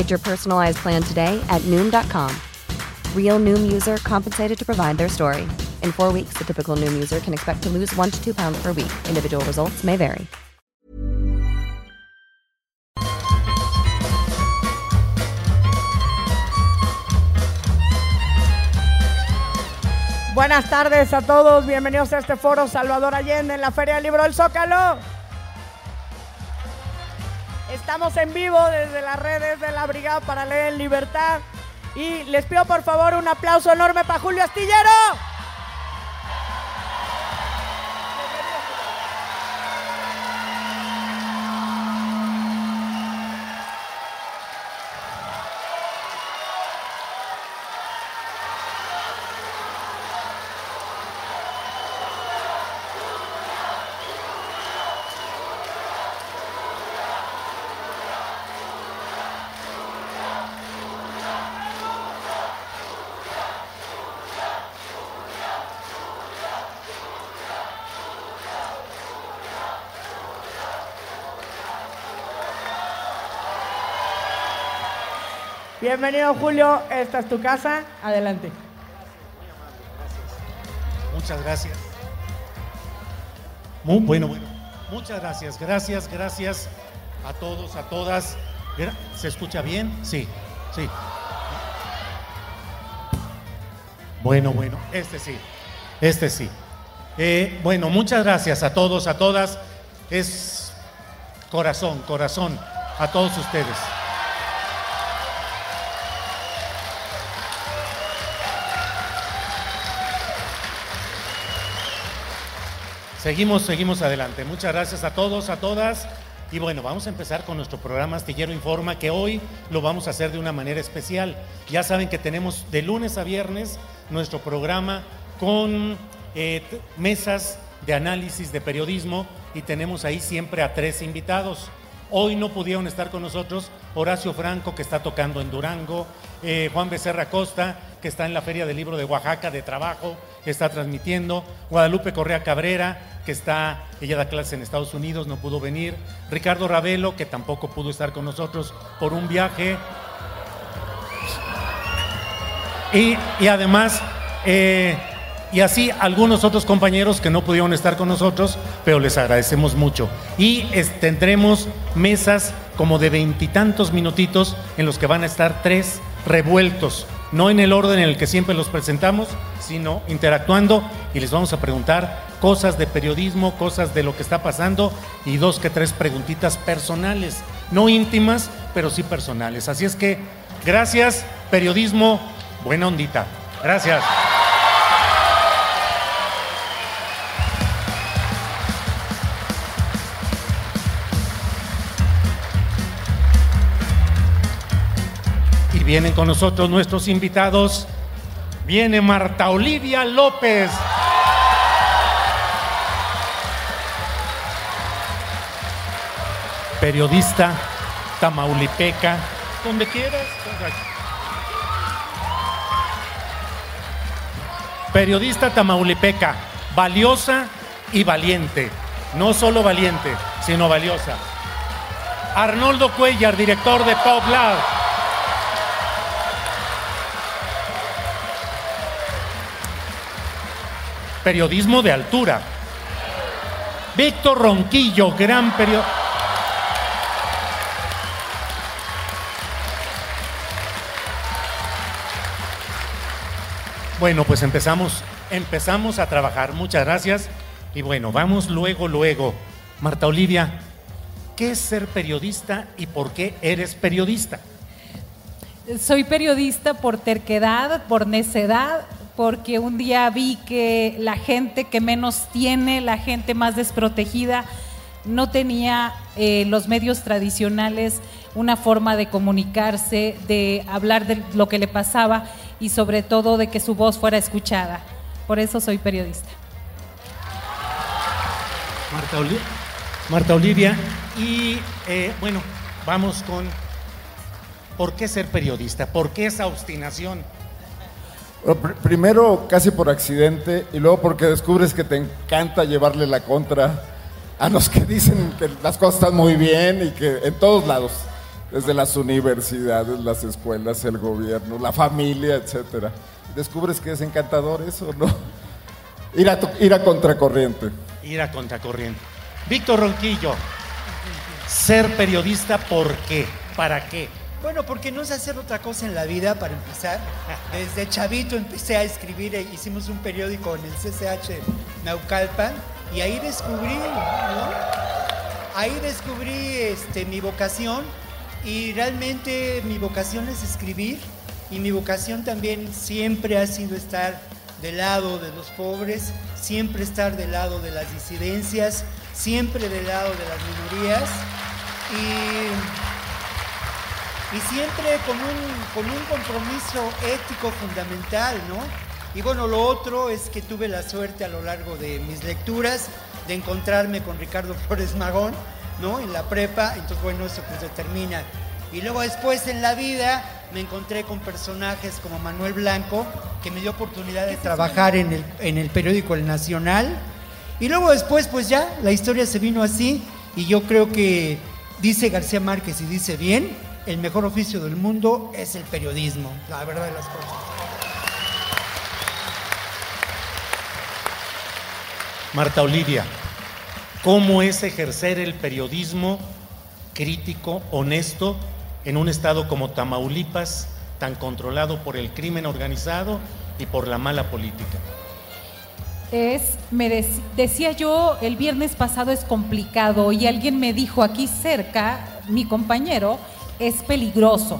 Get your personalized plan today at Noom.com. Real Noom user compensated to provide their story. In four weeks, the typical Noom user can expect to lose one to two pounds per week. Individual results may vary. Buenas tardes a todos, bienvenidos a este foro Salvador Allende en la Feria del Libro del Zócalo. Estamos en vivo desde las redes de la Brigada para Leer en Libertad y les pido por favor un aplauso enorme para Julio Astillero. Bienvenido Julio, esta es tu casa, adelante. Muchas gracias. Bueno, bueno. Muchas gracias, gracias, gracias a todos, a todas. ¿Se escucha bien? Sí, sí. Bueno, bueno, este sí, este sí. Eh, bueno, muchas gracias a todos, a todas. Es corazón, corazón, a todos ustedes. Seguimos, seguimos adelante. Muchas gracias a todos, a todas. Y bueno, vamos a empezar con nuestro programa Astillero Informa, que hoy lo vamos a hacer de una manera especial. Ya saben que tenemos de lunes a viernes nuestro programa con eh, mesas de análisis de periodismo y tenemos ahí siempre a tres invitados. Hoy no pudieron estar con nosotros Horacio Franco, que está tocando en Durango, eh, Juan Becerra Costa, que está en la Feria del Libro de Oaxaca de Trabajo, está transmitiendo, Guadalupe Correa Cabrera, que está, ella da clases en Estados Unidos, no pudo venir, Ricardo Ravelo, que tampoco pudo estar con nosotros por un viaje, y, y además, eh, y así algunos otros compañeros que no pudieron estar con nosotros, pero les agradecemos mucho. Y tendremos mesas como de veintitantos minutitos en los que van a estar tres revueltos, no en el orden en el que siempre los presentamos, sino interactuando y les vamos a preguntar cosas de periodismo, cosas de lo que está pasando y dos que tres preguntitas personales, no íntimas, pero sí personales. Así es que gracias, periodismo, buena ondita. Gracias. Vienen con nosotros nuestros invitados. Viene Marta Olivia López. Periodista tamaulipeca, donde quieras. Periodista tamaulipeca, valiosa y valiente. No solo valiente, sino valiosa. Arnoldo Cuellar, director de Pop Lab. periodismo de altura. Víctor Ronquillo, gran periodista. Bueno, pues empezamos, empezamos a trabajar. Muchas gracias. Y bueno, vamos luego, luego. Marta Olivia, ¿qué es ser periodista y por qué eres periodista? Soy periodista por terquedad, por necedad, porque un día vi que la gente que menos tiene, la gente más desprotegida, no tenía eh, los medios tradicionales una forma de comunicarse, de hablar de lo que le pasaba y sobre todo de que su voz fuera escuchada. Por eso soy periodista. Marta, Olivia, y eh, bueno, vamos con ¿por qué ser periodista? ¿Por qué esa obstinación? Primero casi por accidente y luego porque descubres que te encanta llevarle la contra a los que dicen que las cosas están muy bien y que en todos lados desde las universidades, las escuelas, el gobierno, la familia, etcétera. Descubres que es encantador eso, ¿no? Ir a, ir a contracorriente. Ir a contracorriente. Víctor Ronquillo, ser periodista, ¿por qué? ¿Para qué? Bueno, porque no sé hacer otra cosa en la vida para empezar. Desde chavito empecé a escribir, e hicimos un periódico en el CCH Naucalpan y ahí descubrí, ¿no? Ahí descubrí este, mi vocación y realmente mi vocación es escribir y mi vocación también siempre ha sido estar del lado de los pobres, siempre estar del lado de las disidencias, siempre del lado de las minorías y, y siempre con un, con un compromiso ético fundamental, ¿no? Y bueno, lo otro es que tuve la suerte a lo largo de mis lecturas de encontrarme con Ricardo Flores Magón, ¿no? En la prepa, entonces bueno, eso pues determina. Y luego después en la vida me encontré con personajes como Manuel Blanco, que me dio oportunidad de trabajar en el, en el periódico El Nacional. Y luego después, pues ya, la historia se vino así, y yo creo que dice García Márquez y dice bien, el mejor oficio del mundo es el periodismo, la verdad de las cosas. Marta Olivia, cómo es ejercer el periodismo crítico, honesto, en un estado como Tamaulipas, tan controlado por el crimen organizado y por la mala política. Es, me decía yo, el viernes pasado es complicado y alguien me dijo aquí cerca, mi compañero, es peligroso.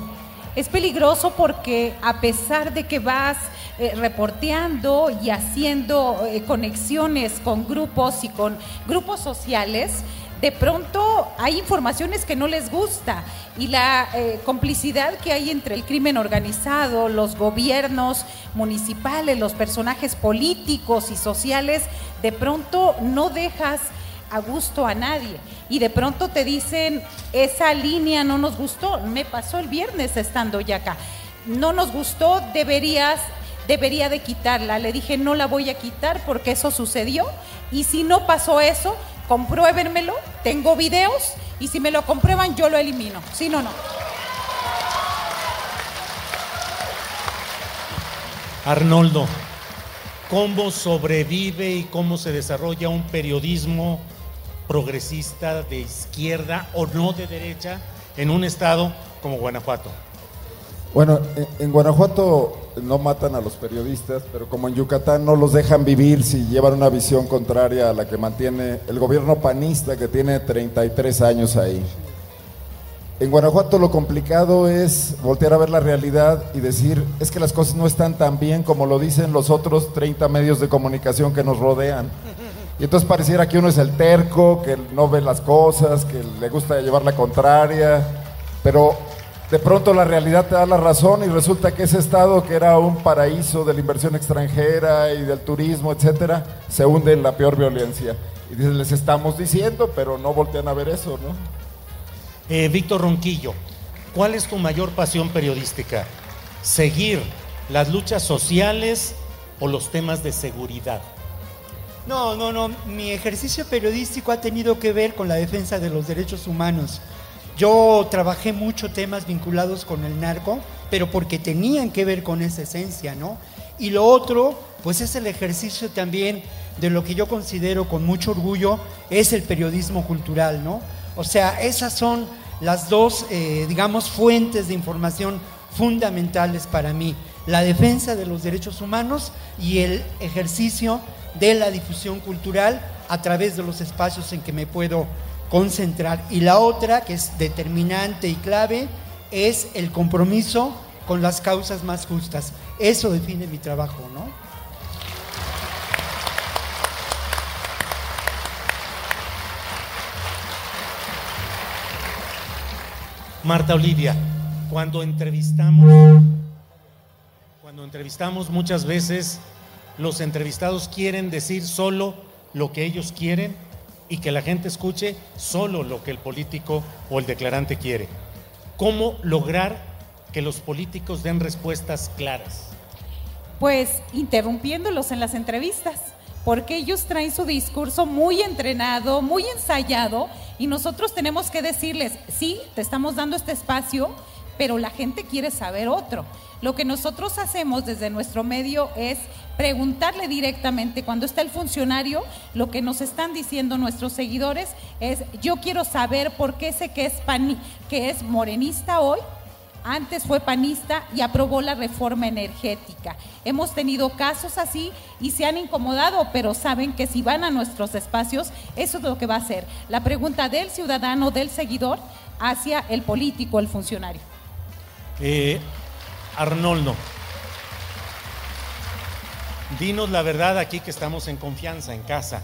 Es peligroso porque a pesar de que vas eh, reporteando y haciendo eh, conexiones con grupos y con grupos sociales, de pronto hay informaciones que no les gusta y la eh, complicidad que hay entre el crimen organizado, los gobiernos municipales, los personajes políticos y sociales, de pronto no dejas a gusto a nadie. Y de pronto te dicen, esa línea no nos gustó, me pasó el viernes estando ya acá, no nos gustó, deberías debería de quitarla. Le dije, no la voy a quitar porque eso sucedió. Y si no pasó eso, compruébenmelo, tengo videos y si me lo comprueban yo lo elimino. Si no, no. Arnoldo, ¿cómo sobrevive y cómo se desarrolla un periodismo progresista de izquierda o no de derecha en un estado como Guanajuato? Bueno, en Guanajuato no matan a los periodistas, pero como en Yucatán no los dejan vivir si llevan una visión contraria a la que mantiene el gobierno panista que tiene 33 años ahí. En Guanajuato lo complicado es voltear a ver la realidad y decir, es que las cosas no están tan bien como lo dicen los otros 30 medios de comunicación que nos rodean. Y entonces pareciera que uno es el terco, que no ve las cosas, que le gusta llevar la contraria, pero de pronto la realidad te da la razón y resulta que ese estado que era un paraíso de la inversión extranjera y del turismo, etcétera, se hunde en la peor violencia. Y les estamos diciendo, pero no voltean a ver eso, ¿no? Eh, Víctor Ronquillo, ¿cuál es tu mayor pasión periodística? ¿Seguir las luchas sociales o los temas de seguridad? No, no, no. Mi ejercicio periodístico ha tenido que ver con la defensa de los derechos humanos yo trabajé mucho temas vinculados con el narco, pero porque tenían que ver con esa esencia, ¿no? Y lo otro, pues es el ejercicio también de lo que yo considero con mucho orgullo, es el periodismo cultural, ¿no? O sea, esas son las dos, eh, digamos, fuentes de información fundamentales para mí. la defensa de los derechos humanos y el ejercicio de la difusión cultural a través de los espacios en que me puedo concentrar. Y la otra, que es determinante y clave, es el compromiso con las causas más justas. Eso define mi trabajo, ¿no? Marta Olivia, cuando entrevistamos, cuando entrevistamos muchas veces los entrevistados quieren decir solo lo que ellos quieren y que la gente escuche solo lo que el político o el declarante quiere. ¿Cómo lograr que los políticos den respuestas claras? Pues interrumpiéndolos en las entrevistas, porque ellos traen su discurso muy entrenado, muy ensayado, y nosotros tenemos que decirles, sí, te estamos dando este espacio, pero la gente quiere saber otro. Lo que nosotros hacemos desde nuestro medio es preguntarle directamente cuando está el funcionario, lo que nos están diciendo nuestros seguidores es, yo quiero saber por qué sé que es, que es morenista hoy, antes fue panista y aprobó la reforma energética. Hemos tenido casos así y se han incomodado, pero saben que si van a nuestros espacios, eso es lo que va a hacer. La pregunta del ciudadano, del seguidor, hacia el político, el funcionario. Eh, Arnoldo, dinos la verdad aquí que estamos en confianza, en casa.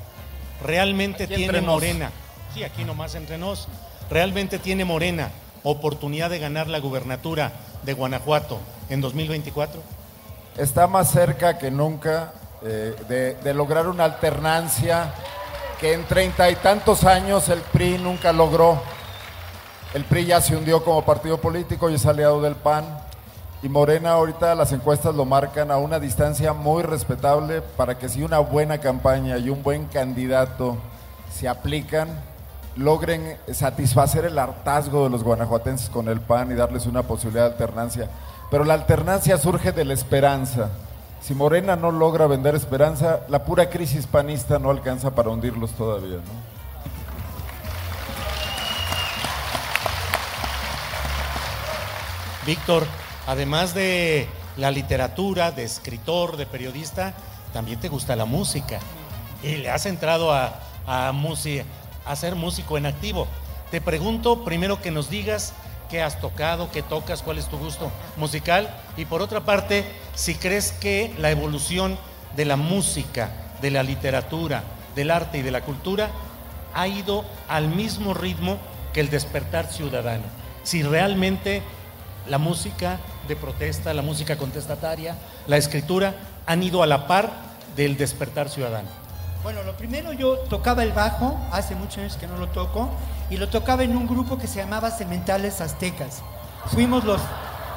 ¿Realmente tiene Morena? Sí, aquí nomás entre nos. ¿Realmente tiene Morena oportunidad de ganar la gubernatura de Guanajuato en 2024? Está más cerca que nunca eh, de, de lograr una alternancia que en treinta y tantos años el PRI nunca logró. El PRI ya se hundió como partido político y es aliado del PAN. Y Morena ahorita las encuestas lo marcan a una distancia muy respetable para que si una buena campaña y un buen candidato se aplican, logren satisfacer el hartazgo de los guanajuatenses con el PAN y darles una posibilidad de alternancia. Pero la alternancia surge de la esperanza. Si Morena no logra vender esperanza, la pura crisis panista no alcanza para hundirlos todavía. Víctor, además de la literatura, de escritor, de periodista, también te gusta la música. Y le has entrado a, a, a ser músico en activo. Te pregunto primero que nos digas qué has tocado, qué tocas, cuál es tu gusto musical. Y por otra parte, si crees que la evolución de la música, de la literatura, del arte y de la cultura ha ido al mismo ritmo que el despertar ciudadano. Si realmente la música de protesta, la música contestataria, la escritura han ido a la par del despertar ciudadano. Bueno, lo primero yo tocaba el bajo, hace muchos años que no lo toco, y lo tocaba en un grupo que se llamaba Cementales Aztecas. Fuimos los,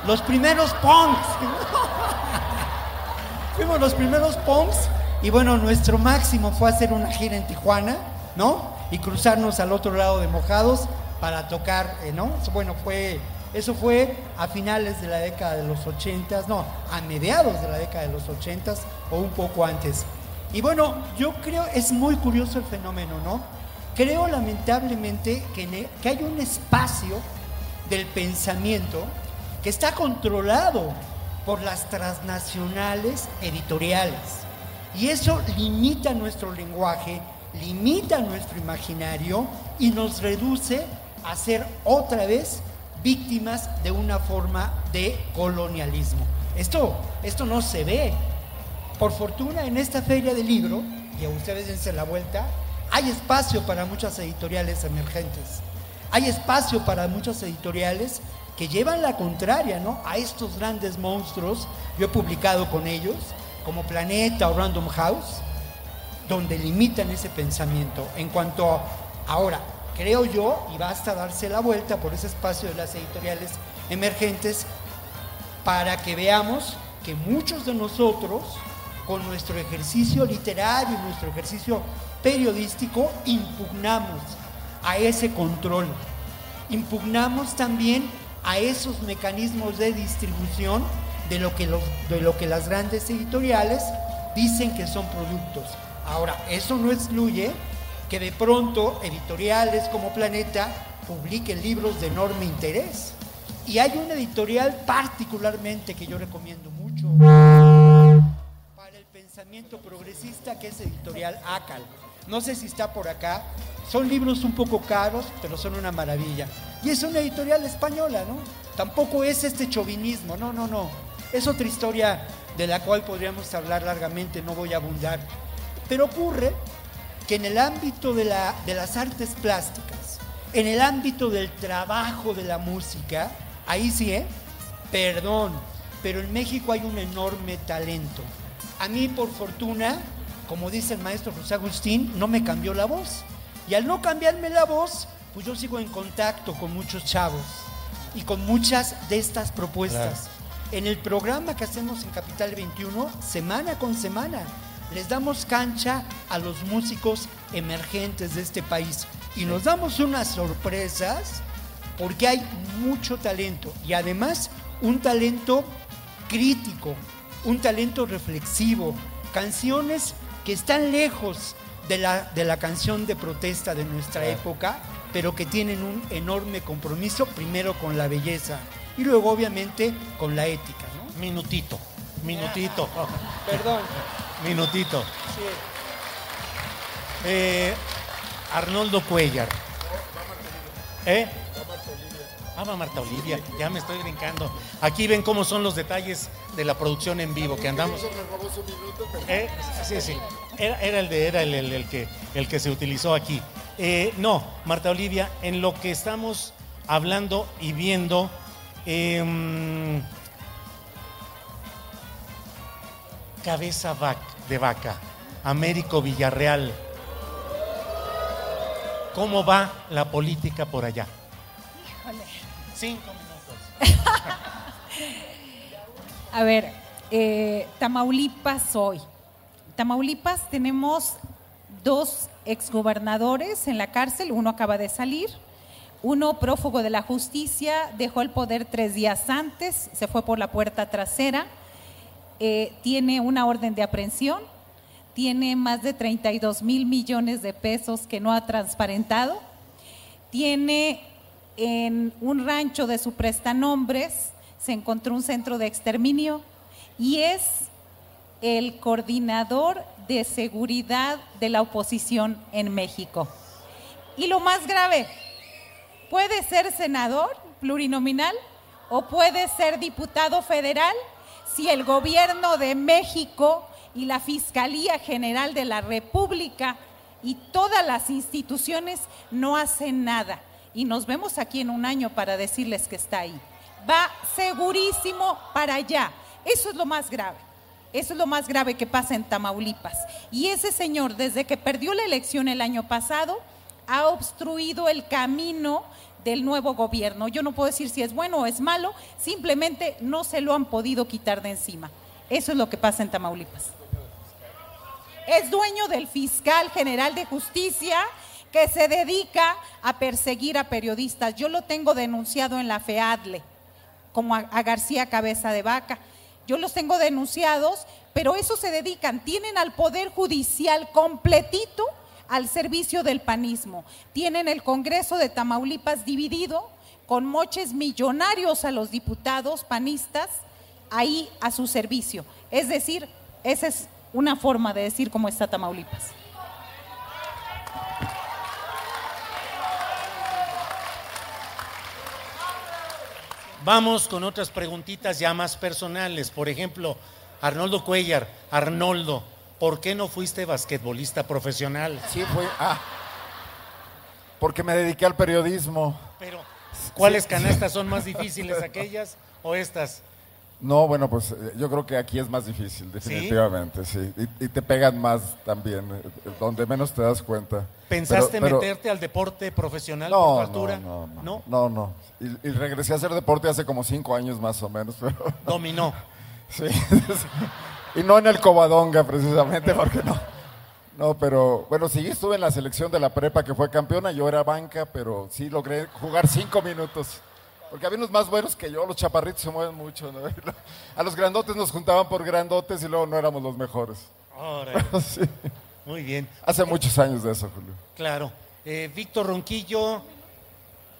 los primeros punks. Fuimos los primeros punks y bueno, nuestro máximo fue hacer una gira en Tijuana, ¿no? Y cruzarnos al otro lado de Mojados para tocar, eh, ¿no? Bueno, fue eso fue a finales de la década de los 80, no, a mediados de la década de los 80 o un poco antes. Y bueno, yo creo, es muy curioso el fenómeno, ¿no? Creo lamentablemente que, que hay un espacio del pensamiento que está controlado por las transnacionales editoriales. Y eso limita nuestro lenguaje, limita nuestro imaginario y nos reduce a ser otra vez víctimas de una forma de colonialismo. Esto, esto no se ve. Por fortuna en esta feria del libro, y a ustedes dense la vuelta, hay espacio para muchas editoriales emergentes. Hay espacio para muchas editoriales que llevan la contraria ¿no? a estos grandes monstruos. Yo he publicado con ellos, como Planeta o Random House, donde limitan ese pensamiento. En cuanto a, ahora, creo yo, y basta darse la vuelta por ese espacio de las editoriales emergentes para que veamos que muchos de nosotros, con nuestro ejercicio literario y nuestro ejercicio periodístico, impugnamos a ese control, impugnamos también a esos mecanismos de distribución de lo que, de lo que las grandes editoriales dicen que son productos. Ahora, eso no excluye que de pronto editoriales como Planeta publiquen libros de enorme interés. Y hay una editorial particularmente que yo recomiendo mucho, para el pensamiento progresista que es editorial ACAL. No sé si está por acá. Son libros un poco caros, pero son una maravilla. Y es una editorial española, ¿no? Tampoco es este chauvinismo, no, no, no. Es otra historia de la cual podríamos hablar largamente, no voy a abundar. Pero ocurre que en el ámbito de, la, de las artes plásticas, en el ámbito del trabajo de la música, ahí sí, ¿eh? Perdón, pero en México hay un enorme talento. A mí, por fortuna, como dice el maestro José Agustín, no me cambió la voz. Y al no cambiarme la voz, pues yo sigo en contacto con muchos chavos y con muchas de estas propuestas. En el programa que hacemos en Capital 21, semana con semana, les damos cancha a los músicos emergentes de este país. Y nos damos unas sorpresas porque hay mucho talento y además un talento crítico, un talento reflexivo, canciones que están lejos de la, de la canción de protesta de nuestra época, pero que tienen un enorme compromiso, primero con la belleza y luego obviamente con la ética. ¿no? Minutito, minutito. Perdón. Minutito. Sí. Eh, Arnoldo Cuellar. ¿Eh? Ah, va Marta Olivia, ya me estoy brincando. Aquí ven cómo son los detalles de la producción en vivo que andamos. Eh, Sí, sí. Era, era el de era el, el- el que el que se utilizó aquí. Eh, no, Marta Olivia, en lo que estamos hablando y viendo, em, cabeza de vaca, Américo Villarreal. ¿Cómo va la política por allá? Cinco minutos. A ver, eh, Tamaulipas hoy. Tamaulipas tenemos dos exgobernadores en la cárcel, uno acaba de salir, uno prófugo de la justicia, dejó el poder tres días antes, se fue por la puerta trasera, eh, tiene una orden de aprehensión, tiene más de 32 mil millones de pesos que no ha transparentado, tiene en un rancho de su prestanombres, se encontró un centro de exterminio y es el coordinador de seguridad de la oposición en México. Y lo más grave, puede ser senador plurinominal o puede ser diputado federal si el gobierno de México y la Fiscalía General de la República y todas las instituciones no hacen nada. Y nos vemos aquí en un año para decirles que está ahí. Va segurísimo para allá. Eso es lo más grave. Eso es lo más grave que pasa en Tamaulipas. Y ese señor, desde que perdió la elección el año pasado, ha obstruido el camino del nuevo gobierno. Yo no puedo decir si es bueno o es malo, simplemente no se lo han podido quitar de encima. Eso es lo que pasa en Tamaulipas. Es dueño del fiscal general de justicia que se dedica a perseguir a periodistas. Yo lo tengo denunciado en la FEADLE, como a, García Cabeza de Vaca. Yo los tengo denunciados, pero eso se dedican, tienen al Poder Judicial completito al servicio del panismo. Tienen el Congreso de Tamaulipas dividido con moches millonarios a los diputados panistas ahí a su servicio. Es decir, esa es una forma de decir cómo está Tamaulipas. Vamos con otras preguntitas ya más personales. Por ejemplo, Arnoldo Cuellar, Arnoldo, ¿por qué no fuiste basquetbolista profesional? Sí, fue. Ah, porque me dediqué al periodismo. Pero, ¿cuáles Sí. canastas son más difíciles, aquellas o estas? No, bueno, pues eh, yo creo que aquí es más difícil, definitivamente, sí. Y, y te pegan más también, eh, donde menos te das cuenta. ¿Pensaste Pero- pero- meterte al deporte profesional No, por tu no, altura? no, no, ¿No? no, no. Y, y regresé a hacer deporte hace como cinco años más o menos, pero Dominó. sí. y no en el Covadonga precisamente, porque no. No, pero bueno, sí estuve en la selección de la prepa que fue campeona, yo era banca, pero sí logré jugar cinco minutos. Porque había unos más buenos que yo, los chaparritos se mueven mucho. ¿no? A los grandotes nos juntaban por grandotes y luego no éramos los mejores. Sí. Muy bien, Hace muchos años de eso, Julio. claro. Eh, Víctor Ronquillo,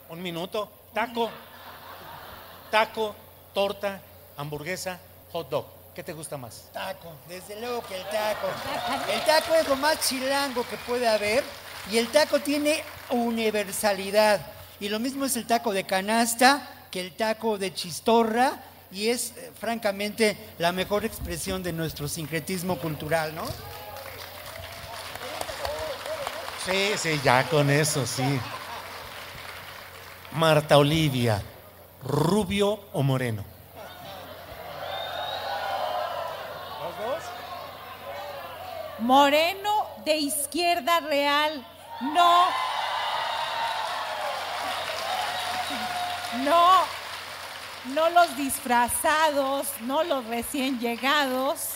un minuto. Taco, taco, torta, hamburguesa, hot dog. ¿Qué te gusta más? Taco, desde luego que el taco. El taco es lo más chilango que puede haber y el taco tiene universalidad. Y lo mismo es el taco de canasta que el taco de chistorra y es eh, francamente la mejor expresión de nuestro sincretismo cultural, ¿no? Sí, sí, ya con eso, sí. Marta Olivia, rubio o moreno. Moreno de izquierda real. No. No. No los disfrazados, no los recién llegados.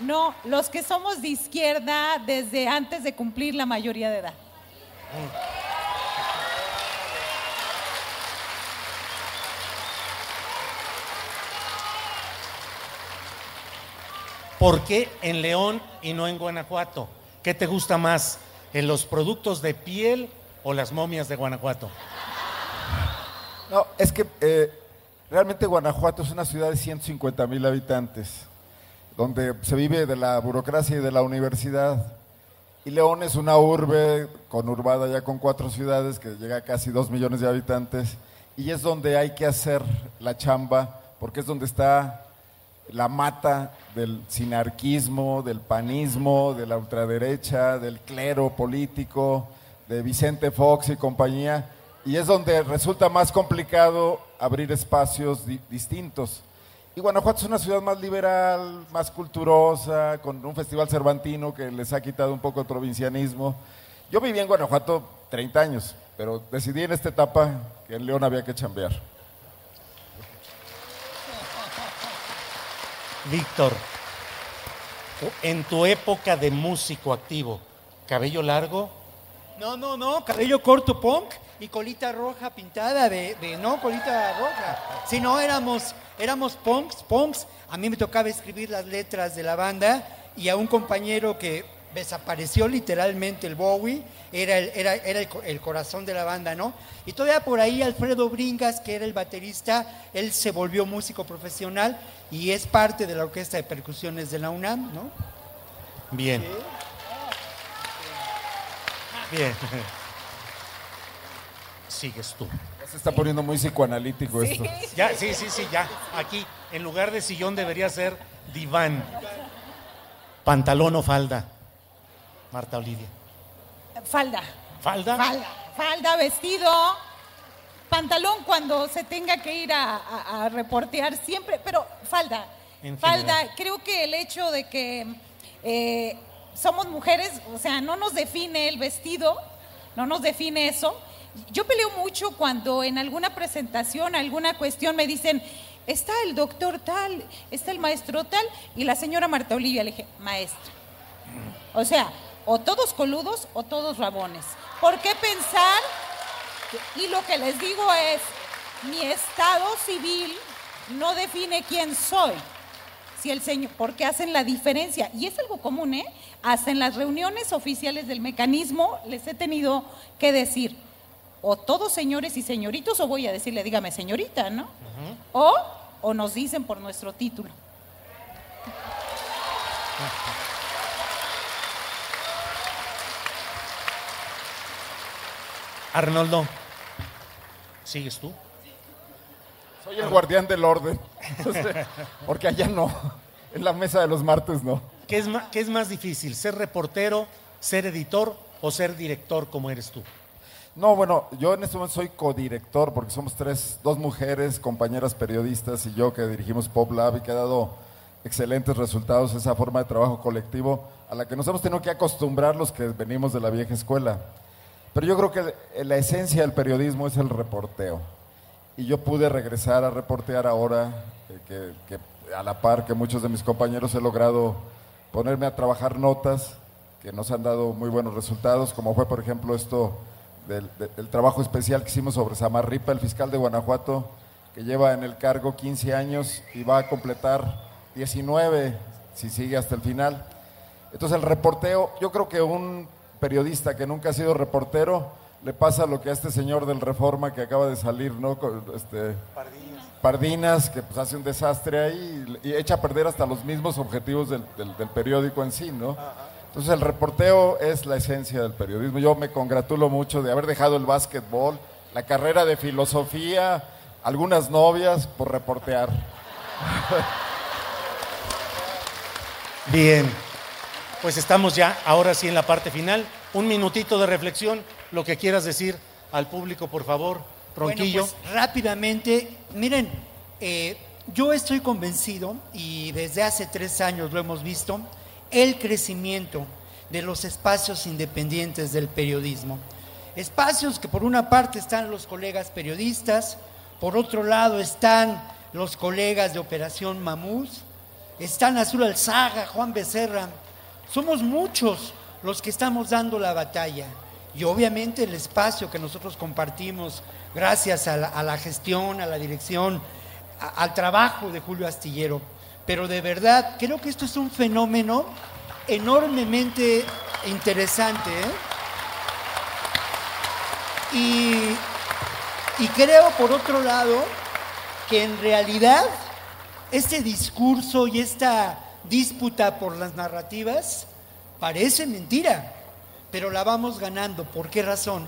No, los que somos de izquierda desde antes de cumplir la mayoría de edad. ¿Por qué en León y no en Guanajuato? ¿Qué te gusta más? ¿En los productos de piel o las momias de Guanajuato? No, es que eh, realmente Guanajuato es una ciudad de 150 mil habitantes, donde se vive de la burocracia y de la universidad. Y León es una urbe conurbada ya con cuatro ciudades que llega a casi dos millones de habitantes. Y es donde hay que hacer la chamba, porque es donde está la mata del sinarquismo, del panismo, de la ultraderecha, del clero político, de Vicente Fox y compañía, y es donde resulta más complicado abrir espacios di- distintos. Y Guanajuato es una ciudad más liberal, más culturosa, con un festival cervantino que les ha quitado un poco el provincianismo. Yo viví en Guanajuato 30 años, pero decidí en esta etapa que en León había que chambear. Víctor, en tu época de músico activo, cabello largo, No, no, no, cabello corto punk y colita roja pintada de, no, colita roja. Si no, éramos, éramos punks, punks. A mí me tocaba escribir las letras de la banda y a un compañero que desapareció literalmente el Bowie, era el, era, era el, el corazón de la banda, ¿no? Y todavía por ahí Alfredo Bringas, que era el baterista, él se volvió músico profesional y es parte de la orquesta de percusiones de la UNAM, ¿no? bien. Bien. Sigues tú. Ya se está poniendo muy psicoanalítico esto. Ya, sí, sí, sí, ya. Aquí, en lugar de sillón debería ser diván. Pantalón o falda. Marta Olivia. Falda. ¿Falda? Falda, falda, vestido, pantalón cuando se tenga que ir a, a- a reportear siempre, pero falda. En falda, creo que el hecho de que eh, somos mujeres, o sea, no nos define el vestido, no nos define eso. Yo peleo mucho cuando en alguna presentación, alguna cuestión me dicen, está el doctor tal, está el maestro tal, y la señora Marta Olivia le dije, maestra. O sea, o todos coludos o todos rabones. ¿Por qué pensar? y lo que les digo es, mi estado civil no define quién soy. Si el señor, porque hacen la diferencia. Y es algo común, ¿eh? Hasta en las reuniones oficiales del mecanismo les he tenido que decir, o todos señores y señoritos, o voy a decirle, dígame señorita, ¿no? O, o nos dicen por nuestro título. Arnoldo, ¿sigues tú? Soy el guardián del orden. Porque allá no. En la mesa de los martes no. ¿Qué es, qué es más difícil, ser reportero, ser editor o ser director como eres tú? No, bueno, yo en este momento soy codirector porque somos tres, dos mujeres, compañeras periodistas y yo que dirigimos Pop Lab y que ha dado excelentes resultados esa forma de trabajo colectivo a la que nos hemos tenido que acostumbrar los que venimos de la vieja escuela. Pero yo creo que la esencia del periodismo es el reporteo. Y yo pude regresar a reportear ahora, eh, que, a la par que muchos de mis compañeros he logrado ponerme a trabajar notas que nos han dado muy buenos resultados, como fue por ejemplo esto del, de- del trabajo especial que hicimos sobre Samarripa, el fiscal de Guanajuato, que lleva en el cargo 15 años y va a completar 19 si sigue hasta el final. Entonces el reporteo, yo creo que un periodista que nunca ha sido reportero le pasa lo que a este señor del Reforma que acaba de salir, ¿no? Con, este, Pardinas, que pues hace un desastre ahí y, y echa a perder hasta los mismos objetivos del, del- del periódico en sí, ¿no? Entonces el reporteo es la esencia del periodismo. Yo me congratulo mucho de haber dejado el básquetbol, la carrera de filosofía, algunas novias por reportear. Bien, pues estamos ya ahora sí en la parte final. Un minutito de reflexión, lo que quieras decir al público, por favor, Ronquillo. Bueno, pues, rápidamente, miren, eh, yo estoy convencido, y desde hace tres años lo hemos visto, el crecimiento de los espacios independientes del periodismo. Espacios que por una parte están los colegas periodistas, por otro lado están los colegas de Operación Mamús, están Azul Alzaga, Juan Becerra. Somos muchos los que estamos dando la batalla. Y obviamente el espacio que nosotros compartimos gracias a la, gestión, a la dirección, al trabajo de Julio Astillero. Pero de verdad, creo que esto es un fenómeno enormemente interesante. ¿eh? Y, y creo, por otro lado, que en realidad este discurso y esta disputa por las narrativas parece mentira, pero la vamos ganando. ¿Por qué razón?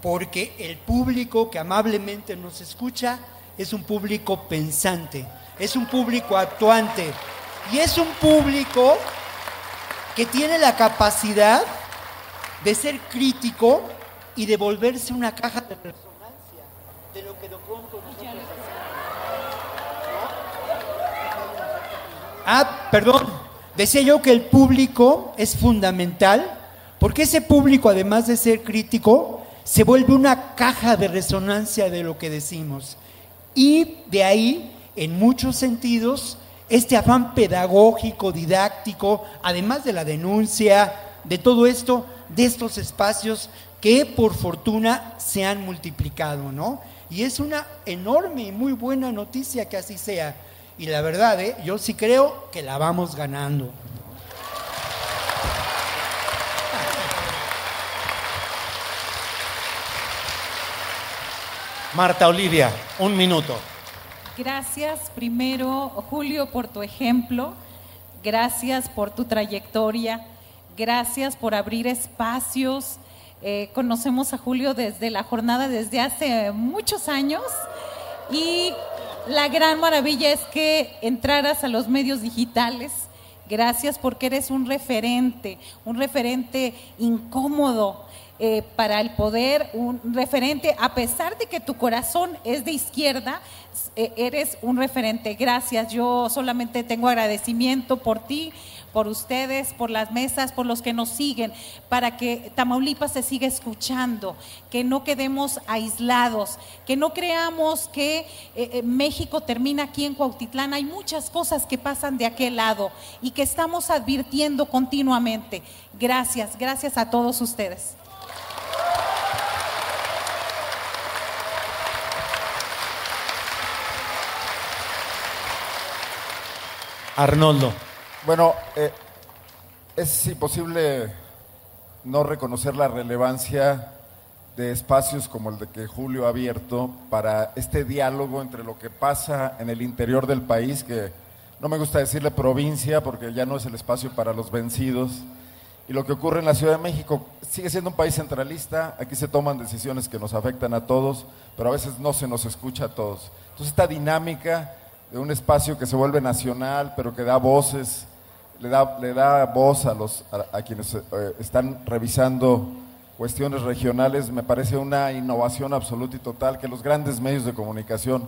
Porque el público que amablemente nos escucha es un público pensante, es un público actuante y es un público que tiene la capacidad de ser crítico y de volverse una caja de resonancia de lo que de pronto nosotros Ah, perdón. Decía yo que el público es fundamental porque ese público, además de ser crítico, se vuelve una caja de resonancia de lo que decimos. Y de ahí, en muchos sentidos, este afán pedagógico, didáctico, además de la denuncia, de todo esto, de estos espacios que por fortuna se han multiplicado, ¿no? Y es una enorme y muy buena noticia que así sea. Y la verdad, ¿eh? yo sí creo que la vamos ganando. Marta Olivia, un minuto. Gracias primero, Julio, por tu ejemplo. Gracias por tu trayectoria. Gracias por abrir espacios. Eh, conocemos a Julio desde la jornada, desde hace muchos años. Y la gran maravilla es que entraras a los medios digitales. Gracias porque eres un referente, un referente incómodo eh, para el poder, un referente, a pesar de que tu corazón es de izquierda, eh, eres un referente. Gracias, yo solamente tengo agradecimiento por ti, por ustedes, por las mesas, por los que nos siguen, para que Tamaulipas se siga escuchando, que no quedemos aislados, que no creamos que eh, eh, México termina aquí en Cuautitlán. Hay muchas cosas que pasan de aquel lado y que estamos advirtiendo continuamente. Gracias, gracias a todos ustedes. Arnoldo. Bueno, eh, es imposible no reconocer la relevancia de espacios como el de que Julio ha abierto para este diálogo entre lo que pasa en el interior del país, que no me gusta decirle provincia porque ya no es el espacio para los vencidos, y lo que ocurre en la Ciudad de México. Sigue siendo un país centralista, aquí se toman decisiones que nos afectan a todos, pero a veces no se nos escucha a todos. Entonces esta dinámica de un espacio que se vuelve nacional, pero que da voces, le da, le da voz a, los, a, quienes eh, están revisando cuestiones regionales, me parece una innovación absoluta y total que los grandes medios de comunicación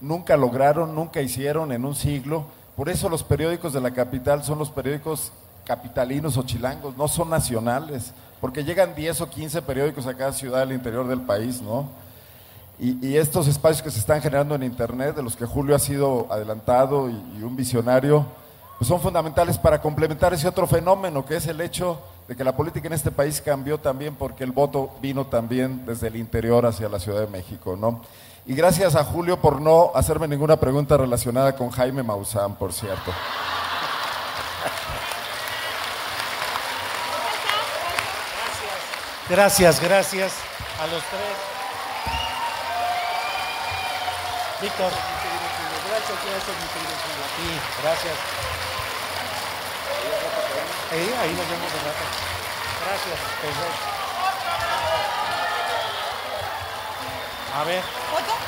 nunca lograron, nunca hicieron en un siglo. Por eso los periódicos de la capital son los periódicos capitalinos o chilangos, no son nacionales, porque llegan 10 o 15 periódicos a cada ciudad del interior del país, ¿no? Y, estos espacios que se están generando en Internet, de los que Julio ha sido adelantado y, y un visionario, pues son fundamentales para complementar ese otro fenómeno, que es el hecho de que la política en este país cambió también porque el voto vino también desde el interior hacia la Ciudad de México, ¿no? Y gracias a Julio por no hacerme ninguna pregunta relacionada con Jaime Maussan, por cierto. Gracias, gracias a los tres. Víctor. Muchas gracias, mi querido Sí, gracias. Sí, ahí nos vemos de rato. Gracias. A ver. ¿Foto?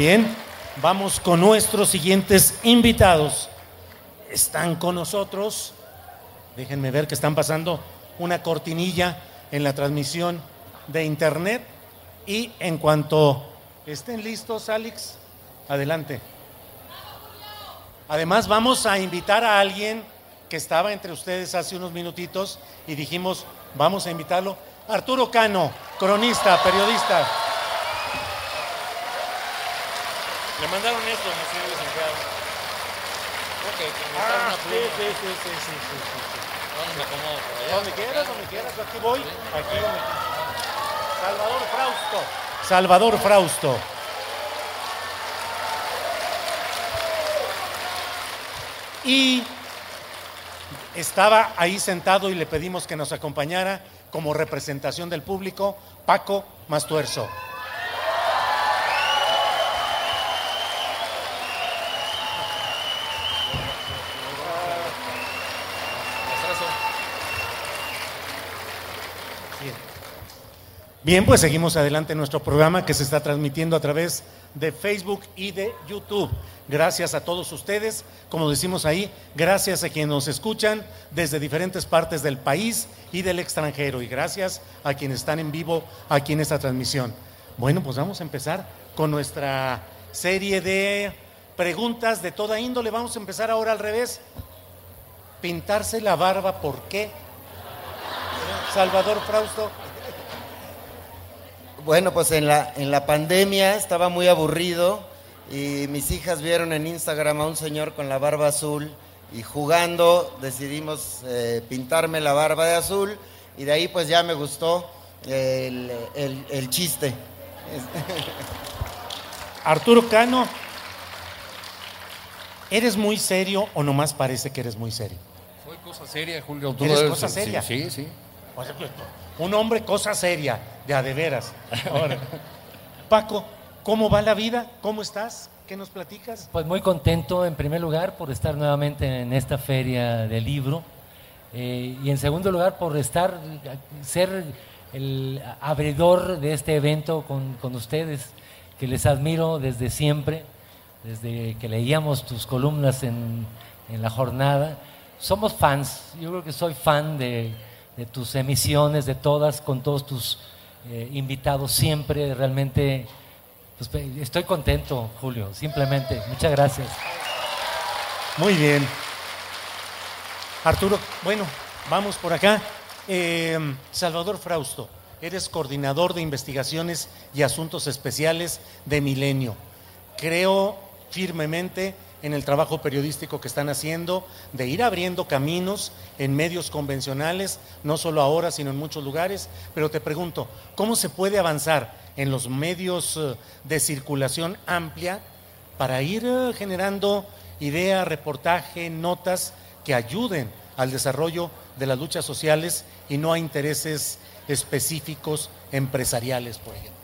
Bien, vamos con nuestros siguientes invitados. Están con nosotros, déjenme ver que están pasando una cortinilla en la transmisión de internet y en cuanto estén listos, Alex, adelante. Además, vamos a invitar a alguien que estaba entre ustedes hace unos minutitos y dijimos, vamos a invitarlo. Arturo Cano, cronista, periodista. Le mandaron esto, señor licenciado. Ok, ah, sí, sí, sí, sí, sí, sí, ¿Dónde me acomodo? ¿Por allá? Donde quieras, donde quieras, aquí voy. Aquí donde Salvador Frausto. Salvador Frausto. Y estaba ahí sentado y le pedimos que nos acompañara como representación del público Paco Mastuerzo. Bien, pues seguimos adelante en nuestro programa que se está transmitiendo a través de Facebook y de YouTube. Gracias a todos ustedes, como decimos ahí, gracias a quienes nos escuchan desde diferentes partes del país y del extranjero y gracias a quienes están en vivo aquí en esta transmisión. Bueno, pues vamos a empezar con nuestra serie de preguntas de toda índole. Vamos a empezar ahora al revés. Pintarse la barba, ¿por qué? Salvador Frausto. Bueno, pues en la, en la pandemia estaba muy aburrido y mis hijas vieron en Instagram a un señor con la barba azul y jugando decidimos eh, pintarme la barba de azul y de ahí pues ya me gustó el, el chiste. Arturo Cano, ¿eres muy serio o nomás parece que eres muy serio? Soy cosa seria, Julio. ¿Eres cosa seria? Sí, sí. Un hombre cosa seria, de a de veras. Paco, ¿cómo va la vida? ¿Cómo estás? ¿Qué nos platicas? Pues muy contento en primer lugar por estar nuevamente en esta feria del libro eh, y en segundo lugar por estar, ser el abridor de este evento con, con ustedes, que les admiro desde siempre, desde que leíamos tus columnas en, en la jornada. Somos fans, yo creo que soy fan de de tus emisiones, de todas, con todos tus eh, invitados siempre. Realmente pues, estoy contento, Julio, simplemente. Muchas gracias. Muy bien. Arturo, bueno, vamos por acá. Em, Salvador Frausto, eres coordinador de investigaciones y asuntos especiales de Milenio. Creo firmemente en el trabajo periodístico que están haciendo, de ir abriendo caminos en medios convencionales, no solo ahora, sino en muchos lugares. Pero te pregunto, ¿cómo se puede avanzar en los medios eh, de circulación amplia para ir eh, generando idea, reportaje, notas que ayuden al desarrollo de las luchas sociales y no a intereses específicos empresariales, por ejemplo?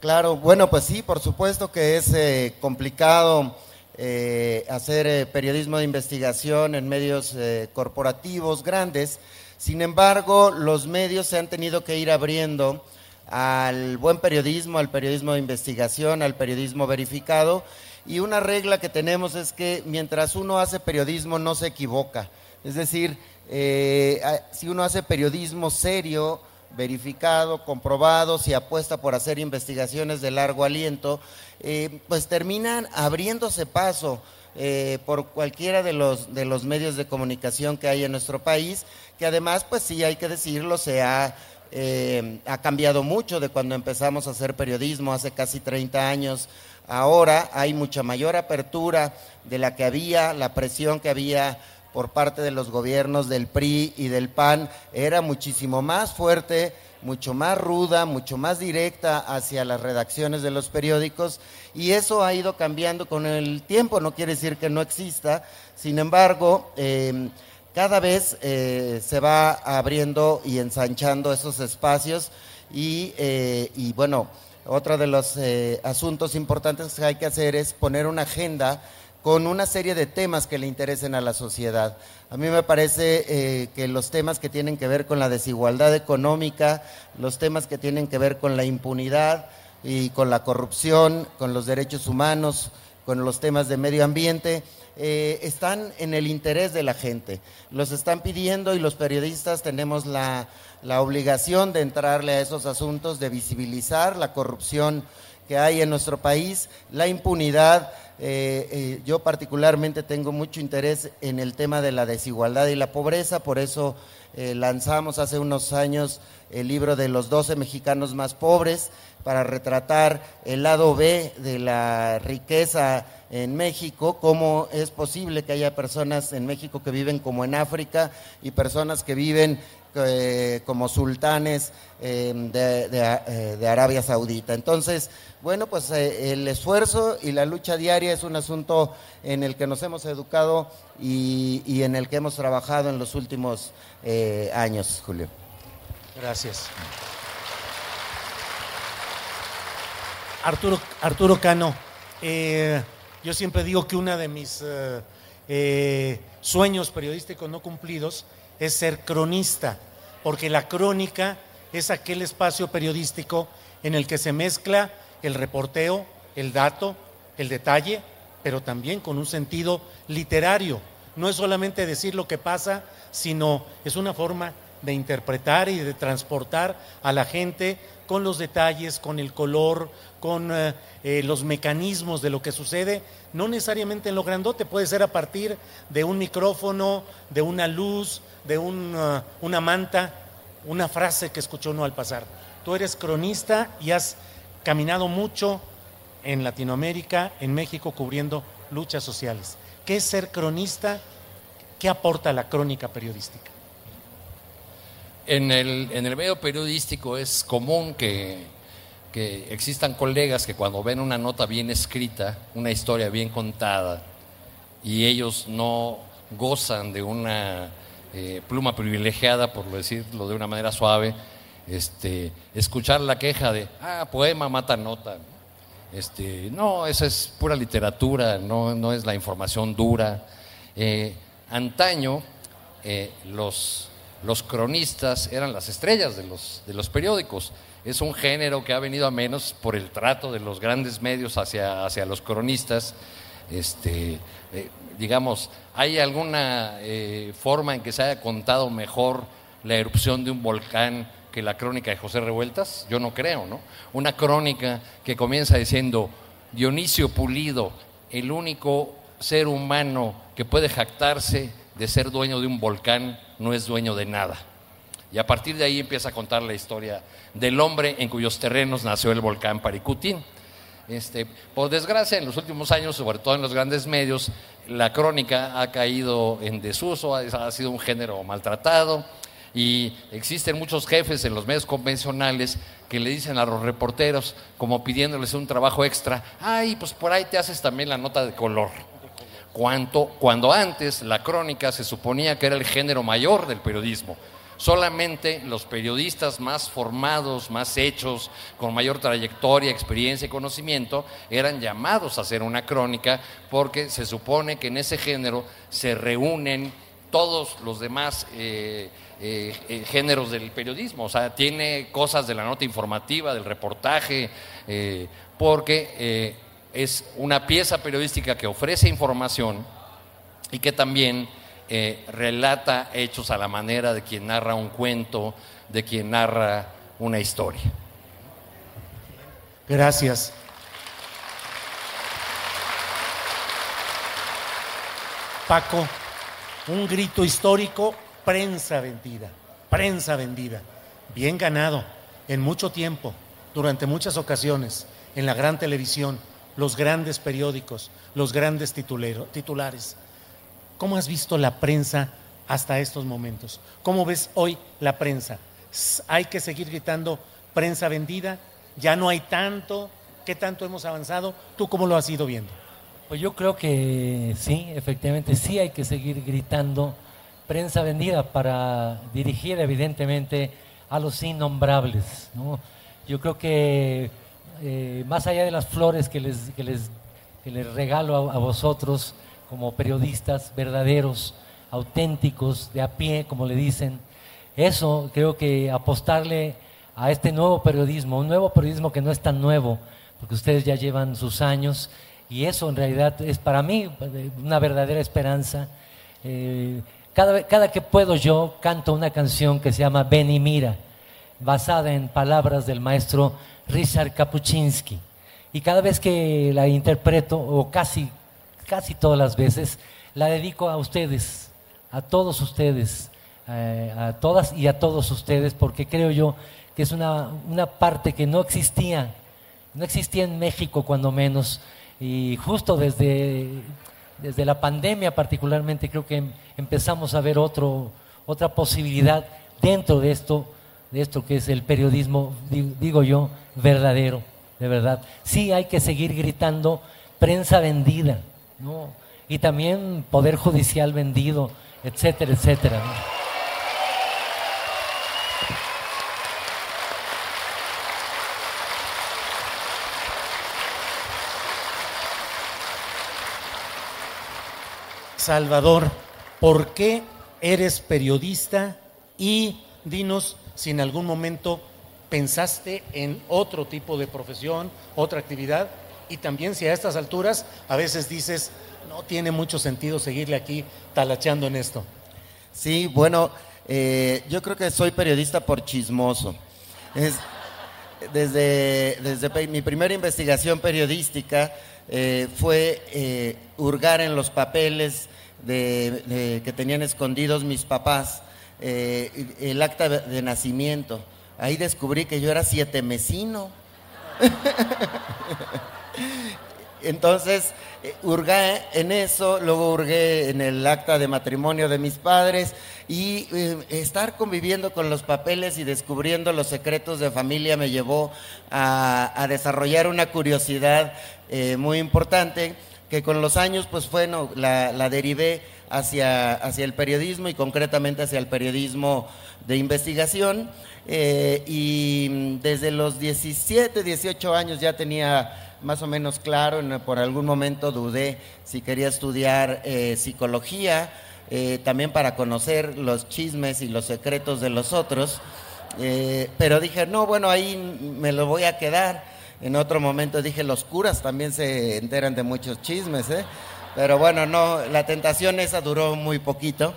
Claro, bueno, pues sí, por supuesto que es eh, complicado eh, hacer eh, periodismo de investigación en medios eh, corporativos grandes. Sin embargo, los medios se han tenido que ir abriendo al buen periodismo, al periodismo de investigación, al periodismo verificado. Y una regla que tenemos es que mientras uno hace periodismo no se equivoca. Es decir, si uno hace periodismo serio, verificado, comprobado, si apuesta por hacer investigaciones de largo aliento, eh, pues terminan abriéndose paso eh, por cualquiera de los, de los medios de comunicación que hay en nuestro país, que además, pues sí, hay que decirlo, se ha, eh, ha cambiado mucho de cuando empezamos a hacer periodismo hace casi 30 años. Ahora hay mucha mayor apertura de la que había, la presión que había por parte de los gobiernos del PRI y del PAN era muchísimo más fuerte mucho más ruda, mucho más directa hacia las redacciones de los periódicos y eso ha ido cambiando con el tiempo, no quiere decir que no exista, sin embargo, eh, cada vez eh, se va abriendo y ensanchando esos espacios y, eh, y bueno, otro de los eh, asuntos importantes que hay que hacer es poner una agenda con una serie de temas que le interesen a la sociedad. A mí me parece eh, que los temas que tienen que ver con la desigualdad económica, los temas que tienen que ver con la impunidad y con la corrupción, con los derechos humanos, con los temas de medio ambiente, eh, están en el interés de la gente. Los están pidiendo y los periodistas tenemos la, la obligación de entrarle a esos asuntos, de visibilizar la corrupción que hay en nuestro país, la impunidad. Eh, eh, yo particularmente tengo mucho interés en el tema de la desigualdad y la pobreza, por eso eh, lanzamos hace unos años el libro de los 12 mexicanos más pobres para retratar el lado B de la riqueza en México, cómo es posible que haya personas en México que viven como en África y personas que viven como sultanes de, de, eh, de Arabia Saudita. Entonces, bueno, pues eh, el esfuerzo y la lucha diaria es un asunto en el que nos hemos educado y, en el que hemos trabajado en los últimos eh, años, Julio. Gracias. Arturo, Arturo Cano, yo siempre digo que uno de mis sueños periodísticos no cumplidos es ser cronista, porque la crónica es aquel espacio periodístico en el que se mezcla el reporteo, el dato, el detalle, pero también con un sentido literario. No es solamente decir lo que pasa, sino es una forma de interpretar y de transportar a la gente con los detalles, con el color, con eh, eh, los mecanismos de lo que sucede, no necesariamente en lo grandote, puede ser a partir de un micrófono, de una luz, de uh, una manta, una frase que escuchó uno al pasar. Tú eres cronista y has caminado mucho en Latinoamérica, en México, cubriendo luchas sociales. ¿Qué es ser cronista? ¿Qué aporta la crónica periodística? En el, en el medio periodístico es común que, que existan colegas que cuando ven una nota bien escrita, una historia bien contada, y ellos no gozan de una eh, pluma privilegiada, por decirlo de una manera suave, este, escuchar la queja de, ah, poema mata nota. Este, no, esa es pura literatura, no, no es la información dura. Eh, antaño, eh, los, los cronistas eran las estrellas de los, de los periódicos. Es un género que ha venido a menos por el trato de los grandes medios hacia, hacia los cronistas. Este, eh, digamos, ¿hay alguna eh, forma en que se haya contado mejor la erupción de un volcán que la crónica de José Revueltas? Yo no creo, ¿no? Una crónica que comienza diciendo, Dionisio Pulido, el único ser humano que puede jactarse de ser dueño de un volcán, no es dueño de nada. Y a partir de ahí empieza a contar la historia del hombre en cuyos terrenos nació el volcán Paricutín. Este, por desgracia, en los últimos años, sobre todo en los grandes medios, la crónica ha caído en desuso, ha, sido un género maltratado y existen muchos jefes en los medios convencionales que le dicen a los reporteros, como pidiéndoles un trabajo extra, ay, pues por ahí te haces también la nota de color. Cuanto, cuando antes la crónica se suponía que era el género mayor del periodismo. Solamente los periodistas más formados, más hechos, con mayor trayectoria, experiencia y conocimiento, eran llamados a hacer una crónica porque se supone que en ese género se reúnen todos los demás eh, eh, eh, géneros del periodismo. O sea, tiene cosas de la nota informativa, del reportaje, porque es una pieza periodística que ofrece información y que también eh, relata hechos a la manera de quien narra un cuento, de quien narra una historia. Gracias. Paco, un grito histórico, prensa vendida, prensa vendida, bien ganado, en mucho tiempo, durante muchas ocasiones, en la gran televisión, los grandes periódicos, los grandes titulero- titulares. ¿Cómo has visto la prensa hasta estos momentos? ¿Cómo ves hoy la prensa? hay que seguir gritando prensa vendida, ya no hay tanto, ¿qué tanto hemos avanzado? ¿Tú cómo lo has ido viendo? Pues yo creo que sí, efectivamente, sí hay que seguir gritando prensa vendida para dirigir evidentemente a los innombrables. ¿no? Yo creo que eh, más allá de las flores que les, que les, que les regalo a, vosotros como periodistas verdaderos, auténticos, de a pie, como le dicen, eso creo que apostarle a este nuevo periodismo, un nuevo periodismo que no es tan nuevo, porque ustedes ya llevan sus años y eso en realidad es para mí eh, una verdadera esperanza. Eh, cada, cada que puedo yo canto una canción que se llama Ven y Mira, basada en palabras del maestro Richard Kapuczynski. Y cada vez que la interpreto, o casi, casi todas las veces, la dedico a ustedes, a todos ustedes, eh, a todas y a todos ustedes, porque creo yo que es una, una parte que no existía, no existía en México cuando menos, y justo desde, desde la pandemia particularmente creo que em- empezamos a ver otro, otra posibilidad dentro de esto, de esto que es el periodismo, di- digo yo, verdadero, de verdad. Sí hay que seguir gritando prensa vendida, ¿no? Y también poder judicial vendido, etcétera, etcétera. Salvador, ¿por qué eres periodista? Y dinos si en algún momento pensaste en otro tipo de profesión, otra actividad, y también si a estas alturas a veces dices, no tiene mucho sentido seguirle aquí talacheando en esto. Sí, bueno, eh, yo creo que soy periodista por chismoso. Es, desde, desde mi primera investigación periodística eh, fue eh, hurgar en los papeles de, que tenían escondidos mis papás, eh, el acta de nacimiento. Ahí descubrí que yo era siete mesino. Entonces, eh, hurgué en eso, luego hurgué en el acta de matrimonio de mis padres y eh, estar conviviendo con los papeles y descubriendo los secretos de familia me llevó a, desarrollar una curiosidad eh, muy importante que con los años, pues bueno, la, la derivé hacia, hacia el periodismo y concretamente hacia el periodismo de investigación. Eh, y desde los 17, 18 años ya tenía más o menos claro, por algún momento dudé si quería estudiar eh, psicología, eh, también para conocer los chismes y los secretos de los otros. Pero dije, no, bueno, ahí me lo voy a quedar. En otro momento dije, los curas también se enteran de muchos chismes. Pero bueno, no, la tentación esa duró muy poquito.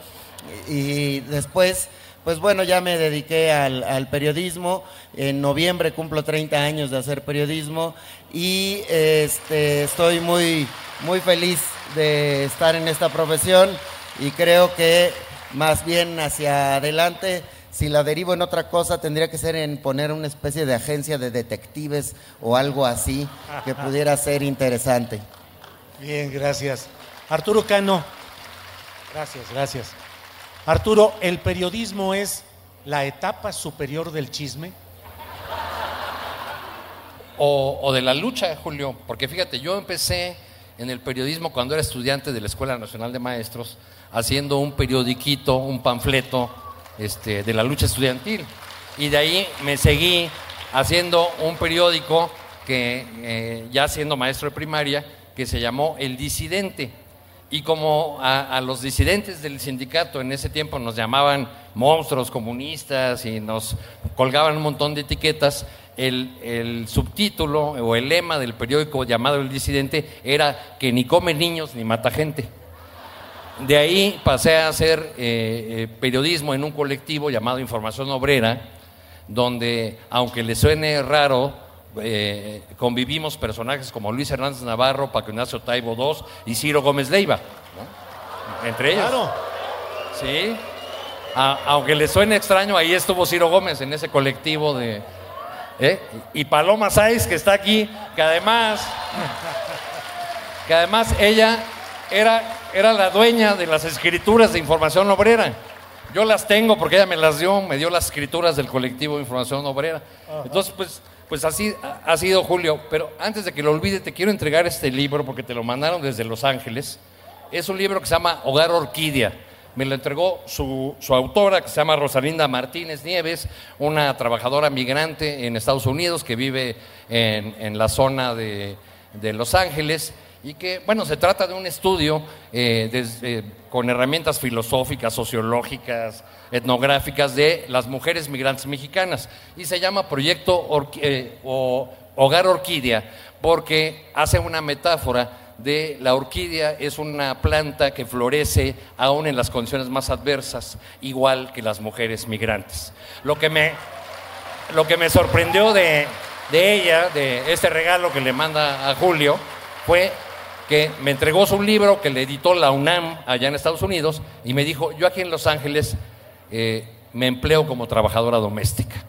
Y después, pues bueno, ya me dediqué al, al periodismo. En noviembre cumplo 30 años de hacer periodismo y este, estoy muy, muy feliz de estar en esta profesión y creo que más bien hacia adelante, si la derivo en otra cosa, tendría que ser en poner una especie de agencia de detectives o algo así que pudiera ser interesante. Bien, gracias. Arturo Cano. Gracias, gracias. Arturo, ¿el periodismo es la etapa superior del chisme? O, de la lucha, Julio, porque fíjate, yo empecé en el periodismo cuando era estudiante de la Escuela Nacional de Maestros, haciendo un periodiquito, un panfleto este, de la lucha estudiantil. Y de ahí me seguí haciendo un periódico que, eh, ya siendo maestro de primaria, que se llamó El Disidente. Y como a, los disidentes del sindicato en ese tiempo nos llamaban monstruos comunistas y nos colgaban un montón de etiquetas, el, el subtítulo o el lema del periódico llamado El Disidente era que ni come niños ni mata gente. De ahí pasé a hacer eh, eh, periodismo en un colectivo llamado Información Obrera, donde, aunque le suene raro, eh, convivimos personajes como Luis Hernández Navarro, Paco Ignacio Taibo II y Ciro Gómez Leiva, ¿no? entre ellos. Claro. Sí. A- aunque le suene extraño, ahí estuvo Ciro Gómez en ese colectivo de... ¿eh? Y Paloma Sáiz, que está aquí, que además... Que además ella era, era la dueña de las escrituras de información obrera. Yo las tengo porque ella me las dio, me dio las escrituras del colectivo Información Obrera. Entonces, pues, pues así ha sido Julio. Pero antes de que lo olvide, te quiero entregar este libro porque te lo mandaron desde Los Ángeles. Es un libro que se llama Hogar Orquídea. Me lo entregó su, su autora, que se llama Rosalinda Martínez Nieves, una trabajadora migrante en Estados Unidos que vive en, la zona de Los Ángeles y que, bueno, se trata de un estudio eh, desde- con herramientas filosóficas, sociológicas, etnográficas de las mujeres migrantes mexicanas y se llama Proyecto eh, Hogar Orquídea porque hace una metáfora de la orquídea es una planta que florece aún en las condiciones más adversas, igual que las mujeres migrantes. Lo que me, lo que me sorprendió de, de ella, de este regalo que le manda a Julio, fue que me entregó su libro que le editó la UNAM allá en Estados Unidos y me dijo, yo aquí en Los Ángeles eh, me empleo como trabajadora doméstica.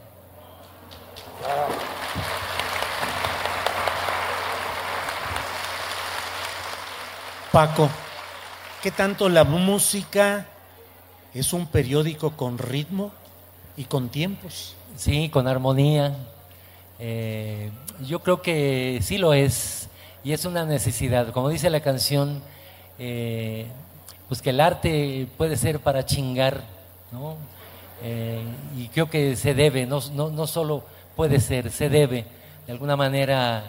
Paco, ¿qué tanto la música es un periódico con ritmo y con tiempos? Sí, con armonía. Eh, yo creo que sí lo es y es una necesidad. Como dice la canción, eh, pues que el arte puede ser para chingar, ¿no? Eh, y creo que se debe, no, no, no solo puede ser, se debe. De alguna manera,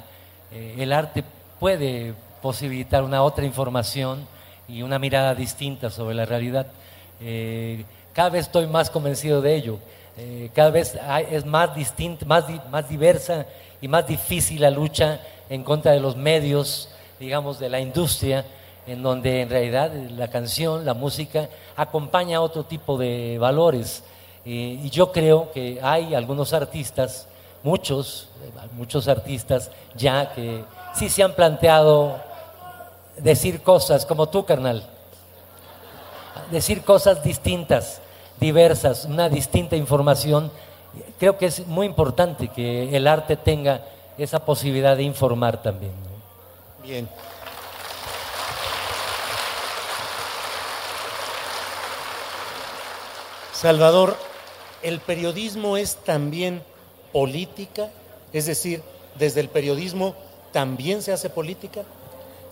eh, el arte puede posibilitar una otra información y una mirada distinta sobre la realidad. Cada vez estoy más convencido de ello. Cada vez hay- es más distinta, más, más diversa y más difícil la lucha en contra de los medios, digamos, de la industria, en donde en realidad la canción, la música, acompaña a otro tipo de valores. Eh, y yo creo que hay algunos artistas, muchos, muchos artistas ya que sí se han planteado decir cosas como tú, carnal decir cosas distintas, diversas, una distinta información. Creo que es muy importante que el arte tenga esa posibilidad de informar también. ¿no? Bien. Salvador, ¿el periodismo es también política? Es decir, desde el periodismo también se hace política.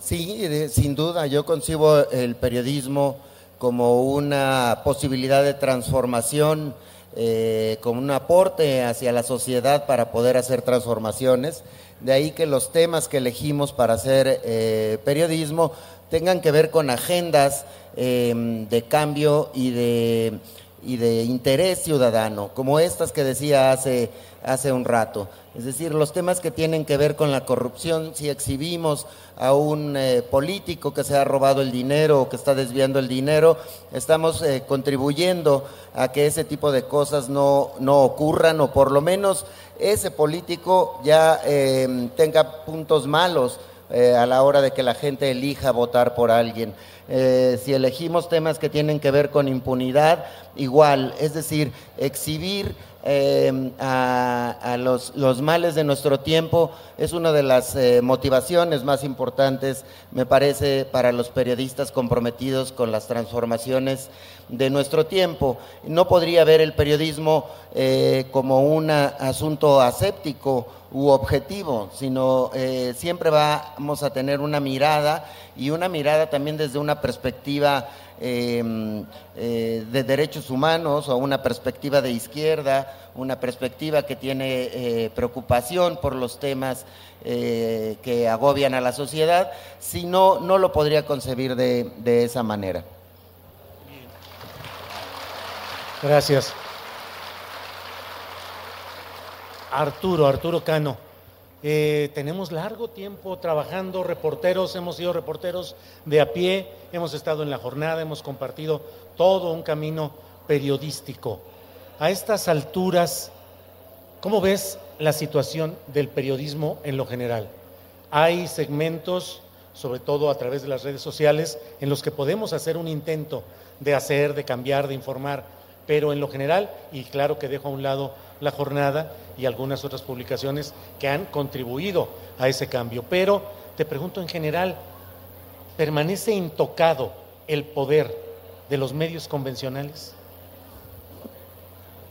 Sí, de- sin duda, yo concibo el periodismo como una posibilidad de transformación, eh, como un aporte hacia la sociedad para poder hacer transformaciones. De ahí que los temas que elegimos para hacer eh, periodismo tengan que ver con agendas eh, de cambio y de, y de interés ciudadano, como estas que decía hace, hace un rato. Es decir, los temas que tienen que ver con la corrupción, si exhibimos a un eh, político que se ha robado el dinero o que está desviando el dinero, estamos eh, contribuyendo a que ese tipo de cosas no, no ocurran o por lo menos ese político ya eh, tenga puntos malos eh, a la hora de que la gente elija votar por alguien. Eh, si elegimos temas que tienen que ver con impunidad, igual, es decir, exhibir eh, a, los males de nuestro tiempo es una de las eh, motivaciones más importantes, me parece, para los periodistas comprometidos con las transformaciones de nuestro tiempo. No podría ver el periodismo eh, como un asunto aséptico u objetivo, sino eh, siempre vamos a tener una mirada y una mirada también desde una perspectiva eh, eh, de derechos humanos o una perspectiva de izquierda, una perspectiva que tiene eh, preocupación por los temas que agobian a la sociedad, si no, no lo podría concebir de, de esa manera. Gracias. Arturo, Arturo Cano. Eh, tenemos largo tiempo trabajando, reporteros, hemos sido reporteros de a pie, hemos estado en la jornada, hemos compartido todo un camino periodístico. A estas alturas, ¿cómo ves la situación del periodismo en lo general? Hay segmentos, sobre todo a través de las redes sociales, en los que podemos hacer un intento de hacer, de cambiar, de informar, pero en lo general, y claro que dejo a un lado la jornada y algunas otras publicaciones que han contribuido a ese cambio, pero te pregunto en general, ¿permanece intocado el poder de los medios convencionales?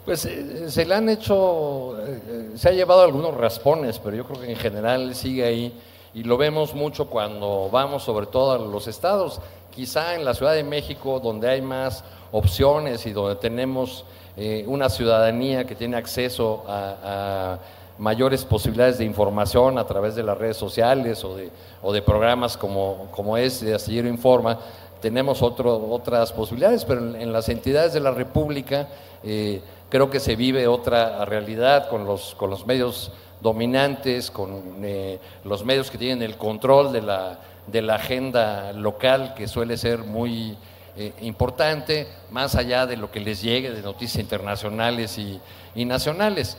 Pues eh, se le han hecho, eh, se ha llevado algunos raspones, pero yo creo que en general sigue ahí. Y lo vemos mucho cuando vamos sobre todo a los estados, quizá en la Ciudad de México donde hay más opciones y donde tenemos eh, una ciudadanía que tiene acceso a, mayores posibilidades de información a través de las redes sociales o de, o de programas como, como es de Astillero Informa, tenemos otro, otras posibilidades, pero en, las entidades de la República eh, creo que se vive otra realidad con los, con los medios dominantes, con eh, los medios que tienen el control de la, de la agenda local, que suele ser muy eh, importante, más allá de lo que les llegue de noticias internacionales y, nacionales.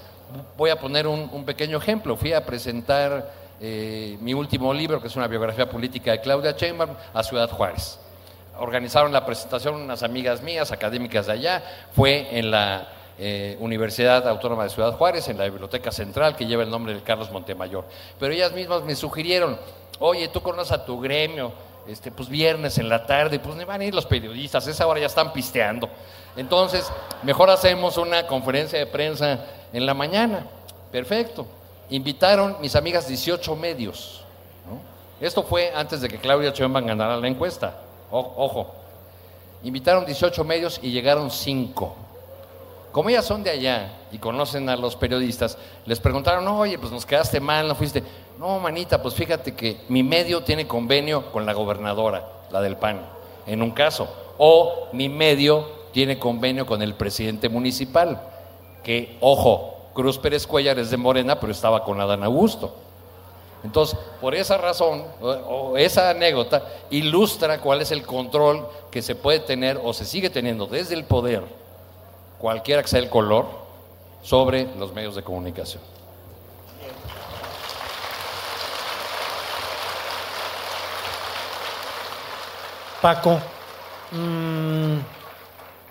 Voy a poner un, pequeño ejemplo. Fui a presentar eh, mi último libro, que es una biografía política de Claudia Sheinbaum, a Ciudad Juárez. Organizaron la presentación unas amigas mías, académicas de allá. Fue en la eh, Universidad Autónoma de Ciudad Juárez, en la Biblioteca Central, que lleva el nombre de Carlos Montemayor. Pero ellas mismas me sugirieron, oye, tú conoces a tu gremio, este, pues viernes en la tarde, pues ni van a ir los periodistas, esa hora ya están pisteando. Entonces, mejor hacemos una conferencia de prensa en la mañana. Perfecto. Invitaron mis amigas 18 medios. Esto fue antes de que Claudia Sheinbaum ganara la encuesta. ojo. Invitaron 18 medios y llegaron 5. Como ellas son de allá y conocen a los periodistas, les preguntaron, oye, pues nos quedaste mal, no fuiste. No, manita, pues fíjate que mi medio tiene convenio con la gobernadora, la del PAN, en un caso. O mi medio tiene convenio con el presidente municipal, que, ojo, Cruz Pérez Cuellar es de Morena, pero estaba con Adán Augusto. Entonces, por esa razón, o esa anécdota, ilustra cuál es el control que se puede tener o se sigue teniendo desde el poder cualquiera que sea el color, sobre los medios de comunicación. Paco, mm,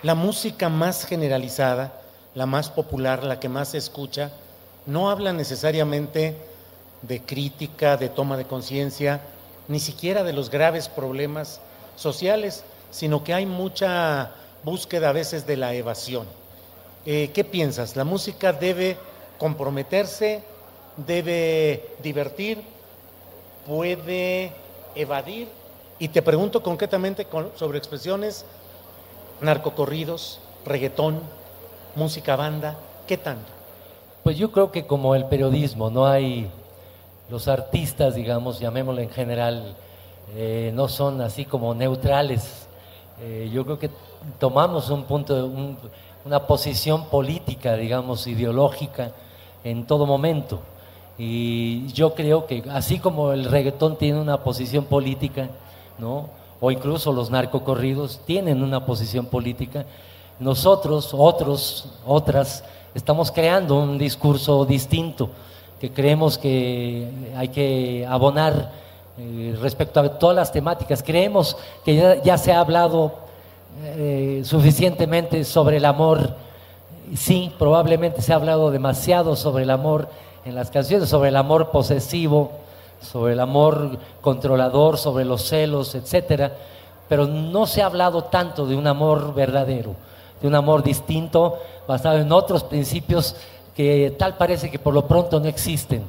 la música más generalizada, la más popular, la que más se escucha, no habla necesariamente de crítica, de toma de conciencia, ni siquiera de los graves problemas sociales, sino que hay mucha búsqueda a veces de la evasión. Eh, ¿Qué piensas? ¿La música debe comprometerse, debe divertir, puede evadir? Y te pregunto concretamente sobre expresiones narcocorridos, reggaetón, música banda, ¿qué tanto? Pues yo creo que como el periodismo, no hay los artistas, digamos, llamémoslo en general, eh, no son así como neutrales. Eh, yo creo que tomamos un punto, un, una posición política, digamos, ideológica en todo momento. Y yo creo que así como el reggaetón tiene una posición política, ¿no? o incluso los narcocorridos tienen una posición política, nosotros, otros, otras, estamos creando un discurso distinto que creemos que hay que abonar eh, respecto a todas las temáticas. Creemos que ya, ya se ha hablado eh, suficientemente sobre el amor. Sí, probablemente se ha hablado demasiado sobre el amor en las canciones, sobre el amor posesivo, sobre el amor controlador, sobre los celos, etcétera, pero no se ha hablado tanto de un amor verdadero, de un amor distinto, basado en otros principios que tal parece que por lo pronto no existen.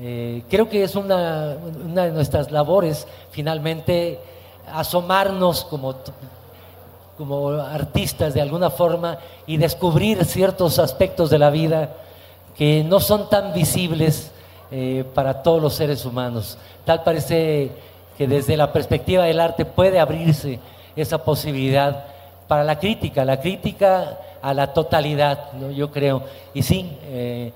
Eh, creo que es una, una de nuestras labores finalmente asomarnos como como artistas de alguna forma y descubrir ciertos aspectos de la vida que no son tan visibles eh, para todos los seres humanos. Tal parece que desde la perspectiva del arte puede abrirse esa posibilidad para la crítica, la crítica a la totalidad, yo creo. Y sí, eh,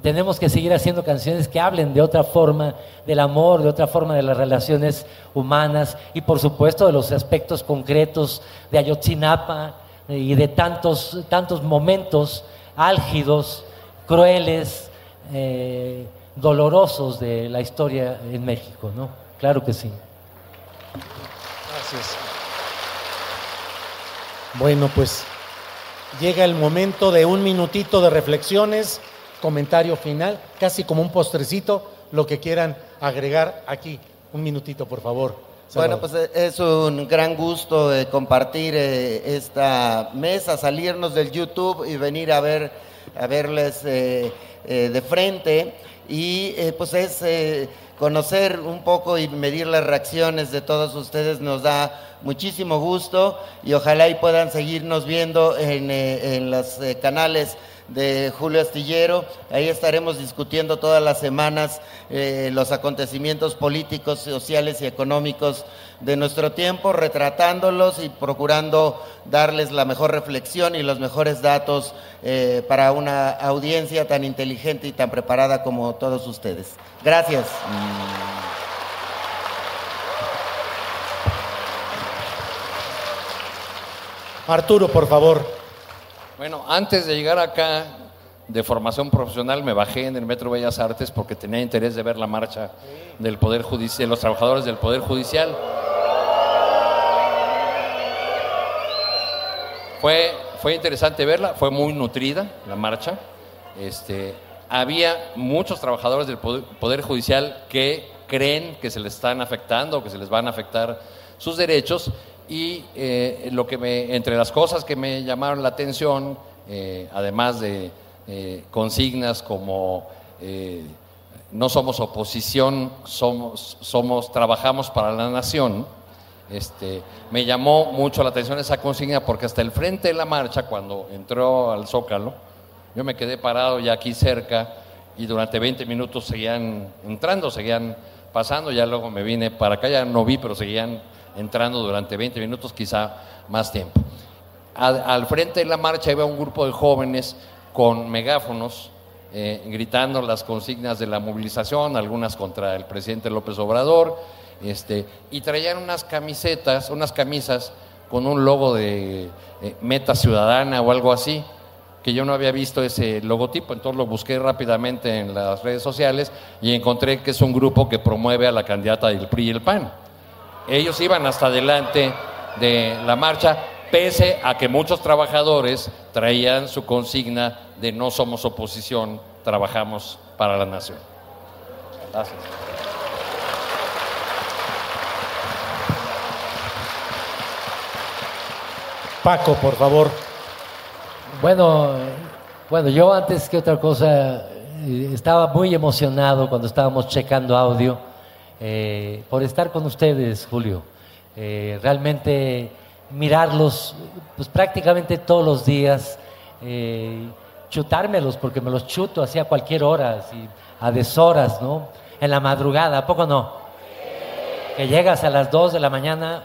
tenemos que seguir haciendo canciones que hablen de otra forma del amor, de otra forma de las relaciones humanas y por supuesto de los aspectos concretos de Ayotzinapa y de tantos, tantos momentos álgidos, crueles, eh, dolorosos de la historia en México, ¿no? Claro que sí. Gracias. Bueno, pues llega el momento de un minutito de reflexiones comentario final, casi como un postrecito, lo que quieran agregar aquí. Un minutito, por favor. Bueno, pues eh, es un gran gusto eh, compartir eh, esta mesa, salirnos del YouTube y venir a ver a verles de frente y pues es conocer un poco y medir las reacciones de todos ustedes nos da muchísimo gusto y ojalá y puedan seguirnos viendo en, en los canales de Julio Astillero. Ahí estaremos discutiendo todas las semanas eh, los acontecimientos políticos, sociales y económicos de nuestro tiempo, retratándolos y procurando darles la mejor reflexión y los mejores datos eh, para una audiencia tan inteligente y tan preparada como todos ustedes. Gracias. Arturo, por favor. Bueno, antes de llegar acá de formación profesional me bajé en el Metro Bellas Artes porque tenía interés de ver la marcha del Poder Judicial, los trabajadores del Poder Judicial. Fue, fue interesante verla, fue muy nutrida la marcha. Este, había muchos trabajadores del Poder, Judicial que creen que se les están afectando, que se les van a afectar sus derechos y eh, lo que me, entre las cosas que me llamaron la atención, eh, además de eh, consignas como eh, no somos oposición, somos, trabajamos para la nación, este, me llamó mucho la atención esa consigna porque hasta el frente de la marcha, cuando entró al Zócalo, yo me quedé parado ya aquí cerca y durante 20 minutos seguían entrando, seguían pasando, ya luego me vine para acá, ya no vi, pero seguían entrando durante 20 minutos, quizá más tiempo. Al, frente de la marcha iba un grupo de jóvenes con megáfonos eh, gritando las consignas de la movilización, algunas contra el presidente López Obrador, este, y traían unas camisetas, unas camisas con un logo de eh, Meta Ciudadana o algo así, que yo no había visto ese logotipo, entonces lo busqué rápidamente en las redes sociales y encontré que es un grupo que promueve a la candidata del PRI y el PAN. Ellos iban hasta adelante de la marcha, pese a que muchos trabajadores traían su consigna de no somos oposición, trabajamos para la nación. Gracias. Paco, por favor. Bueno, bueno, yo antes que otra cosa eh, estaba muy emocionado cuando estábamos checando audio eh, por estar con ustedes, Julio. Eh, realmente mirarlos pues prácticamente todos los días, eh, chutármelos porque me los chuto así a cualquier hora, así, a deshoras, ¿no? En la madrugada, ¿a poco no? Que llegas a las 2 de la mañana,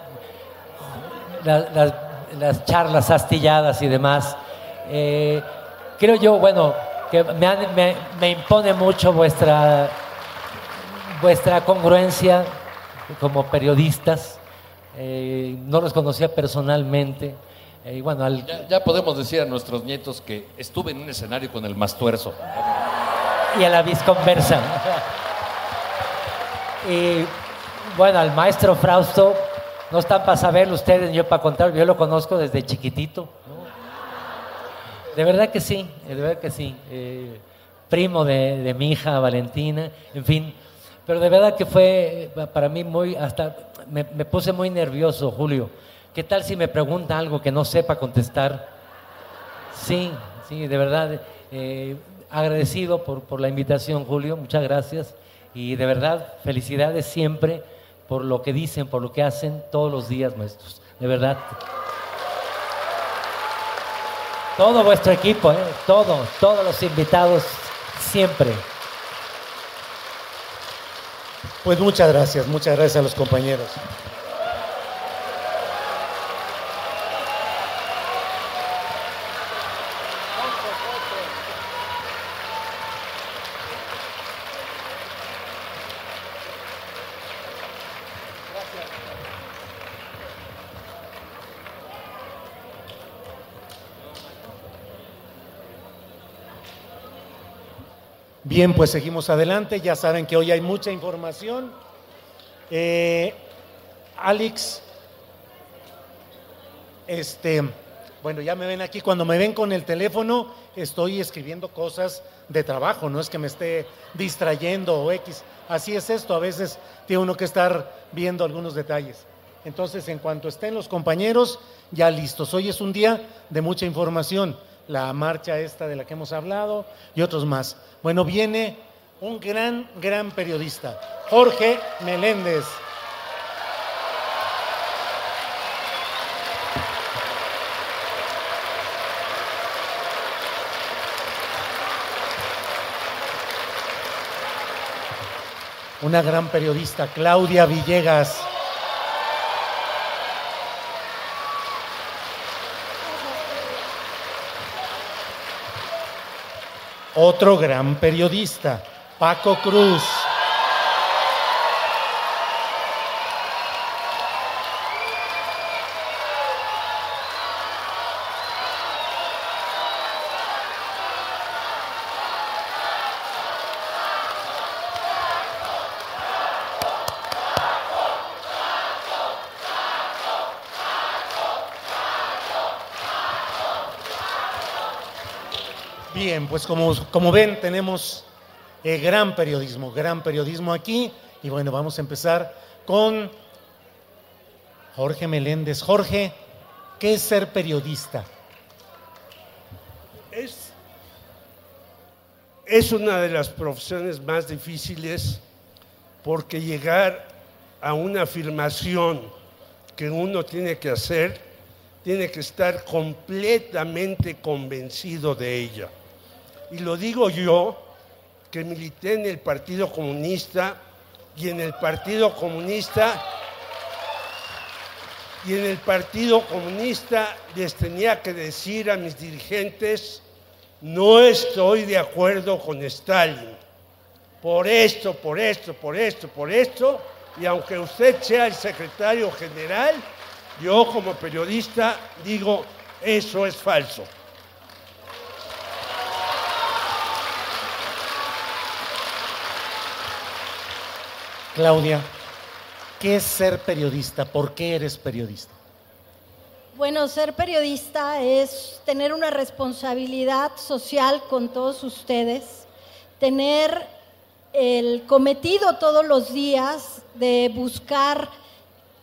la- las- las charlas astilladas y demás. Creo yo, bueno, que me, me- me impone mucho vuestra, vuestra congruencia como periodistas. Eh, no los conocía personalmente. Eh, y bueno, al- Ya, ya podemos decir a nuestros nietos que estuve en un escenario con el Mastuerzo. y a la visconversa. y bueno, al maestro Frausto, no están para saberlo ustedes, ni yo para contar, yo lo conozco desde chiquitito. ¿no? De verdad que sí, de verdad que sí. Eh, primo de, de mi hija Valentina, en fin. Pero de verdad que fue para mí muy, hasta me, me puse muy nervioso, Julio. ¿Qué tal si me pregunta algo que no sepa contestar? Sí, sí, de verdad. eh, agradecido por, por la invitación, Julio. Muchas gracias. Y de verdad, felicidades siempre por lo que dicen, por lo que hacen todos los días, maestros. De verdad. Todo vuestro equipo, ¿eh? todo, todos los invitados, siempre. Pues muchas gracias, muchas gracias a los compañeros. Bien, pues seguimos adelante. Ya saben que hoy hay mucha información. Eh, Alex, este, Bueno, ya me ven aquí. Cuando me ven con el teléfono, estoy escribiendo cosas de trabajo, no es que me esté distrayendo o X. Así es esto, a veces tiene uno que estar viendo algunos detalles. Entonces, en cuanto estén los compañeros, ya listos. Hoy es un día de mucha información. La marcha esta de la que hemos hablado y otros más. Bueno, viene un gran, gran periodista, Jorge Meléndez. Una gran periodista, Claudia Villegas. Otro gran periodista, Paco Cruz. Pues como, como ven, tenemos eh, gran periodismo, gran periodismo aquí. Y bueno, vamos a empezar con Jorge Meléndez. Jorge, ¿qué es ser periodista? Es, es una de las profesiones más difíciles porque llegar a una afirmación que uno tiene que hacer, tiene que estar completamente convencido de ella. Y lo digo yo, que milité en el Partido Comunista y en el Partido Comunista y en el Partido Comunista les tenía que decir a mis dirigentes, no estoy de acuerdo con Stalin, por esto, por esto, por esto, por esto, y aunque usted sea el secretario general, yo como periodista digo, eso es falso. Claudia, ¿qué es ser periodista? ¿Por qué eres periodista? Bueno, ser periodista es tener una responsabilidad social con todos ustedes, tener el cometido todos los días de buscar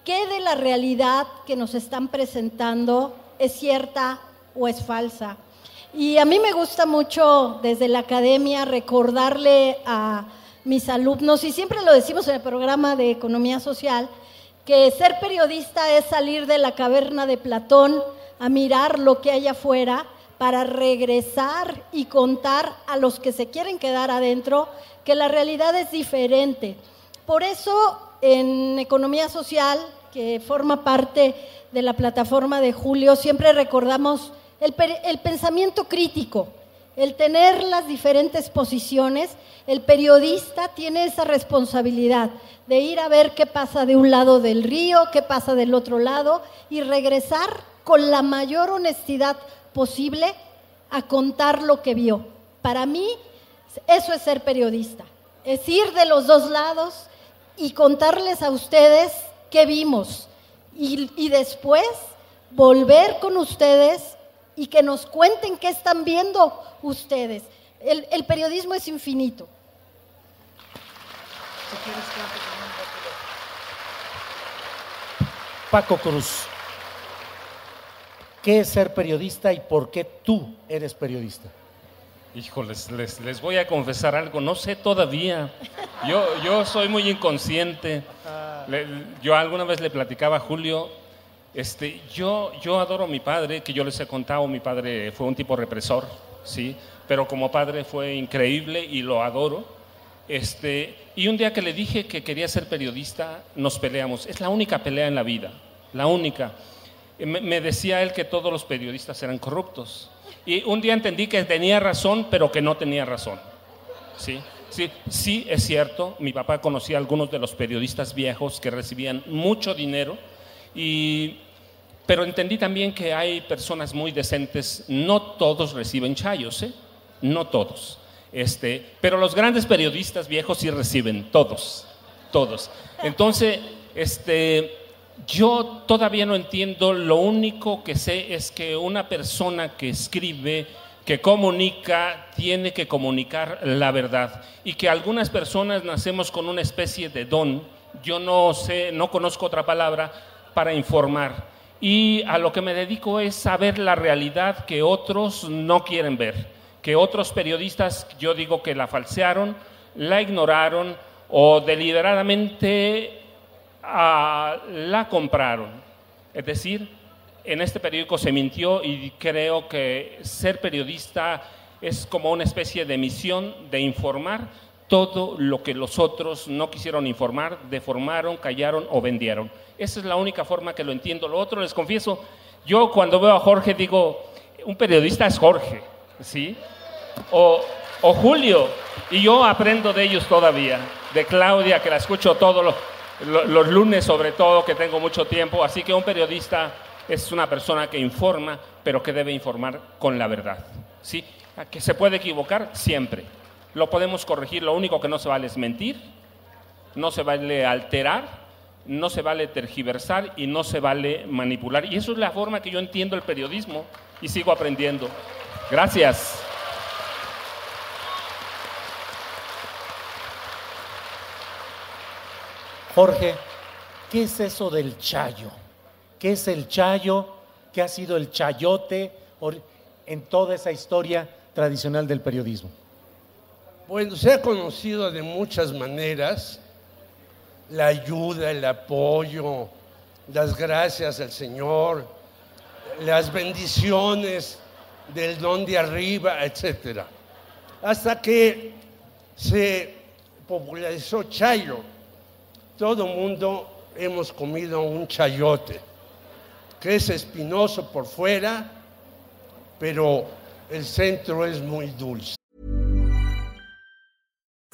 qué de la realidad que nos están presentando es cierta o es falsa. Y a mí me gusta mucho desde la academia recordarle a mis alumnos, y siempre lo decimos en el programa de Economía Social, que ser periodista es salir de la caverna de Platón a mirar lo que hay afuera para regresar y contar a los que se quieren quedar adentro que la realidad es diferente. Por eso en Economía Social, que forma parte de la plataforma de Julio, siempre recordamos el, el pensamiento crítico, el tener las diferentes posiciones, el periodista tiene esa responsabilidad de ir a ver qué pasa de un lado del río, qué pasa del otro lado y regresar con la mayor honestidad posible a contar lo que vio. Para mí, eso es ser periodista, es ir de los dos lados y contarles a ustedes qué vimos y, y después volver con ustedes y que nos cuenten qué están viendo ustedes. El, el periodismo es infinito. Paco Cruz, ¿qué es ser periodista y por qué tú eres periodista? Híjoles, les, les voy a confesar algo, no sé todavía. Yo, yo soy muy inconsciente. Le- yo alguna vez le platicaba a Julio, este, yo, yo adoro a mi padre, que yo les he contado, mi padre fue un tipo represor, ¿sí? Pero como padre fue increíble y lo adoro. Este, y un día que le dije que quería ser periodista, nos peleamos. Es la única pelea en la vida, la única. Me, me decía él que todos los periodistas eran corruptos. Y un día entendí que tenía razón, pero que no tenía razón. Sí, sí, sí, es cierto. Mi papá conocía a algunos de los periodistas viejos que recibían mucho dinero, y, pero entendí también que hay personas muy decentes. No todos reciben chayos, ¿eh? No todos. Este, pero los grandes periodistas viejos sí reciben, todos, todos. Entonces, este, Yo todavía no entiendo, lo único que sé es que una persona que escribe, que comunica, tiene que comunicar la verdad y que algunas personas nacemos con una especie de don, yo no sé, no conozco otra palabra para informar y a lo que me dedico es saber la realidad que otros no quieren ver, que otros periodistas, yo digo que la falsearon, la ignoraron o deliberadamente ah, la compraron. Es decir, en este periódico se mintió y creo que ser periodista es como una especie de misión de informar todo lo que los otros no quisieron informar, deformaron, callaron o vendieron. Esa es la única forma que lo entiendo. Lo otro, les confieso, yo cuando veo a Jorge digo, un periodista es Jorge, ¿sí? O, Julio, y yo aprendo de ellos todavía, de Claudia, que la escucho todos los, lunes sobre todo, que tengo mucho tiempo, así que un periodista es una persona que informa, pero que debe informar con la verdad, ¿sí? Que se puede equivocar siempre, lo podemos corregir, lo único que no se vale es mentir, no se vale alterar, no se vale tergiversar y no se vale manipular. Y eso es la forma que yo entiendo el periodismo y sigo aprendiendo. Gracias. Jorge, ¿qué es eso del chayo? ¿Qué es el chayo? ¿Qué ha sido el chayote en toda esa historia tradicional del periodismo? Bueno, se ha conocido de muchas maneras la ayuda, el apoyo, las gracias al Señor, las bendiciones del don de arriba, etc. Hasta que se popularizó Chayo. Todo mundo hemos comido un chayote, que es espinoso por fuera, pero el centro es muy dulce.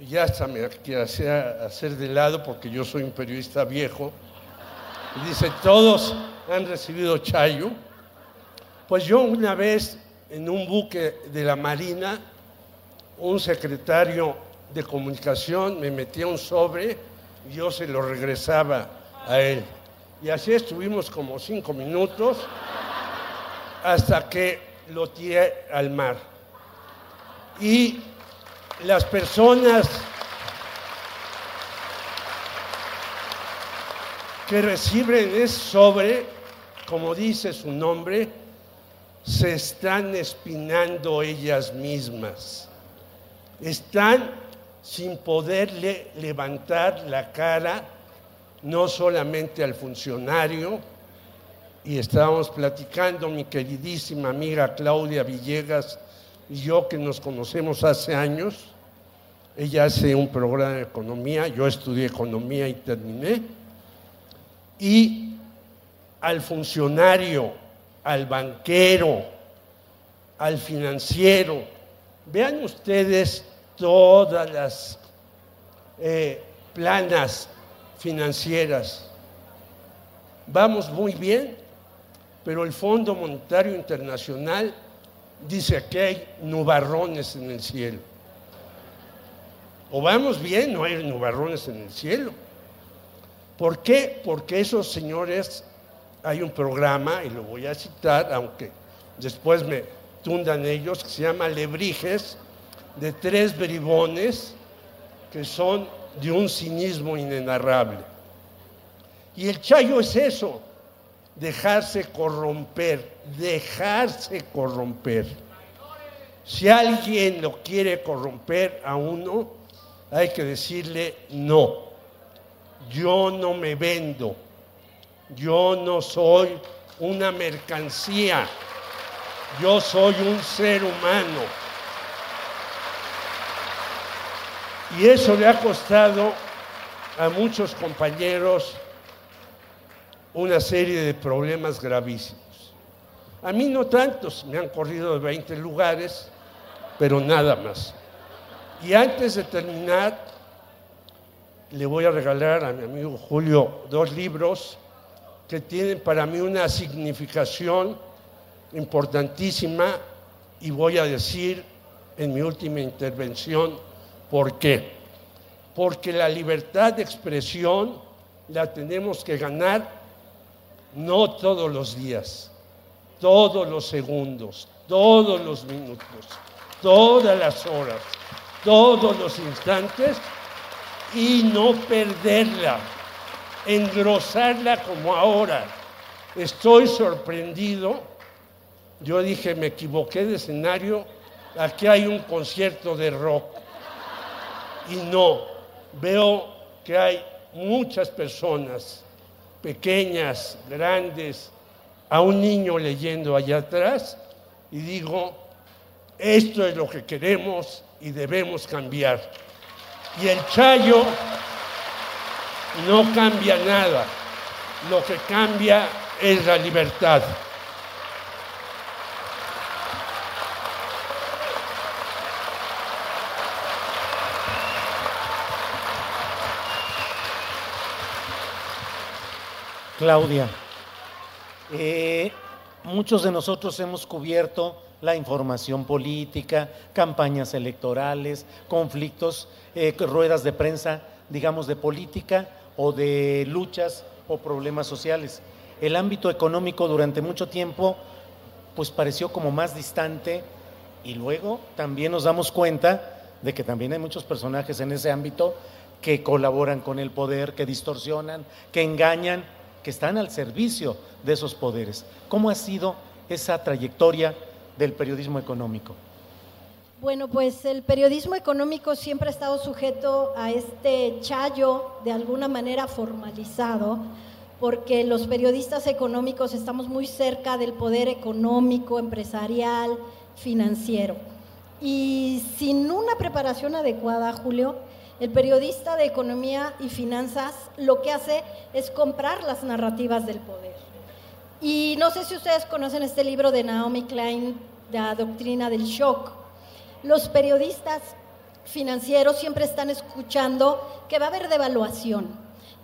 ya hasta me quise hacer de lado porque yo soy un periodista viejo. Dice, todos han recibido chayo. Pues yo una vez en un buque de la Marina, un secretario de comunicación me metía un sobre y yo se lo regresaba a él. Y así estuvimos como cinco minutos hasta que lo tiré al mar. Y las personas que reciben ese sobre, como dice su nombre, se están espinando ellas mismas. Están sin poderle levantar la cara, no solamente al funcionario, y estábamos platicando, mi queridísima amiga Claudia Villegas, y yo que nos conocemos hace años, ella hace un programa de economía, yo estudié economía y terminé, y al funcionario, al banquero, al financiero, vean ustedes todas las eh, planas financieras. Vamos muy bien, pero el Fondo Monetario Internacional dice que hay nubarrones en el cielo. O vamos bien, no hay nubarrones en el cielo. ¿Por qué? Porque esos señores, hay un programa, y lo voy a citar, aunque después me tundan ellos, que se llama Lebrijes, de tres bribones que son de un cinismo inenarrable. Y el chayo es eso, dejarse corromper, dejarse corromper. Si alguien lo quiere corromper a uno, hay que decirle no. Yo no me vendo. Yo no soy una mercancía. Yo soy un ser humano. Y eso le ha costado a muchos compañeros una serie de problemas gravísimos. A mí no tantos, me han corrido de 20 lugares, pero nada más. Y antes de terminar, le voy a regalar a mi amigo Julio dos libros que tienen para mí una significación importantísima y voy a decir en mi última intervención por qué. Porque la libertad de expresión la tenemos que ganar no todos los días, todos los segundos, todos los minutos, todas las horas, todos los instantes y no perderla, engrosarla como ahora. Estoy sorprendido. Yo dije, me equivoqué de escenario, aquí hay un concierto de rock. Y no, veo que hay muchas personas, pequeñas, grandes, a un niño leyendo allá atrás y digo, esto es lo que queremos y debemos cambiar. Y el Chayo no cambia nada, lo que cambia es la libertad. Claudia, eh, muchos de nosotros hemos cubierto la información política, campañas electorales, conflictos, eh, ruedas de prensa, digamos, de política o de luchas o problemas sociales. El ámbito económico durante mucho tiempo pues pareció como más distante y luego también nos damos cuenta de que también hay muchos personajes en ese ámbito que colaboran con el poder, que distorsionan, que engañan que están al servicio de esos poderes. ¿Cómo ha sido esa trayectoria del periodismo económico? Bueno, pues el periodismo económico siempre ha estado sujeto a este chayo de alguna manera formalizado, porque los periodistas económicos estamos muy cerca del poder económico, empresarial, financiero. Y sin una preparación adecuada, Julio, el periodista de economía y finanzas lo que hace es comprar las narrativas del poder. Y no sé si ustedes conocen este libro de Naomi Klein, La doctrina del shock. Los periodistas financieros siempre están escuchando que va a haber devaluación,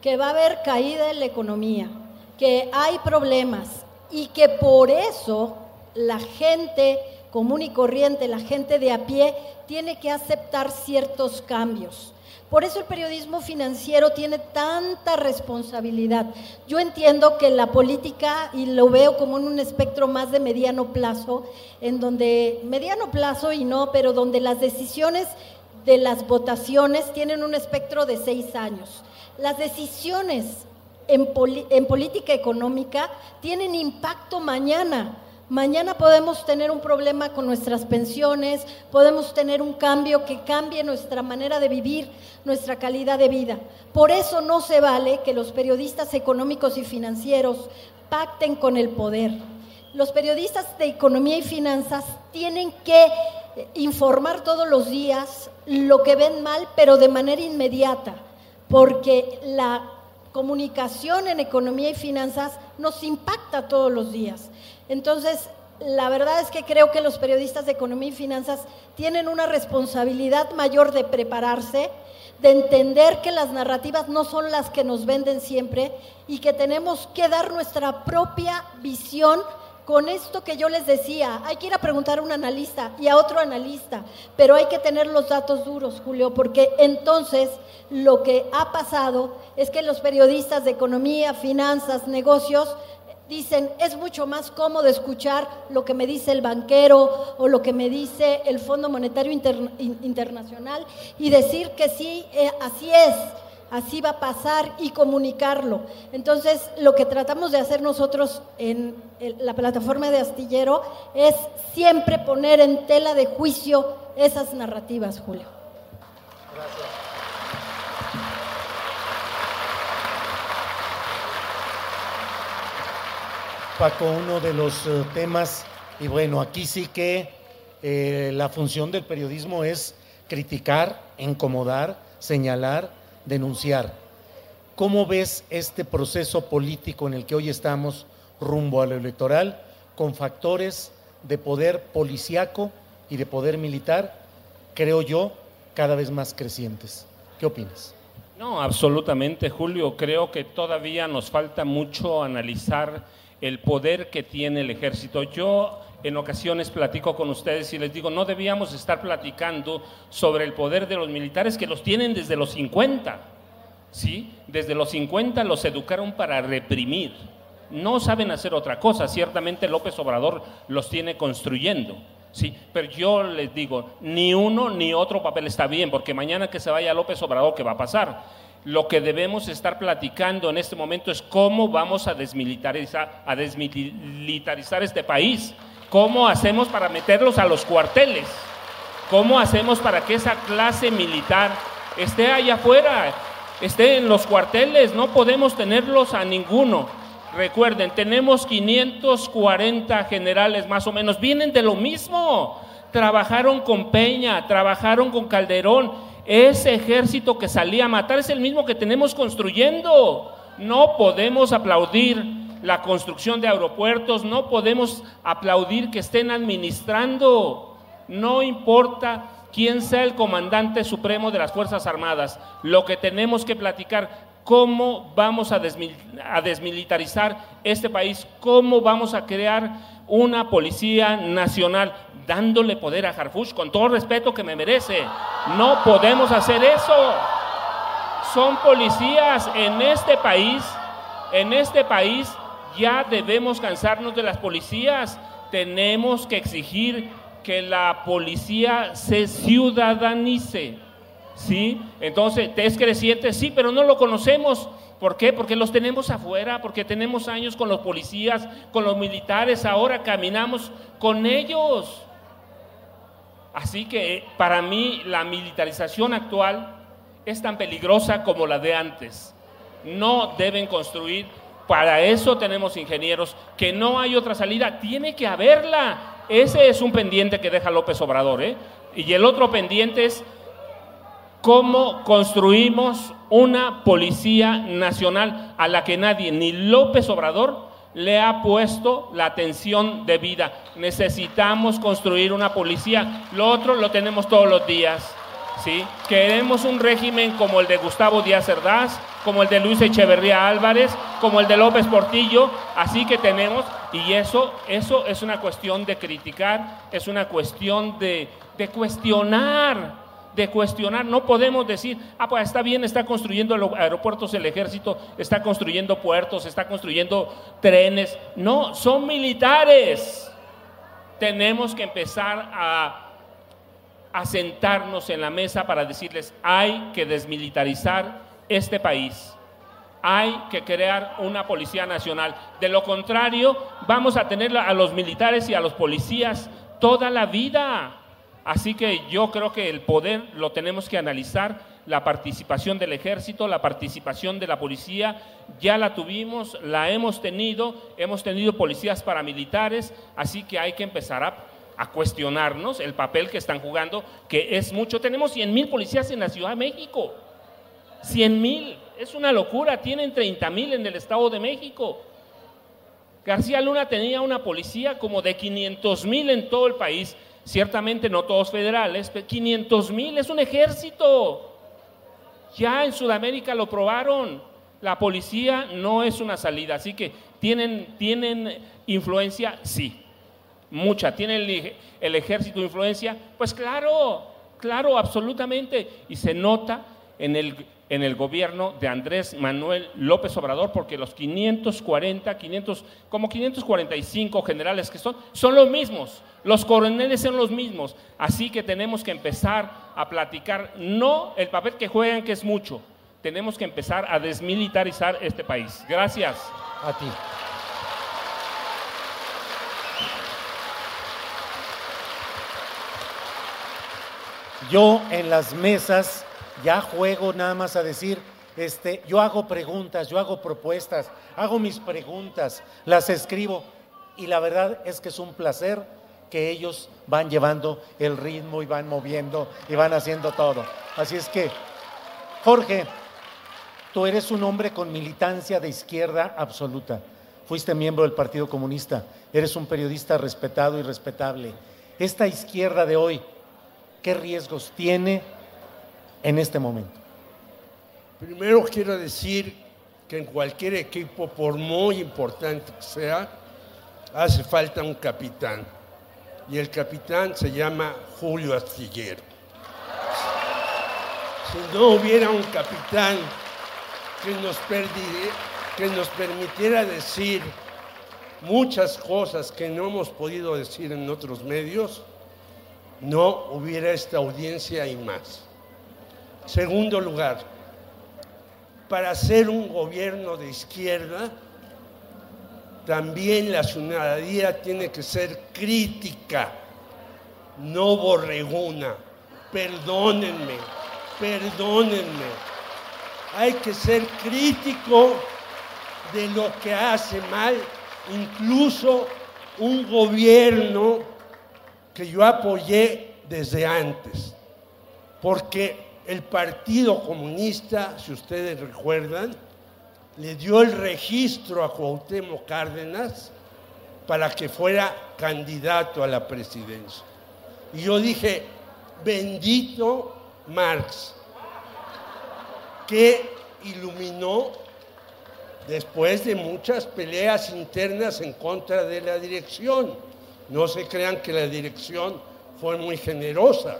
que va a haber caída en la economía, que hay problemas y que por eso la gente común y corriente, la gente de a pie, tiene que aceptar ciertos cambios. Por eso el periodismo financiero tiene tanta responsabilidad. Yo entiendo que la política, y lo veo como en un espectro más de mediano plazo, en donde, mediano plazo y no, pero donde las decisiones de las votaciones tienen un espectro de seis años. Las decisiones en, en política económica tienen impacto mañana Mañana podemos tener un problema con nuestras pensiones, podemos tener un cambio que cambie nuestra manera de vivir, nuestra calidad de vida. Por eso no se vale que los periodistas económicos y financieros pacten con el poder. Los periodistas de economía y finanzas tienen que informar todos los días lo que ven mal, pero de manera inmediata, porque la comunicación en economía y finanzas nos impacta todos los días. Entonces, la verdad es que creo que los periodistas de economía y finanzas tienen una responsabilidad mayor de prepararse, de entender que las narrativas no son las que nos venden siempre y que tenemos que dar nuestra propia visión con esto que yo les decía, hay que ir a preguntar a un analista y a otro analista, pero hay que tener los datos duros, Julio, porque entonces lo que ha pasado es que los periodistas de economía, finanzas, negocios, dicen, es mucho más cómodo escuchar lo que me dice el banquero o lo que me dice el Fondo Monetario Internacional y decir que sí, eh, así es, así va a pasar y comunicarlo. Entonces, lo que tratamos de hacer nosotros en la plataforma de Astillero es siempre poner en tela de juicio esas narrativas, Julio. Gracias. Paco, uno de los eh, temas, y bueno, aquí sí que eh, la función del periodismo es criticar, incomodar, señalar, denunciar. ¿Cómo ves este proceso político en el que hoy estamos rumbo a lo electoral con factores de poder policiaco y de poder militar, creo yo, cada vez más crecientes? ¿Qué opinas? No, absolutamente, Julio. Creo que todavía nos falta mucho analizar el poder que tiene el ejército. Yo en ocasiones platico con ustedes y les digo, no debíamos estar platicando sobre el poder de los militares que los tienen desde los 50. ¿sí? Desde los 50 los educaron para reprimir. No saben hacer otra cosa. Ciertamente López Obrador los tiene construyendo. Sí, pero yo les digo, ni uno ni otro papel está bien, porque mañana que se vaya López Obrador, ¿qué va a pasar? Lo que debemos estar platicando en este momento es cómo vamos a desmilitarizar, a desmilitarizar este país, cómo hacemos para meterlos a los cuarteles, cómo hacemos para que esa clase militar esté allá afuera, esté en los cuarteles, no podemos tenerlos a ninguno. Recuerden, tenemos 540 generales más o menos, vienen de lo mismo, trabajaron con Peña, trabajaron con Calderón, ese ejército que salía a matar es el mismo que tenemos construyendo. No podemos aplaudir la construcción de aeropuertos, no podemos aplaudir que estén administrando. No importa quién sea el comandante supremo de las Fuerzas Armadas, lo que tenemos que platicar, cómo vamos a, desmilitarizar este país, cómo vamos a crear una policía nacional dándole poder a Harfush con todo el respeto que me merece. No podemos hacer eso. Son policías en este país, en este país ya debemos cansarnos de las policías. Tenemos que exigir que la policía se ciudadanice. ¿Sí? Entonces, ¿es creciente? Sí, pero no lo conocemos. ¿Por qué? Porque los tenemos afuera, porque tenemos años con los policías, con los militares, ahora caminamos con ellos. Así que para mí la militarización actual es tan peligrosa como la de antes. No deben construir, para eso tenemos ingenieros, que no hay otra salida, tiene que haberla. Ese es un pendiente que deja López Obrador. ¿eh? Y el otro pendiente es cómo construimos una policía nacional a la que nadie, ni López Obrador, le ha puesto la atención debida. Necesitamos construir una policía. Lo otro lo tenemos todos los días. ¿sí? Queremos un régimen como el de Gustavo Díaz Cerdás, como el de Luis Echeverría Álvarez, como el de López Portillo. Así que tenemos, y eso, eso es una cuestión de criticar, es una cuestión de, de cuestionar de cuestionar. No podemos decir, ah, pues está bien, está construyendo aeropuertos el ejército, está construyendo puertos, está construyendo trenes. No, son militares. Tenemos que empezar a, sentarnos en la mesa para decirles, hay que desmilitarizar este país. Hay que crear una policía nacional. De lo contrario, vamos a tener a los militares y a los policías toda la vida. Así que yo creo que el poder lo tenemos que analizar, la participación del ejército, la participación de la policía, ya la tuvimos, la hemos tenido, hemos tenido policías paramilitares, así que hay que empezar a, cuestionarnos el papel que están jugando, que es mucho. Tenemos 100 mil policías en la Ciudad de México, 100 mil, es una locura, tienen 30 mil en el Estado de México. García Luna tenía una policía como de 500 mil en todo el país Ciertamente no todos federales, pero 500 mil es un ejército. Ya en Sudamérica lo probaron. La policía no es una salida, así que tienen, tienen influencia, sí, mucha. ¿Tiene el, el ejército influencia? Pues claro, claro, absolutamente. Y se nota en el, en el gobierno de Andrés Manuel López Obrador, porque los 540, 500, como 545 generales que son, son los mismos. Los coroneles son los mismos. Así que tenemos que empezar a platicar, no el papel que juegan, que es mucho. Tenemos que empezar a desmilitarizar este país. Gracias. A ti. Yo en las mesas ya juego nada más a decir, este, yo hago preguntas, yo hago propuestas, hago mis preguntas, las escribo y la verdad es que es un placer que ellos van llevando el ritmo y van moviendo y van haciendo todo. Así es que, Jorge, tú eres un hombre con militancia de izquierda absoluta. Fuiste miembro del Partido Comunista, eres un periodista respetado y respetable. Esta izquierda de hoy, ¿qué riesgos tiene en este momento? Primero quiero decir que en cualquier equipo, por muy importante que sea, hace falta un capitán. Y el capitán se llama Julio Astillero. Si no hubiera un capitán que nos, que nos permitiera decir muchas cosas que no hemos podido decir en otros medios, no hubiera esta audiencia y más. Segundo lugar, para ser un gobierno de izquierda, también la ciudadanía tiene que ser crítica, no borreguna. Perdónenme, perdónenme. Hay que ser crítico de lo que hace mal, incluso un gobierno que yo apoyé desde antes, porque el Partido Comunista, si ustedes recuerdan, le dio el registro a Cuauhtémoc Cárdenas para que fuera candidato a la presidencia. Y yo dije, bendito Marx, que iluminó después de muchas peleas internas en contra de la dirección. No se crean que la dirección fue muy generosa.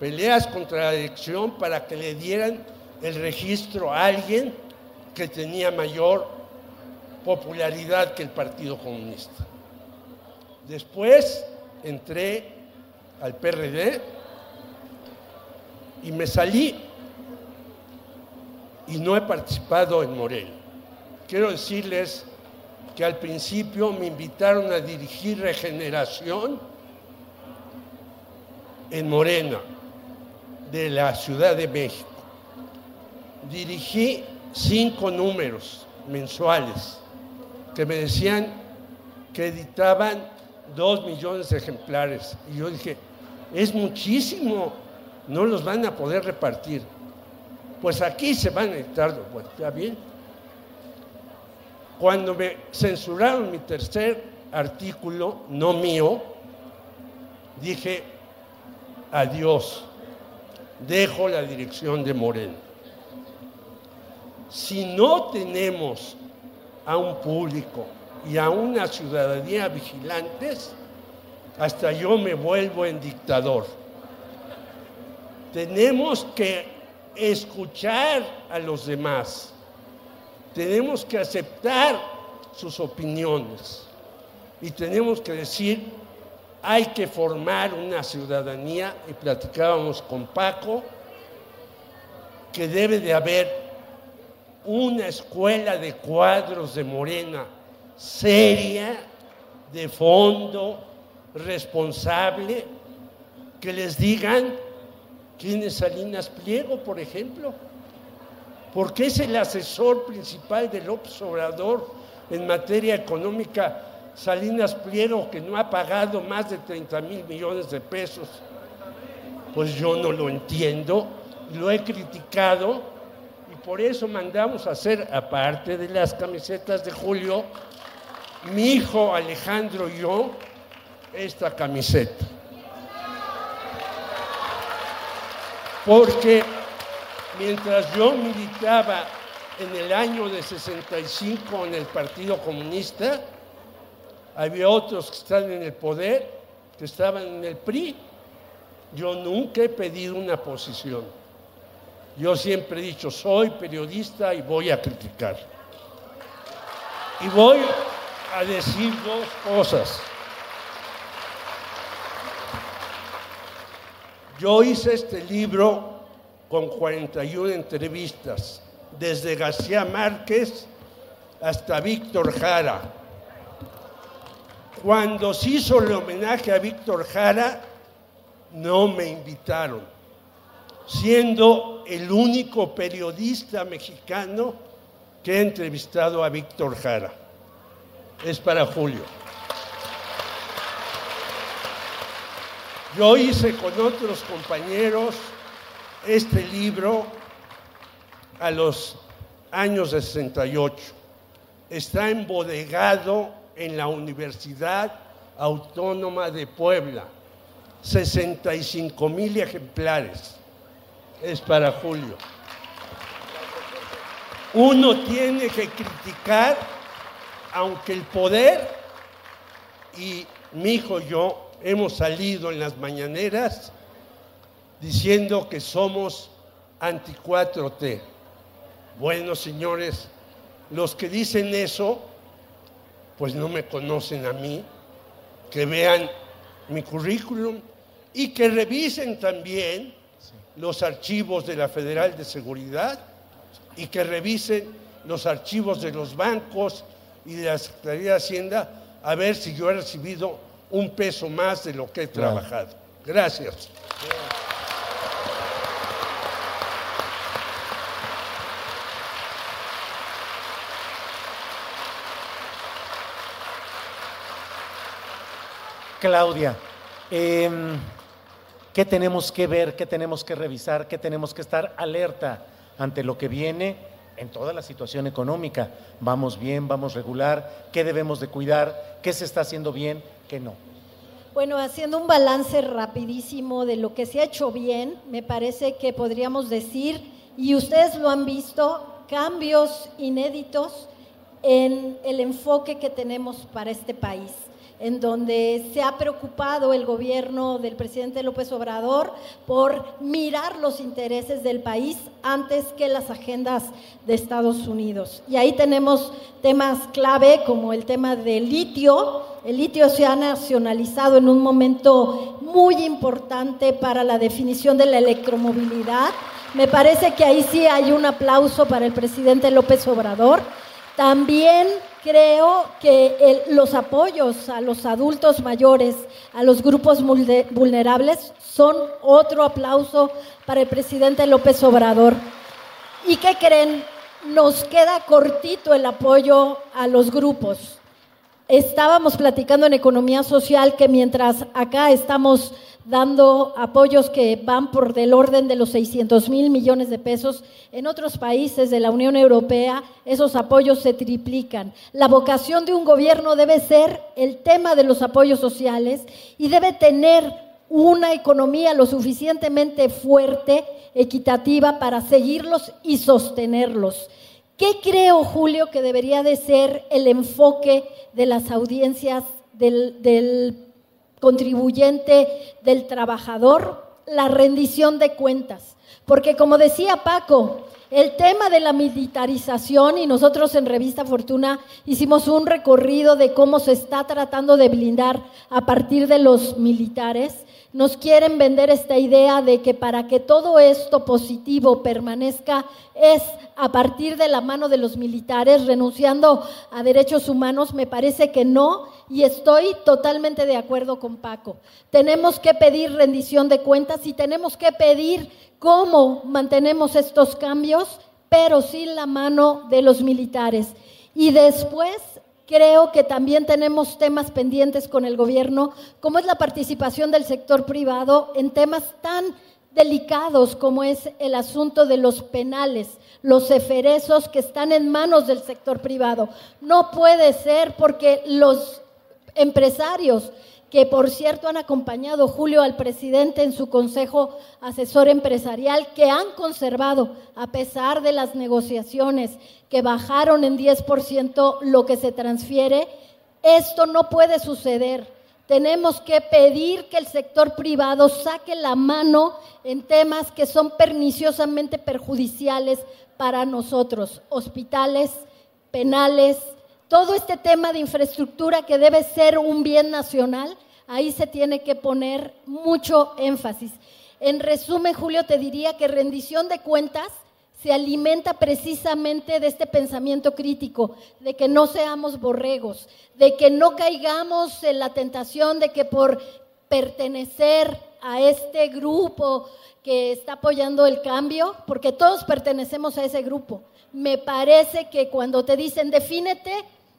Peleas contra la dirección para que le dieran el registro a alguien que tenía mayor popularidad que el Partido Comunista. Después entré al PRD y me salí y no he participado en Morel. Quiero decirles que al principio me invitaron a dirigir regeneración en Morena, de la Ciudad de México. Dirigí cinco números mensuales que me decían que editaban dos millones de ejemplares. Y yo dije, es muchísimo, no los van a poder repartir. Pues aquí se van a editar, pues, ¿está bien? Cuando me censuraron mi tercer artículo, no mío, dije, adiós, dejo la dirección de Moreno. Si no tenemos a un público y a una ciudadanía vigilantes, hasta yo me vuelvo en dictador. Tenemos que escuchar a los demás. Tenemos que aceptar sus opiniones. Y tenemos que decir, hay que formar una ciudadanía, y platicábamos con Paco, que debe de haber una escuela de cuadros de Morena seria, de fondo, responsable, que les digan quién es Salinas Pliego, por ejemplo, porque es el asesor principal de López Obrador en materia económica Salinas Pliego, que no ha pagado más de 30 mil millones de pesos. Pues yo no lo entiendo, lo he criticado y por eso mandamos a hacer, aparte de las camisetas de Julio, mi hijo Alejandro y yo, esta camiseta. Porque mientras yo militaba en el año de 65 en el Partido Comunista, había otros que están en el poder, que estaban en el PRI. Yo nunca he pedido una posición. Yo siempre he dicho, soy periodista y voy a criticar. Y voy a decir dos cosas. Yo hice este libro con 41 entrevistas, desde García Márquez hasta Víctor Jara. Cuando se hizo el homenaje a Víctor Jara, no me invitaron, siendo el único periodista mexicano que he entrevistado a Víctor Jara. Es para Julio. Yo hice con otros compañeros este libro a los años 68. Está embodegado en la Universidad Autónoma de Puebla. 65 mil ejemplares. Es para Julio. Uno tiene que criticar, aunque el poder y mi hijo y yo hemos salido en las mañaneras diciendo que somos anti 4T. Bueno, señores, los que dicen eso, pues no me conocen a mí, que vean mi currículum y que revisen también los archivos de la Federal de Seguridad y que revisen los archivos de los bancos y de la Secretaría de Hacienda a ver si yo he recibido un peso más de lo que he trabajado. Gracias. Claudia, em, ¿qué tenemos que ver, qué tenemos que revisar, qué tenemos que estar alerta ante lo que viene en toda la situación económica? ¿Vamos bien, vamos regular? ¿Qué debemos de cuidar? ¿Qué se está haciendo bien? ¿Qué no? Bueno, haciendo un balance rapidísimo de lo que se ha hecho bien, me parece que podríamos decir, y ustedes lo han visto, cambios inéditos en el enfoque que tenemos para este país en donde se ha preocupado el gobierno del presidente López Obrador por mirar los intereses del país antes que las agendas de Estados Unidos. Y ahí tenemos temas clave como el tema del litio. El litio se ha nacionalizado en un momento muy importante para la definición de la electromovilidad. Me parece que ahí sí hay un aplauso para el presidente López Obrador. También creo que los apoyos a los adultos mayores, a los grupos vulnerables, son otro aplauso para el presidente López Obrador. ¿Y qué creen? Nos queda cortito el apoyo a los grupos. Estábamos platicando en economía social que mientras acá estamos dando apoyos que van por del orden de los 600 mil millones de pesos. En otros países de la Unión Europea esos apoyos se triplican. La vocación de un gobierno debe ser el tema de los apoyos sociales y debe tener una economía lo suficientemente fuerte, equitativa, para seguirlos y sostenerlos. ¿Qué creo, Julio, que debería de ser el enfoque de las audiencias del, del contribuyente del trabajador, la rendición de cuentas. Porque como decía Paco, el tema de la militarización, y nosotros en Revista Fortuna hicimos un recorrido de cómo se está tratando de blindar a partir de los militares, nos quieren vender esta idea de que para que todo esto positivo permanezca es a partir de la mano de los militares, renunciando a derechos humanos, me parece que no, y estoy totalmente de acuerdo con Paco. Tenemos que pedir rendición de cuentas y tenemos que pedir cómo mantenemos estos cambios, pero sin la mano de los militares. Y después creo que también tenemos temas pendientes con el gobierno, como es la participación del sector privado en temas tan delicados como es el asunto de los penales, los eferesos que están en manos del sector privado. No puede ser porque los empresarios que por cierto han acompañado Julio al presidente en su consejo asesor empresarial, que han conservado, a pesar de las negociaciones que bajaron en 10% lo que se transfiere, esto no puede suceder. tenemos que pedir que el sector privado saque la mano en temas que son perniciosamente perjudiciales para nosotros, hospitales, penales, todo este tema de infraestructura que debe ser un bien nacional, ahí se tiene que poner mucho énfasis. En resumen, Julio, te diría que rendición de cuentas se alimenta precisamente de este pensamiento crítico, de que no seamos borregos, de que no caigamos en la tentación de que por pertenecer a este grupo que está apoyando el cambio, porque todos pertenecemos a ese grupo. Me parece que cuando te dicen defínete,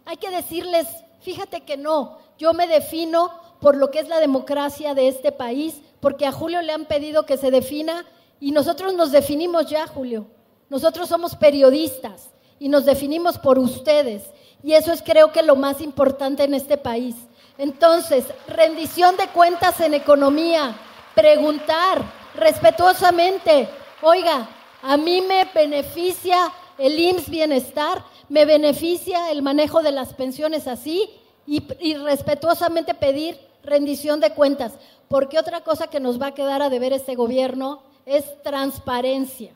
hay que decirles, fíjate que no, yo me defino por lo que es la democracia de este país, porque a Julio le han pedido que se defina y nosotros nos definimos ya, Julio. Nosotros somos periodistas y nos definimos por ustedes. Y eso es creo que lo más importante en este país. Entonces, rendición de cuentas en economía, preguntar respetuosamente, oiga, a mí me beneficia el IMSS bienestar, me beneficia el manejo de las pensiones así y, respetuosamente pedir rendición de cuentas, porque otra cosa que nos va a quedar a deber este gobierno es transparencia.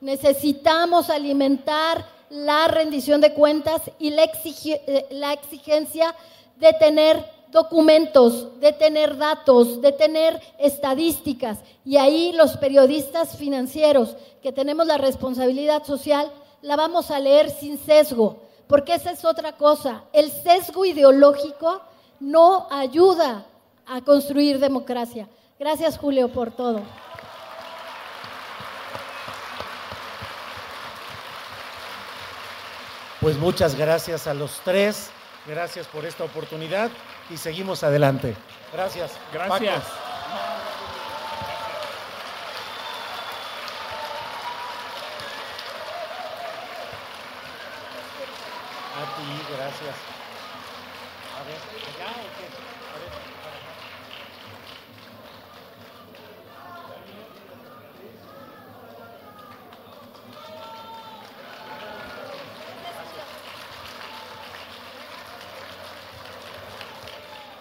Necesitamos alimentar la rendición de cuentas y la, eh, la exigencia de tener documentos, de tener datos, de tener estadísticas. Y ahí los periodistas financieros que tenemos la responsabilidad social, la vamos a leer sin sesgo, porque esa es otra cosa. El sesgo ideológico no ayuda a construir democracia. Gracias, Julio, por todo. Pues muchas gracias a los tres, gracias por esta oportunidad y seguimos adelante. Gracias. Gracias ti, gracias. A ver, ¿ya o qué? A ver.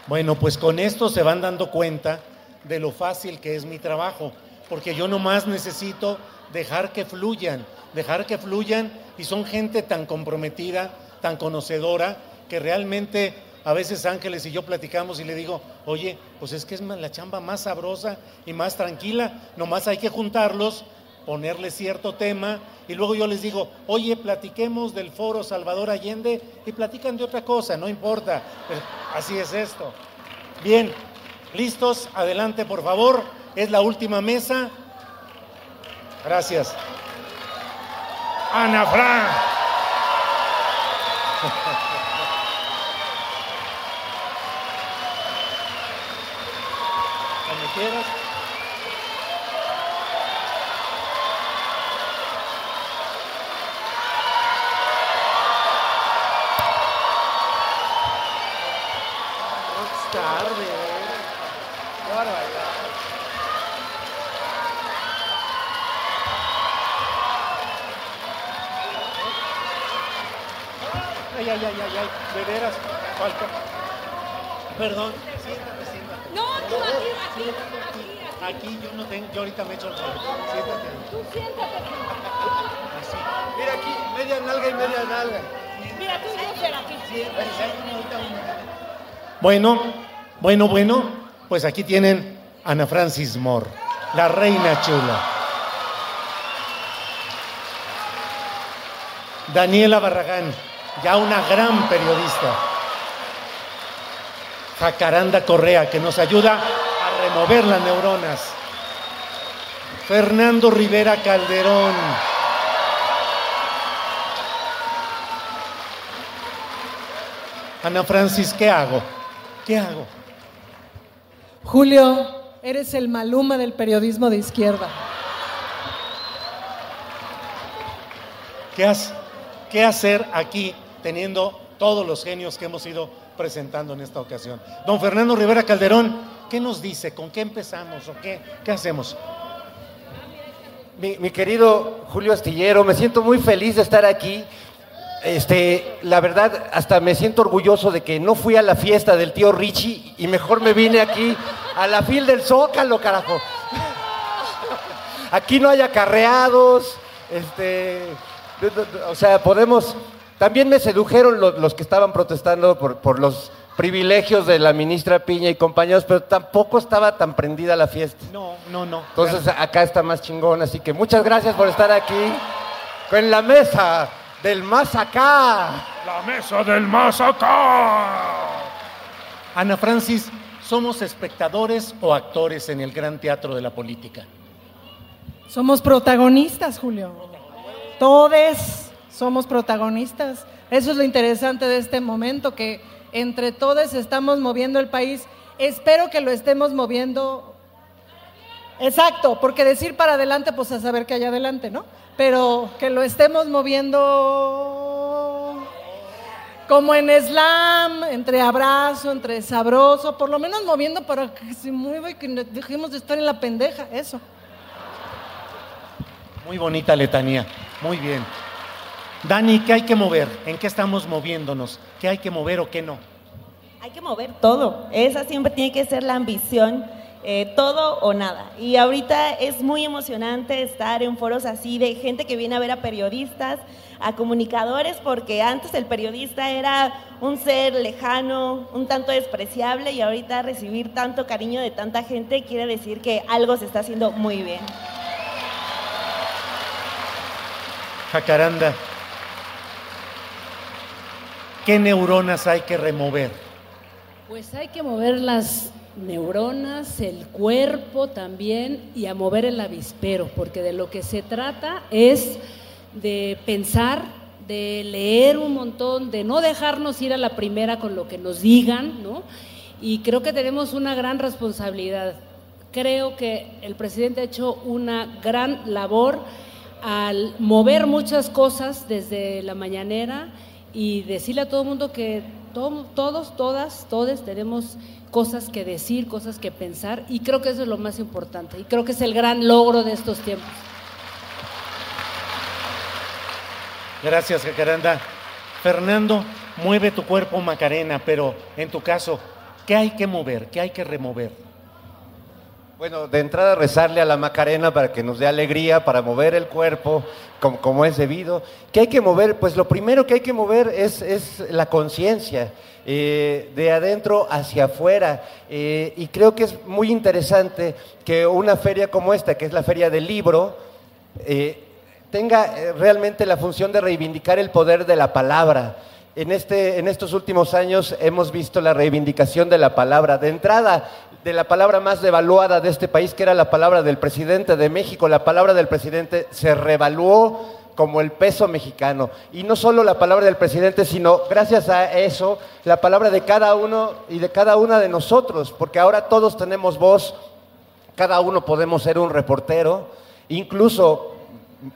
Bueno, pues con esto se van dando cuenta de lo fácil que es mi trabajo, porque yo nomás necesito dejar que fluyan, dejar que fluyan y son gente tan comprometida, tan conocedora, que realmente a veces Ángeles y yo platicamos y le digo, oye, pues es que es la chamba más sabrosa y más tranquila, nomás hay que juntarlos, ponerle cierto tema y luego yo les digo, oye, platiquemos del foro Salvador Allende y platican de otra cosa, no importa. Así es esto. Bien, listos, adelante por favor. Es la última mesa. Gracias. Ana Fran. Cuando quieras. De veras, falta. Perdón, siéntate, siéntate. No, tú aquí, aquí, aquí, aquí. yo no tengo, yo ahorita me echo el sol. Siéntate. Tú siéntate. Así. Mira aquí, media nalga y media nalga. Mira, tú yo aquí. Bueno, bueno, bueno, pues aquí tienen Ana Francis Moore, la reina chula. Daniela Barragán, ya una gran periodista. Jacaranda Correa, que nos ayuda a remover las neuronas. Fernando Rivera Calderón. Ana Francis, ¿qué hago? ¿Qué hago? Julio, eres el maluma del periodismo de izquierda. ¿Qué, has, ¿Qué hacer aquí teniendo todos los genios que hemos ido presentando en esta ocasión? Don Fernando Rivera Calderón, ¿qué nos dice? ¿Con qué empezamos o qué, qué hacemos? Mi, mi querido Julio Astillero, me siento muy feliz de estar aquí. Este, la verdad, hasta me siento orgulloso de que no fui a la fiesta del tío Richie y mejor me vine aquí a la fil del Zócalo, carajo. Aquí no hay acarreados, este, o sea, podemos. También me sedujeron los, los que estaban protestando por, por los privilegios de la ministra Piña y compañeros, pero tampoco estaba tan prendida la fiesta. No, no, no. Entonces acá está más chingón, así que muchas gracias por estar aquí en la mesa del más acá. La mesa del más acá. Ana Francis, ¿somos espectadores o actores en el gran teatro de la política? Somos protagonistas, Julio. Todos somos protagonistas. Eso es lo interesante de este momento, que entre todos estamos moviendo el país. Espero que lo estemos moviendo. Exacto, porque decir para adelante, pues a saber que hay adelante, ¿no? Pero que lo estemos moviendo como en slam, entre abrazo, entre sabroso, por lo menos moviendo para que se mueva y que dejemos de estar en la pendeja, eso. Muy bonita letanía, muy bien. Dani, ¿qué hay que mover? ¿En qué estamos moviéndonos? ¿Qué hay que mover o qué no? Hay que mover todo. Esa siempre tiene que ser la ambición, eh, todo o nada. Y ahorita es muy emocionante estar en foros así de gente que viene a ver a periodistas, a comunicadores, porque antes el periodista era un ser lejano, un tanto despreciable y ahorita recibir tanto cariño de tanta gente quiere decir que algo se está haciendo muy bien. Jacaranda, ¿qué neuronas hay que remover? Pues hay que mover las neuronas, el cuerpo también y a mover el avispero, porque de lo que se trata es de pensar, de leer un montón, de no dejarnos ir a la primera con lo que nos digan, ¿no? Y creo que tenemos una gran responsabilidad. Creo que el presidente ha hecho una gran labor al mover muchas cosas desde la mañanera y decirle a todo el mundo que todos, todas, todos tenemos cosas que decir, cosas que pensar y creo que eso es lo más importante y creo que es el gran logro de estos tiempos. Gracias, Jacaranda. Fernando, mueve tu cuerpo, Macarena, pero en tu caso, ¿qué hay que mover? ¿Qué hay que remover? Bueno, de entrada rezarle a la Macarena para que nos dé alegría, para mover el cuerpo como, es debido. ¿Qué hay que mover? Pues lo primero que hay que mover es, la conciencia, eh, de adentro hacia afuera. Eh, y creo que es muy interesante que una feria como esta, que es la Feria del Libro, eh, tenga realmente la función de reivindicar el poder de la palabra. En, este, en estos últimos años hemos visto la reivindicación de la palabra. De entrada, de la palabra más devaluada de este país, que era la palabra del presidente de México. La palabra del presidente se revaluó como el peso mexicano. Y no solo la palabra del presidente, sino gracias a eso, la palabra de cada uno y de cada una de nosotros, porque ahora todos tenemos voz, cada uno podemos ser un reportero, incluso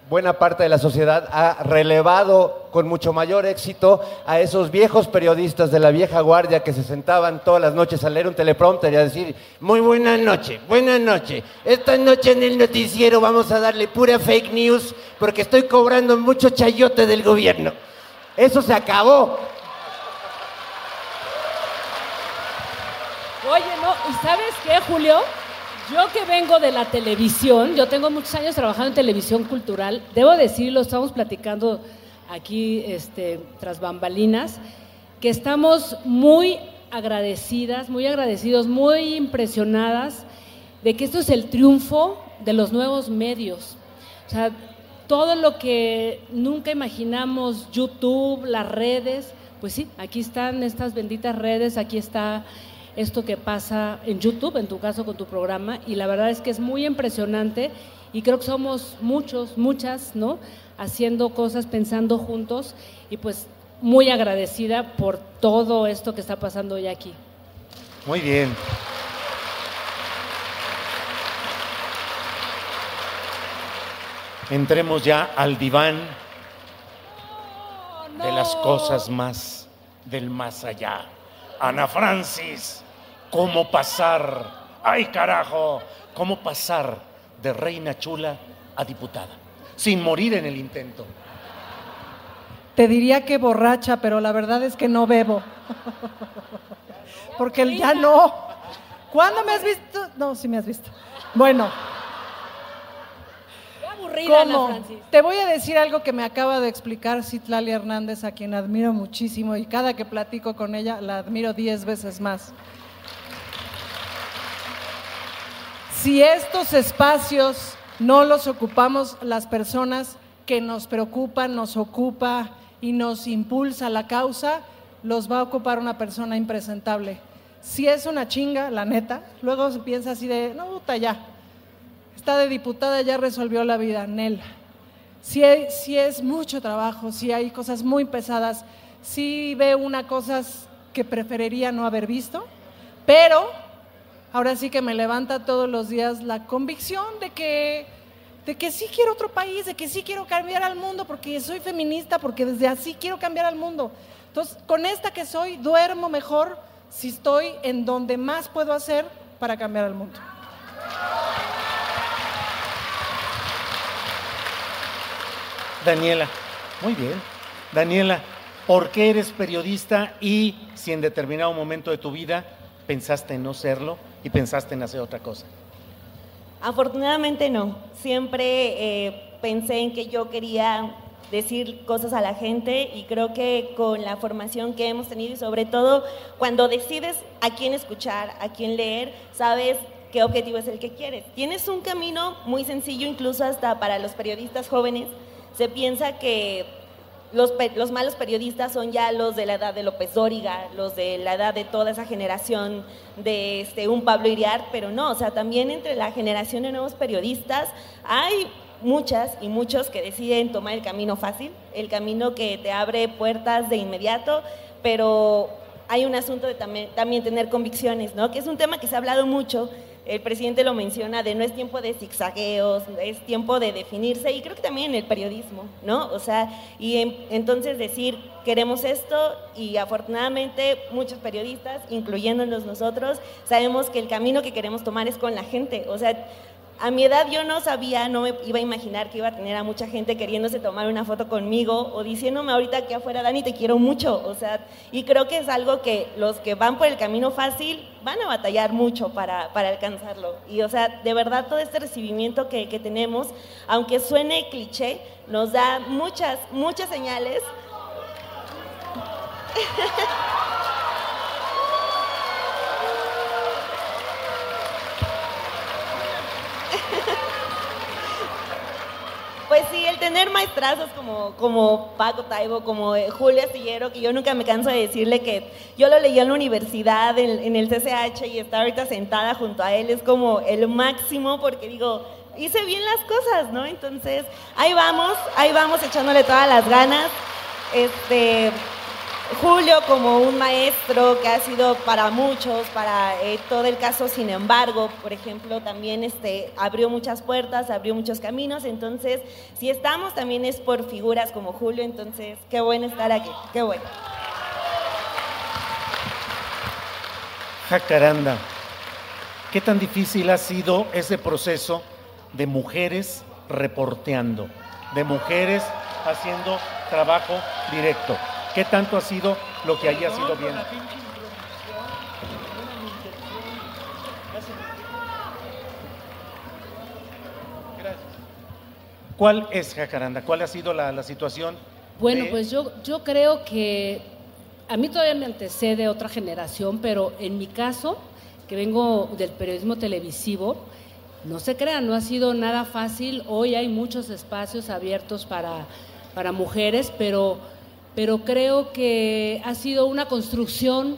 buena parte de la sociedad ha relevado con mucho mayor éxito a esos viejos periodistas de la vieja guardia que se sentaban todas las noches a leer un teleprompter y a decir, muy buena noche, buena noche. Esta noche en el noticiero vamos a darle pura fake news porque estoy cobrando mucho chayote del gobierno. Eso se acabó. Oye, no, ¿y sabes qué, Julio? Yo que vengo de la televisión, yo tengo muchos años trabajando en televisión cultural, debo decirlo, estamos platicando aquí este, tras bambalinas, que estamos muy agradecidas, muy agradecidos, muy impresionadas de que esto es el triunfo de los nuevos medios. O sea, todo lo que nunca imaginamos, YouTube, las redes, pues sí, aquí están estas benditas redes, aquí está esto que pasa en YouTube, en tu caso con tu programa, y la verdad es que es muy impresionante y creo que somos muchos, muchas, ¿no? Haciendo cosas, pensando juntos y pues muy agradecida por todo esto que está pasando hoy aquí. Muy bien. Entremos ya al diván de las cosas más del más allá. Ana Francis cómo pasar, ay carajo, cómo pasar de reina chula a diputada, sin morir en el intento. Te diría que borracha, pero la verdad es que no bebo. Porque ya no. ¿Cuándo me has visto? No, sí me has visto. Bueno. Qué aburrida, Ana ¿Cómo? Francis. Te voy a decir algo que me acaba de explicar Citlali Hernández, a quien admiro muchísimo y cada que platico con ella la admiro diez veces más. Si estos espacios no los ocupamos las personas que nos preocupan, nos ocupa y nos impulsa la causa, los va a ocupar una persona impresentable. Si es una chinga, la neta, luego se piensa así de, no, puta, ya, está de diputada, ya resolvió la vida, Nel. Si, hay- si es mucho trabajo, si hay cosas muy pesadas, si ve una cosas que preferiría no haber visto, pero ahora sí que me levanta todos los días la convicción de que, de que sí quiero otro país, de que sí quiero cambiar al mundo, porque soy feminista, porque desde así quiero cambiar al mundo. Entonces, con esta que soy, duermo mejor si estoy en donde más puedo hacer para cambiar al mundo. Daniela, muy bien. Daniela, ¿por qué eres periodista y si en determinado momento de tu vida pensaste en no serlo pensaste en hacer otra cosa? Afortunadamente no. Siempre eh, pensé en que yo quería decir cosas a la gente y creo que con la formación que hemos tenido y sobre todo cuando decides a quién escuchar, a quién leer, sabes qué objetivo es el que quieres. Tienes un camino muy sencillo incluso hasta para los periodistas jóvenes. Se piensa que los, malos periodistas son ya los de la edad de López Dóriga, los de la edad de toda esa generación de este, un Pablo Iriart, pero no, o sea, también entre la generación de nuevos periodistas hay muchas y muchos que deciden tomar el camino fácil, el camino que te abre puertas de inmediato, pero hay un asunto de también, también tener convicciones, ¿no? Que es un tema que se ha hablado mucho, el presidente lo menciona, de no es tiempo de zigzagueos, es tiempo de definirse y creo que también en el periodismo, ¿no? O sea, y en- entonces decir, queremos esto y afortunadamente muchos periodistas, incluyéndonos nosotros, sabemos que el camino que queremos tomar es con la gente, o sea, a mi edad yo no sabía, no me iba a imaginar que iba a tener a mucha gente queriéndose tomar una foto conmigo o diciéndome ahorita aquí afuera, Dani, te quiero mucho. O sea, y creo que es algo que los que van por el camino fácil van a batallar mucho para, para alcanzarlo. Y o sea, de verdad todo este recibimiento que, que tenemos, aunque suene cliché, nos da muchas, muchas señales. Pues sí, el tener maestrazos como, como Paco Taibo, como eh, Julio Astillero, que yo nunca me canso de decirle que yo lo leí en la universidad, en, en el CCH, y estar ahorita sentada junto a él es como el máximo, porque digo, hice bien las cosas, ¿no? Entonces, ahí vamos, ahí vamos echándole todas las ganas. Este, Julio como un maestro que ha sido para muchos, para eh, todo el caso, sin embargo, por ejemplo, también este, abrió muchas puertas, abrió muchos caminos, entonces, si estamos también es por figuras como Julio, entonces, qué bueno estar aquí, qué bueno. Jacaranda, ¿qué tan difícil ha sido ese proceso de mujeres reporteando, de mujeres haciendo trabajo directo? ¿Qué tanto ha sido lo que haya sido bien? ¿Cuál es, Jacaranda? ¿Cuál ha sido la, la situación? Bueno, de- pues yo, yo creo que a mí todavía me antecede otra generación, pero en mi caso, que vengo del periodismo televisivo, no se crean, no ha sido nada fácil. Hoy hay muchos espacios abiertos para, para mujeres, pero, pero creo que ha sido una construcción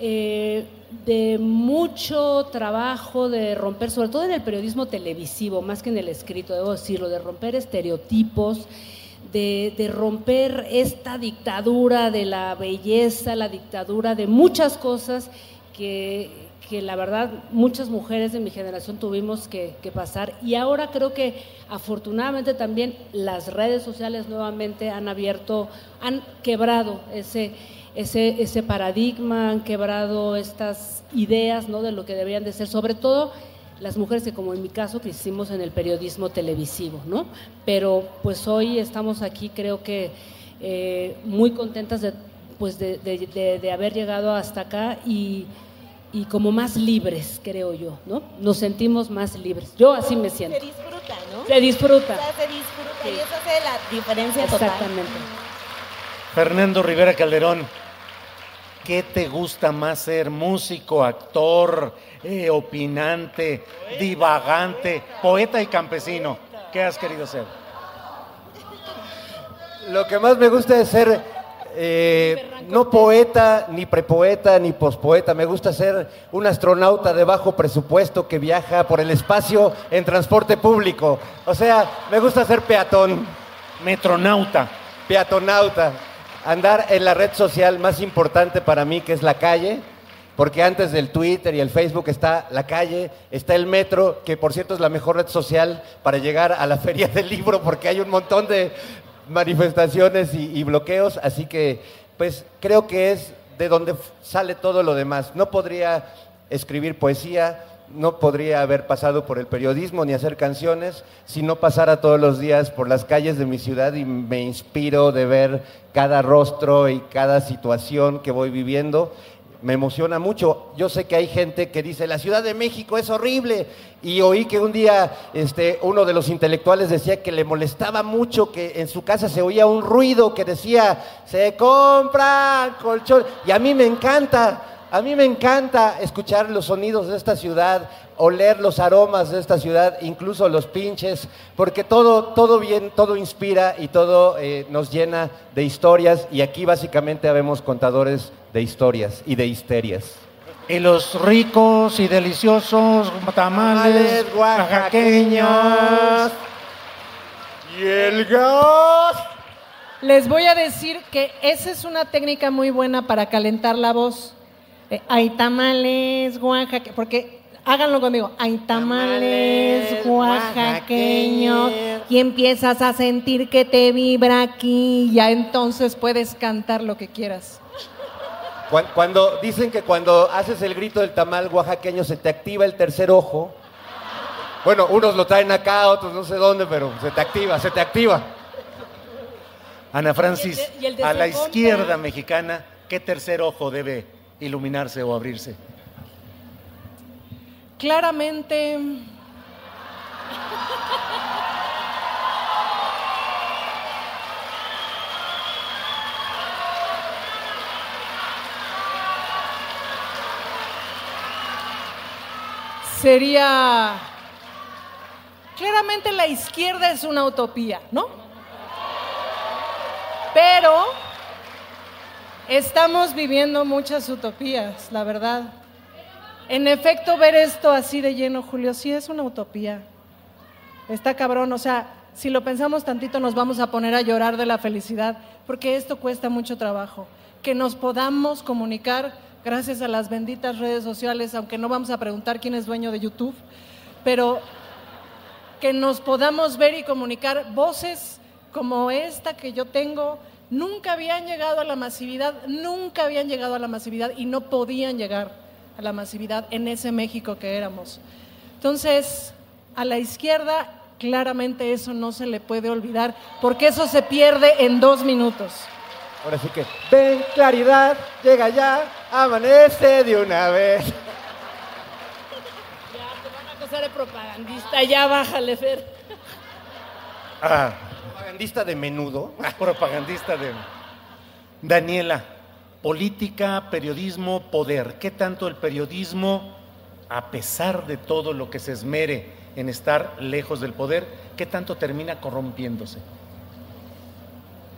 eh, de mucho trabajo de romper, sobre todo en el periodismo televisivo, más que en el escrito, debo decirlo, de romper estereotipos, de, de romper esta dictadura de la belleza, la dictadura de muchas cosas que, que la verdad muchas mujeres de mi generación tuvimos que, pasar. Y ahora creo que afortunadamente también las redes sociales nuevamente han abierto, han quebrado ese, ese, ese paradigma, han quebrado estas ideas ¿no? de lo que deberían de ser, sobre todo las mujeres que como en mi caso que hicimos en el periodismo televisivo, ¿no? Pero pues hoy estamos aquí creo que eh, muy contentas de, pues de- de haber llegado hasta acá y, y como más libres, creo yo, ¿no? Nos sentimos más libres. Yo así me siento. Se disfruta, ¿no? Se disfruta. O sea, se disfruta y eso hace la diferencia total. Exactamente. Fernando Rivera Calderón, ¿qué te gusta más ser? ¿Músico, actor, eh, opinante, divagante, poeta y campesino? ¿Qué has querido ser? Lo que más me gusta es ser eh, no poeta, ni prepoeta, ni pospoeta. Me gusta ser un astronauta de bajo presupuesto que viaja por el espacio en transporte público. O sea, me gusta ser peatón. Metronauta. Peatonauta. Andar en la red social más importante para mí, que es la calle. Porque antes del Twitter y el Facebook está la calle, está el metro, que por cierto es la mejor red social para llegar a la feria del libro, porque hay un montón de manifestaciones y, bloqueos. Así que, pues creo que es de donde sale todo lo demás. No podría escribir poesía, no podría haber pasado por el periodismo ni hacer canciones si no pasara todos los días por las calles de mi ciudad y me inspiro de ver cada rostro y cada situación que voy viviendo. Me emociona mucho. Yo sé que hay gente que dice, la Ciudad de México es horrible. Y oí que un día este, uno de los intelectuales decía que le molestaba mucho que en su casa se oía un ruido que decía, se compra colchón. Y a mí me encanta. A mí me encanta escuchar los sonidos de esta ciudad, oler los aromas de esta ciudad, incluso los pinches, porque todo, todo bien, todo inspira y todo eh, nos llena de historias y aquí básicamente habemos contadores de historias y de histerias. Y los ricos y deliciosos tamales Tamales oaxaqueños. Y el gas. Les voy a decir que esa es una técnica muy buena para calentar la voz. Eh, hay tamales Oaxaca, porque háganlo conmigo. Hay tamales Tamales oaxaqueños y empiezas a sentir que te vibra aquí, ya entonces puedes cantar lo que quieras. Cuan- Cuando dicen que cuando haces el grito del tamal oaxaqueño se te activa el tercer ojo. Bueno, unos lo traen acá, otros no sé dónde, pero se te activa, se te activa. Ana Francis, Y el de- y el de a la izquierda mexicana, ¿qué tercer ojo debe iluminarse o abrirse? Claramente. Sería. Claramente la izquierda es una utopía, ¿no? Pero estamos viviendo muchas utopías, la verdad. En efecto, ver esto así de lleno, Julio, sí es una utopía. Está cabrón, o sea, si lo pensamos tantito nos vamos a poner a llorar de la felicidad, porque esto cuesta mucho trabajo. Que nos podamos comunicar gracias a las benditas redes sociales, aunque no vamos a preguntar quién es dueño de YouTube, pero que nos podamos ver y comunicar voces como esta que yo tengo, nunca habían llegado a la masividad, nunca habían llegado a la masividad y no podían llegar a la masividad en ese México que éramos. Entonces, a la izquierda, claramente eso no se le puede olvidar, porque eso se pierde en dos minutos. Ahora sí que, ven claridad, llega ya, amanece de una vez. Una cosa de propagandista, ya bájale, Fer. Ah, Propagandista de menudo. propagandista de... Daniela, política, periodismo, poder. ¿Qué tanto el periodismo, a pesar de todo lo que se esmere en estar lejos del poder, qué tanto termina corrompiéndose?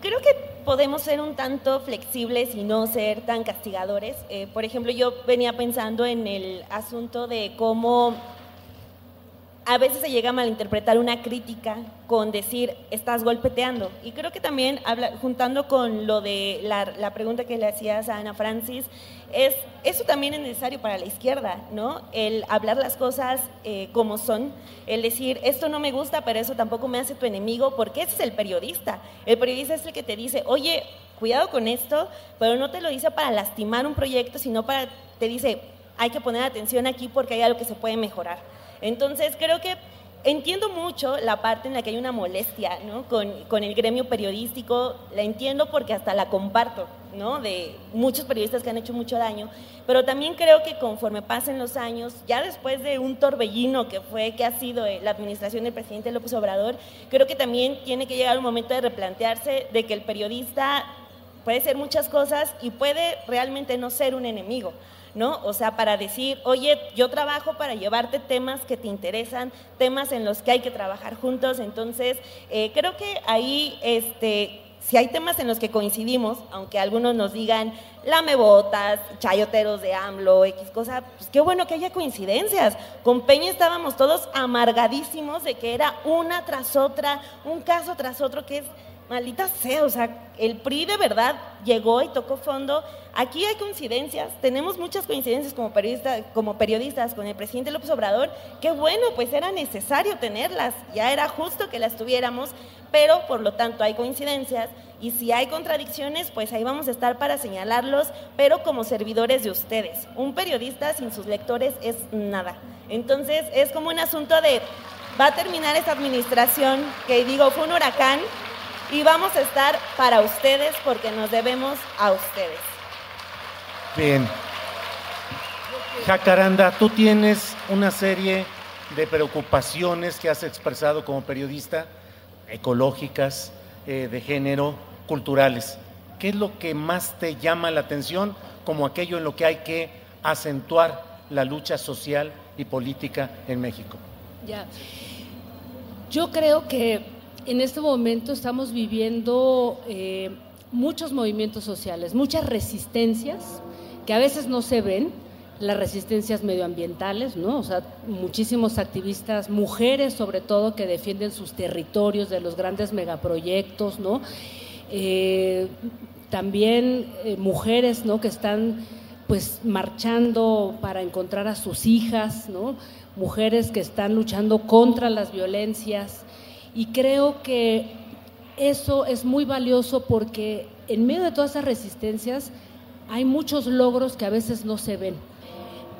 Creo que podemos ser un tanto flexibles y no ser tan castigadores. Eh, por ejemplo, yo venía pensando en el asunto de cómo a veces se llega a malinterpretar una crítica con decir estás golpeteando. Y creo que también, habla- juntando con lo de la, pregunta que le hacías a Ana Francis, es, eso también es necesario para la izquierda, ¿no? El hablar las cosas eh, como son, el decir esto no me gusta, pero eso tampoco me hace tu enemigo, porque ese es el periodista. El periodista es el que te dice, oye, cuidado con esto, pero no te lo dice para lastimar un proyecto, sino para, te dice, hay que poner atención aquí porque hay algo que se puede mejorar. Entonces creo que entiendo mucho la parte en la que hay una molestia ¿no? con, con, el gremio periodístico, la entiendo porque hasta la comparto, ¿no? de muchos periodistas que han hecho mucho daño, pero también creo que conforme pasen los años, ya después de un torbellino que fue, que ha sido eh, la administración del presidente López Obrador, creo que también tiene que llegar un momento de replantearse de que el periodista puede ser muchas cosas y puede realmente no ser un enemigo. ¿No? O sea, para decir, oye, yo trabajo para llevarte temas que te interesan, temas en los que hay que trabajar juntos. Entonces, eh, creo que ahí, este, si hay temas en los que coincidimos, aunque algunos nos digan lamebotas, chayoteros de AMLO, X cosa, pues qué bueno que haya coincidencias. Con Peña estábamos todos amargadísimos de que era una tras otra, un caso tras otro, que es maldita sea, o sea, el PRI de verdad llegó y tocó fondo. Aquí hay coincidencias, tenemos muchas coincidencias como, periodistas, como periodistas con el presidente López Obrador. Qué bueno, pues era necesario tenerlas, ya era justo que las tuviéramos, pero por lo tanto hay coincidencias y si hay contradicciones, pues ahí vamos a estar para señalarlos, pero como servidores de ustedes. Un periodista sin sus lectores es nada. Entonces es como un asunto de, va a terminar esta administración, que digo, fue un huracán, y vamos a estar para ustedes porque nos debemos a ustedes. Bien. Jacaranda, tú tienes una serie de preocupaciones que has expresado como periodista, ecológicas, eh, de género, culturales. ¿Qué es lo que más te llama la atención como aquello en lo que hay que acentuar la lucha social y política en México? Ya. Yo creo que en este momento estamos viviendo eh, muchos movimientos sociales, muchas resistencias que a veces no se ven, las resistencias medioambientales, ¿no? O sea, muchísimos activistas, mujeres sobre todo, que defienden sus territorios de los grandes megaproyectos, ¿no? Eh, también eh, mujeres, ¿no? Que están pues marchando para encontrar a sus hijas, ¿no? Mujeres que están luchando contra las violencias y creo que eso es muy valioso porque en medio de todas esas resistencias hay muchos logros que a veces no se ven.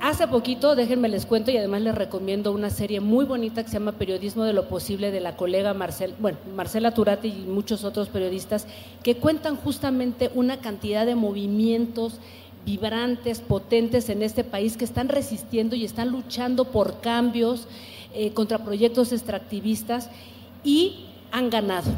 Hace poquito, déjenme les cuento y además les recomiendo una serie muy bonita que se llama Periodismo de lo Posible de la colega Marcel, bueno, Marcela Turati y muchos otros periodistas que cuentan justamente una cantidad de movimientos vibrantes, potentes en este país que están resistiendo y están luchando por cambios eh, contra proyectos extractivistas y han ganado.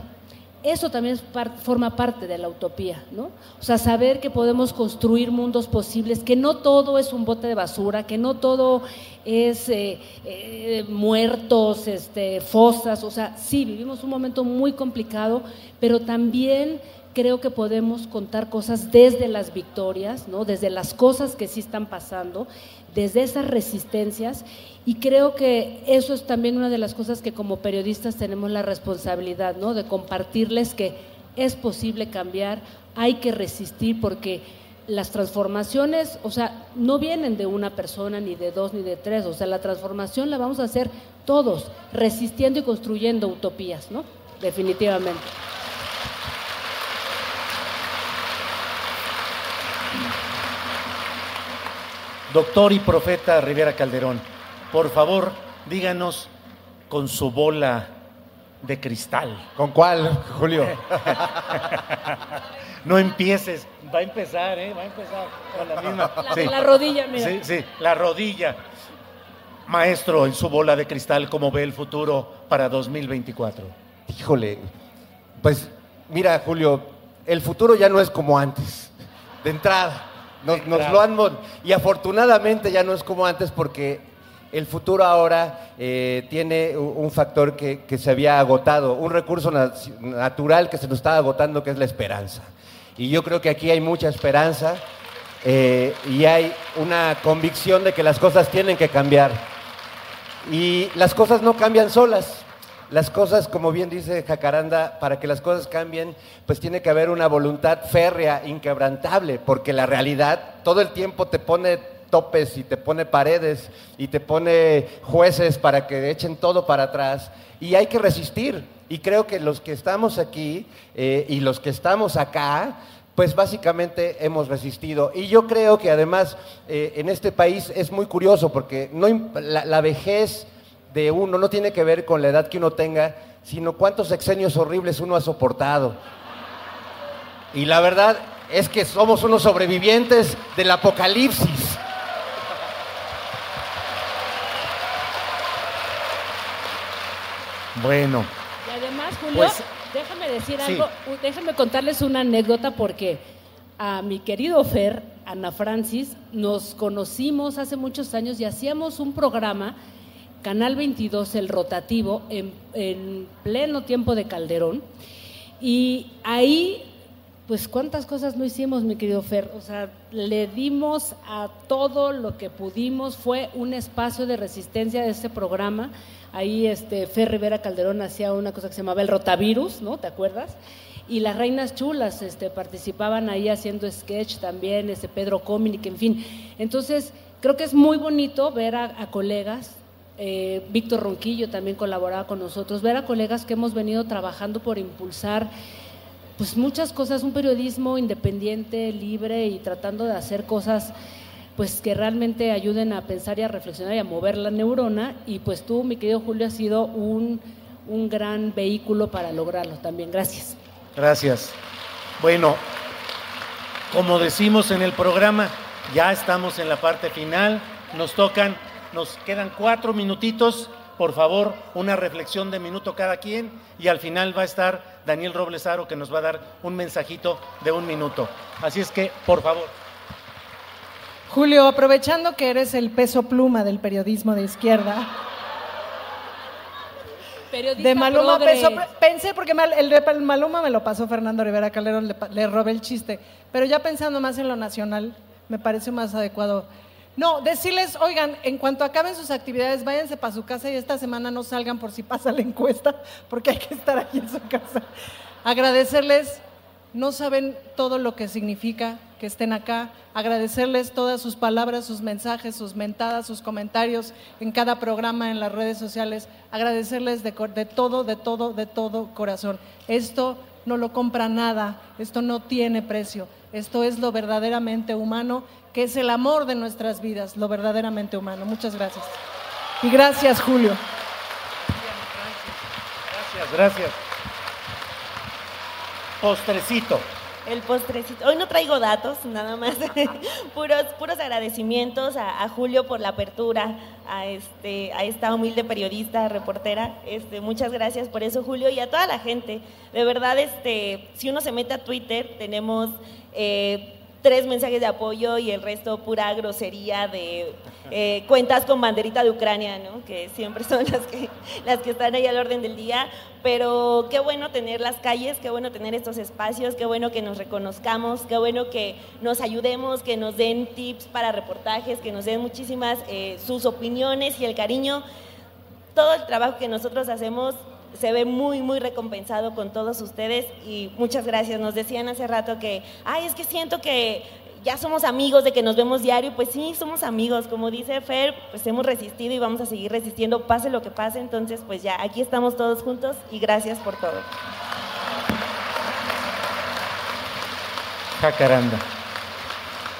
Eso también forma parte de la utopía, ¿no? O sea, saber que podemos construir mundos posibles, que no todo es un bote de basura, que no todo es eh, eh, muertos, este, fosas, o sea, sí, vivimos un momento muy complicado, pero también creo que podemos contar cosas desde las victorias, ¿no? Desde las cosas que sí están pasando, desde esas resistencias y creo que eso es también una de las cosas que como periodistas tenemos la responsabilidad, ¿no? De compartirles que es posible cambiar, hay que resistir porque las transformaciones, o sea, no vienen de una persona, ni de dos, ni de tres, o sea, la transformación la vamos a hacer todos, resistiendo y construyendo utopías, ¿no? Definitivamente. Doctor y profeta Rivera Calderón, por favor, díganos con su bola de cristal. ¿Con cuál, Julio? no empieces, va a empezar, ¿eh? Va a empezar con la misma. La, la rodilla, mira. Sí, sí, la rodilla. Maestro, en su bola de cristal, ¿cómo ve el futuro para 2024? Híjole, pues mira, Julio, el futuro ya no es como antes, de entrada. Nos, lo han y afortunadamente ya no es como antes porque el futuro ahora eh, tiene un factor que, se había agotado, un recurso natural que se nos está agotando, que es la esperanza. Y yo creo que aquí hay mucha esperanza eh, y hay una convicción de que las cosas tienen que cambiar. Y las cosas no cambian solas. Las cosas, como bien dice Jacaranda, para que las cosas cambien, pues tiene que haber una voluntad férrea, inquebrantable, porque la realidad todo el tiempo te pone topes y te pone paredes y te pone jueces para que echen todo para atrás y hay que resistir. Y creo que los que estamos aquí eh, y los que estamos acá, pues básicamente hemos resistido. Y yo creo que además eh, en este país es muy curioso porque no, la, vejez de uno, no tiene que ver con la edad que uno tenga, sino cuántos sexenios horribles uno ha soportado. Y la verdad es que somos unos sobrevivientes del apocalipsis. Bueno, Y además, Julio, Pues, déjame decir sí. algo, déjame contarles una anécdota porque a mi querido Fer, Ana Francis, nos conocimos hace muchos años y hacíamos un programa, Canal 22, el rotativo, en, en pleno tiempo de Calderón. Y ahí, pues cuántas cosas no hicimos, mi querido Fer. O sea, le dimos a todo lo que pudimos. Fue un espacio de resistencia de este programa. Ahí este, Fer Rivera Calderón hacía una cosa que se llamaba el rotavirus, ¿no? ¿Te acuerdas? Y las reinas chulas este, participaban ahí haciendo sketch también, este Pedro Cominic, en fin. Entonces, creo que es muy bonito ver a colegas eh, Víctor Ronquillo también colaboraba con nosotros, ver a colegas que hemos venido trabajando por impulsar pues muchas cosas, un periodismo independiente, libre y tratando de hacer cosas pues que realmente ayuden a pensar y a reflexionar y a mover la neurona y pues tú, mi querido Julio, has sido un, un gran vehículo para lograrlo también. Gracias. gracias. Bueno, como decimos en el programa, ya estamos en la parte final. Nos tocan, nos quedan cuatro minutitos. Por favor, una reflexión de minuto cada quien. Y al final va a estar Daniel Robles Aro que nos va a dar un mensajito de un minuto. Así es que, por favor. Julio, aprovechando que eres el peso pluma del periodismo de izquierda, Periodista de Maluma peso pensé porque el de Maluma me lo pasó Fernando Rivera Calderón, le, le robé el chiste, pero ya pensando más en lo nacional, me parece más adecuado. No, decirles, oigan, en cuanto acaben sus actividades, váyanse para su casa y esta semana no salgan por si pasa la encuesta, porque hay que estar aquí en su casa. Agradecerles, no saben todo lo que significa que estén acá, agradecerles todas sus palabras, sus mensajes, sus mentadas, sus comentarios en cada programa, en las redes sociales, agradecerles de, de todo, de todo, de todo corazón. Esto no lo compra nada, esto no tiene precio, esto es lo verdaderamente humano, que es el amor de nuestras vidas, lo verdaderamente humano. Muchas gracias. Y gracias, Julio. Gracias, gracias. Postrecito. El postrecito. Hoy no traigo datos, nada más. puros, puros agradecimientos a, a Julio por la apertura, a, este, a esta humilde periodista, reportera. Este, muchas gracias por eso, Julio, y a toda la gente. De verdad, este, si uno se mete a Twitter, tenemos eh, tres mensajes de apoyo y el resto pura grosería de eh, cuentas con banderita de Ucrania, ¿no? que siempre son las que, las que están ahí al orden del día. Pero qué bueno tener las calles, qué bueno tener estos espacios, qué bueno que nos reconozcamos, qué bueno que nos ayudemos, que nos den tips para reportajes, que nos den muchísimas eh, sus opiniones y el cariño. Todo el trabajo que nosotros hacemos se ve muy, muy recompensado con todos ustedes y muchas gracias. Nos decían hace rato que, ay, es que siento que ya somos amigos, de que nos vemos diario. Pues sí, somos amigos. Como dice Fer, pues hemos resistido y vamos a seguir resistiendo, pase lo que pase. Entonces, pues ya, aquí estamos todos juntos y gracias por todo. Jacaranda.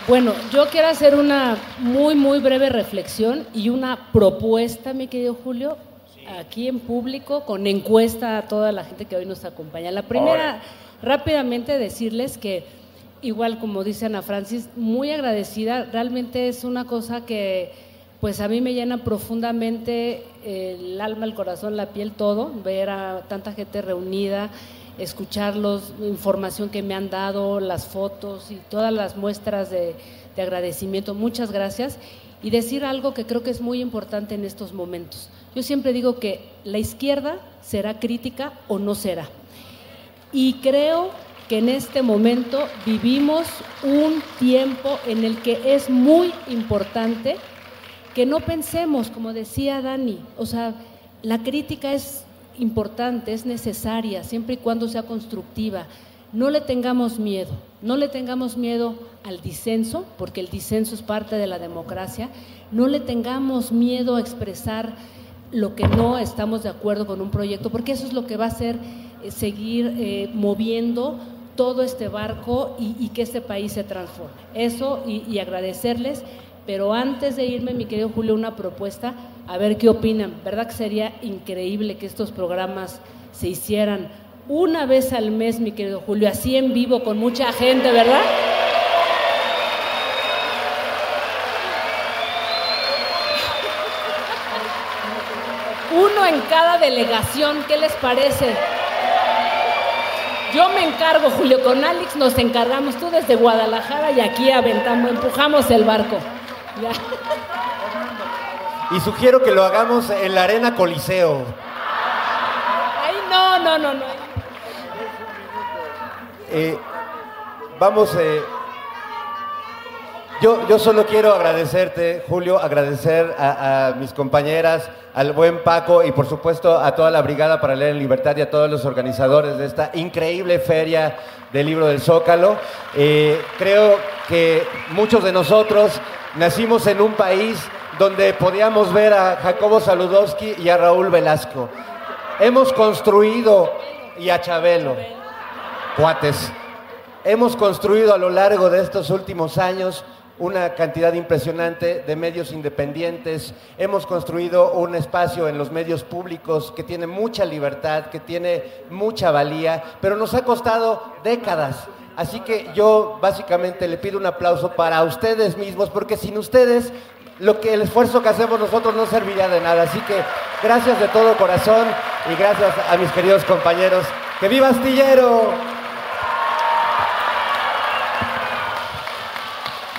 Bueno, yo quiero hacer una muy, muy breve reflexión y una propuesta, mi querido Julio, aquí en público, con encuesta a toda la gente que hoy nos acompaña. La primera, rápidamente decirles que, igual como dice Ana Francis, muy agradecida, realmente es una cosa que pues a mí me llena profundamente el alma, el corazón, la piel, todo, ver a tanta gente reunida, escucharlos, información que me han dado, las fotos y todas las muestras de, de agradecimiento. Muchas gracias. Y decir algo que creo que es muy importante en estos momentos. Yo siempre digo que la izquierda será crítica o no será. Y creo que en este momento vivimos un tiempo en el que es muy importante que no pensemos, como decía Dani, o sea, la crítica es importante, es necesaria, siempre y cuando sea constructiva. No le tengamos miedo, no le tengamos miedo al disenso, porque el disenso es parte de la democracia, no le tengamos miedo a expresar lo que no estamos de acuerdo con un proyecto, porque eso es lo que va a hacer eh, seguir eh, moviendo todo este barco y, que este país se transforme. Eso y, y agradecerles, pero antes de irme, mi querido Julio, una propuesta a ver qué opinan. ¿Verdad que sería increíble que estos programas se hicieran una vez al mes, mi querido Julio, así en vivo con mucha gente, ¿verdad? Uno en cada delegación, ¿qué les parece? Yo me encargo, Julio, con Alex nos encargamos, tú desde Guadalajara y aquí aventamos, empujamos el barco. Ya. Y sugiero que lo hagamos en la Arena Coliseo. Ay, no, no, no, no. Eh, vamos, eh, yo, solo quiero agradecerte, Julio, agradecer a, a mis compañeras, al buen Paco y por supuesto a toda la Brigada para Leer en Libertad y a todos los organizadores de esta increíble feria del libro del Zócalo. Eh, creo que muchos de nosotros nacimos en un país donde podíamos ver a Jacobo Saludowski y a Raúl Velasco. Hemos construido, y a Chabelo, cuates, hemos construido a lo largo de estos últimos años una cantidad impresionante de medios independientes, hemos construido un espacio en los medios públicos que tiene mucha libertad, que tiene mucha valía, pero nos ha costado décadas. Así que yo básicamente le pido un aplauso para ustedes mismos, porque sin ustedes lo que el esfuerzo que hacemos nosotros no serviría de nada. Así que gracias de todo corazón y gracias a mis queridos compañeros. ¡Que viva Astillero!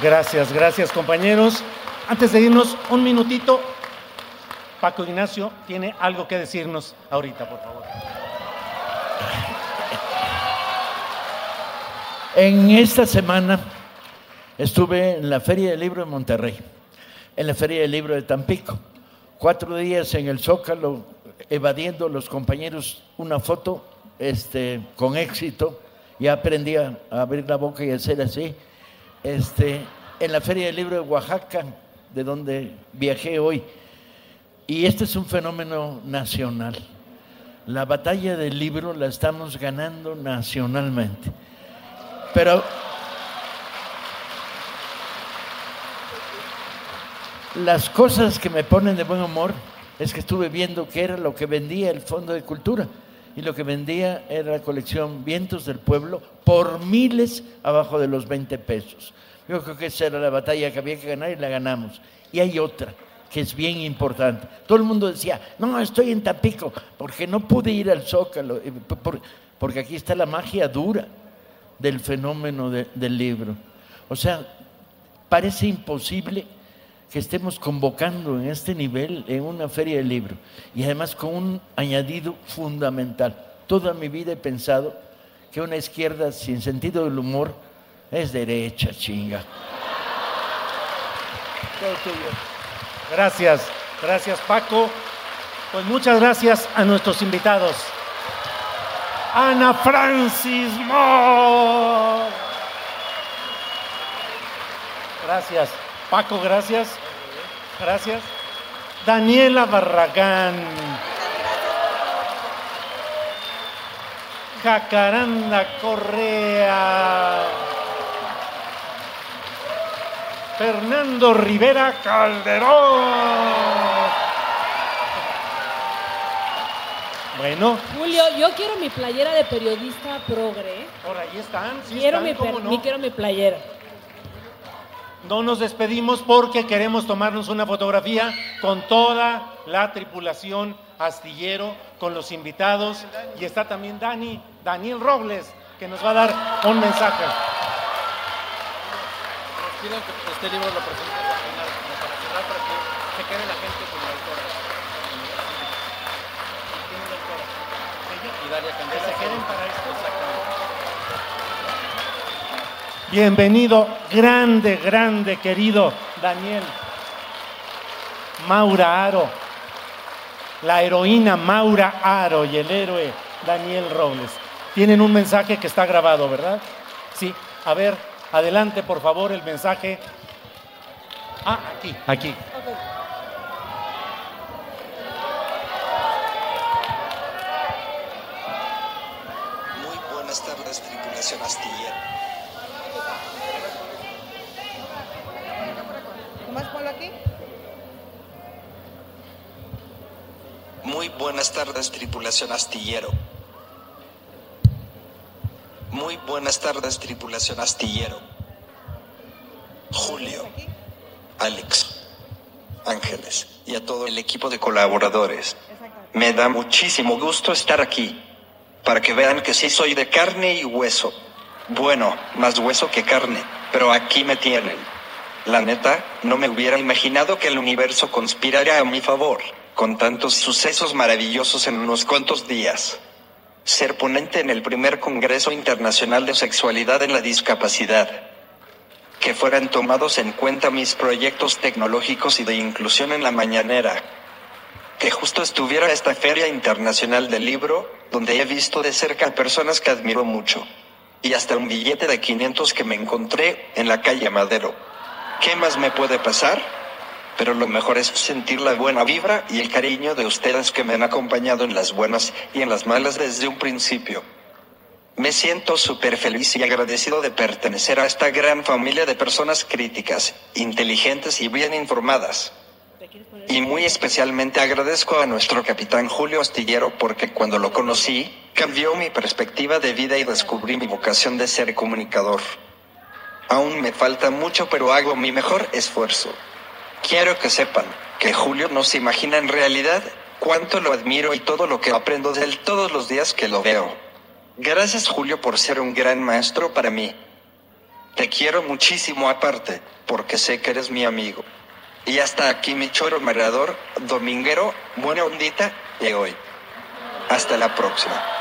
Gracias, gracias compañeros. Antes de irnos, un minutito. Paco Ignacio tiene algo que decirnos ahorita, por favor. En esta semana estuve en la Feria del Libro de Monterrey, en la Feria del Libro de Tampico, cuatro días en el Zócalo, evadiendo los compañeros una foto este, con éxito. Ya aprendí a abrir la boca y hacer así. Este, en la Feria del Libro de Oaxaca, de donde viajé hoy. Y este es un fenómeno nacional. La batalla del libro la estamos ganando nacionalmente. Pero las cosas que me ponen de buen humor es que estuve viendo qué era lo que vendía el Fondo de Cultura. Y lo que vendía era la colección Vientos del Pueblo por miles abajo de los 20 pesos. Yo creo que esa era la batalla que había que ganar y la ganamos. Y hay otra que es bien importante. Todo el mundo decía, no, estoy en Tapico porque no pude ir al Zócalo, eh, por- porque aquí está la magia dura del fenómeno de- del libro. O sea, parece imposible que estemos convocando en este nivel en una feria de libro y además con un añadido fundamental. Toda mi vida he pensado que una izquierda sin sentido del humor es derecha, chinga. Gracias, gracias Paco. Pues muchas gracias a nuestros invitados. Ana Francis Moore. Gracias. Paco, gracias. Gracias. Daniela Barragán. Jacaranda Correa. Fernando Rivera Calderón. Bueno, Julio, yo quiero mi playera de periodista progre. por ahí están. sí quiero, están, mi, ¿cómo per- no? mi- quiero mi playera. No nos despedimos porque queremos tomarnos una fotografía con toda la tripulación astillero, con los invitados. Y está también Dani, Daniel Robles, que nos va a dar un mensaje. Que este libro lo al final, como para cerrar, para que se quede la gente con la autora. Y Daria Que Candela. se queden para esto. Exactamente. Bienvenido, grande, grande, querido Daniel. Maura Aro, la heroína Maura Aro y el héroe Daniel Robles. Tienen un mensaje que está grabado, ¿verdad? Sí. A ver, adelante, por favor, el mensaje. Ah, aquí, aquí buenas tardes, tripulación astillera. ¿Nomás ponlo aquí? Buenas tardes, tripulación astillero. Muy buenas tardes, tripulación astillero. Julio, Alex, Ángeles y a todo el equipo de colaboradores. Me da muchísimo gusto estar aquí, para que vean que sí soy de carne y hueso. Bueno, más hueso que carne, pero aquí me tienen. La neta, no me hubiera imaginado que el universo conspirara a mi favor, con tantos sucesos maravillosos en unos cuantos días. Ser ponente en el primer Congreso Internacional de Sexualidad en la Discapacidad. Que fueran tomados en cuenta mis proyectos tecnológicos y de inclusión en la mañanera. Que justo estuviera esta Feria Internacional del Libro, donde he visto de cerca personas que admiro mucho. Y hasta un billete de 500 que me encontré en la calle Madero. ¿Qué más me puede pasar? Pero lo mejor es sentir la buena vibra y el cariño de ustedes que me han acompañado en las buenas y en las malas desde un principio. Me siento súper feliz y agradecido de pertenecer a esta gran familia de personas críticas, inteligentes y bien informadas. Y muy especialmente agradezco a nuestro capitán Julio Astillero porque cuando lo conocí, cambió mi perspectiva de vida y descubrí mi vocación de ser comunicador. Aún me falta mucho, pero hago mi mejor esfuerzo. Quiero que sepan que Julio no se imagina en realidad cuánto lo admiro y todo lo que aprendo de él todos los días que lo veo. Gracias Julio por ser un gran maestro para mí. Te quiero muchísimo aparte, porque sé que eres mi amigo. Y hasta aquí mi choro marador, dominguero, buena ondita de hoy. Hasta la próxima.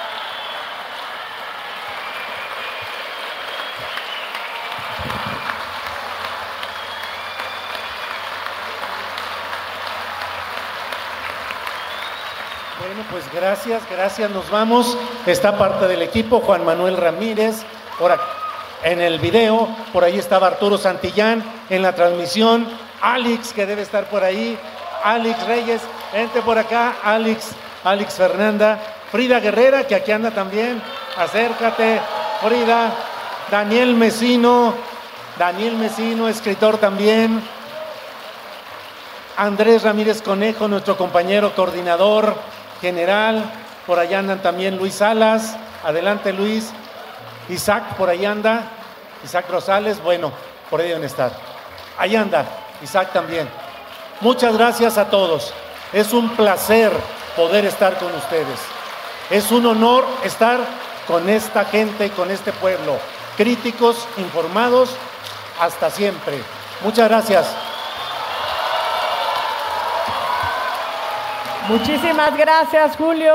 Pues gracias, gracias, nos vamos. Está parte del equipo, Juan Manuel Ramírez, ahora en el video, por ahí estaba Arturo Santillán en la transmisión, Alex que debe estar por ahí, Alex Reyes, vente por acá, Alex, Alex Fernanda, Frida Guerrera que aquí anda también, acércate, Frida, Daniel Mesino, Daniel Mesino, escritor también, Andrés Ramírez Conejo, nuestro compañero coordinador general. Por allá andan también Luis Salas. Adelante Luis. Isaac, por ahí anda. Isaac Rosales, bueno, por ahí deben estar. Ahí anda, Isaac también. Muchas gracias a todos. Es un placer poder estar con ustedes. Es un honor estar con esta gente y con este pueblo. Críticos, informados, hasta siempre. Muchas gracias. Muchísimas gracias, Julio.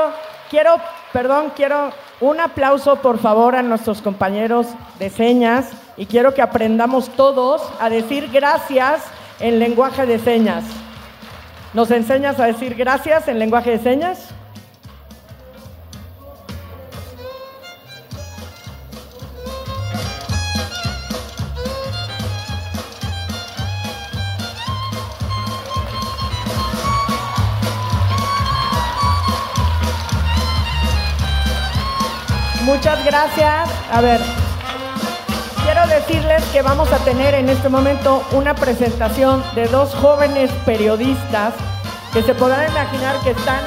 Quiero, perdón, quiero un aplauso, por favor, a nuestros compañeros de señas y quiero que aprendamos todos a decir gracias en lenguaje de señas. ¿Nos enseñas a decir gracias en lenguaje de señas? Muchas gracias. A ver, quiero decirles que vamos a tener en este momento una presentación de dos jóvenes periodistas que se podrán imaginar que están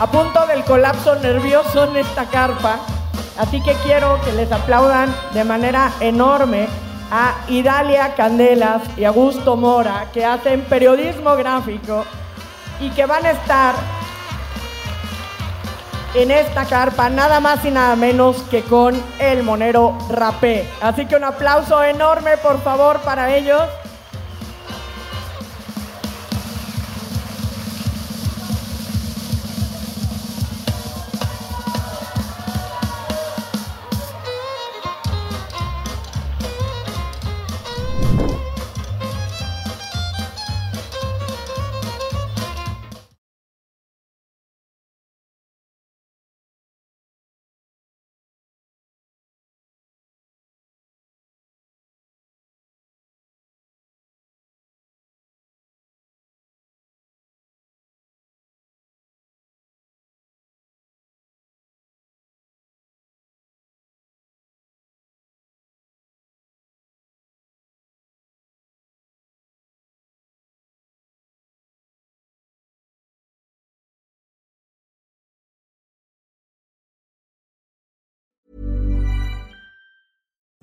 a punto del colapso nervioso en esta carpa. Así que quiero que les aplaudan de manera enorme a Idalia Candelas y Augusto Mora, que hacen periodismo gráfico y que van a estar en esta carpa nada más y nada menos que con el monero rapé. Así que un aplauso enorme por favor para ellos.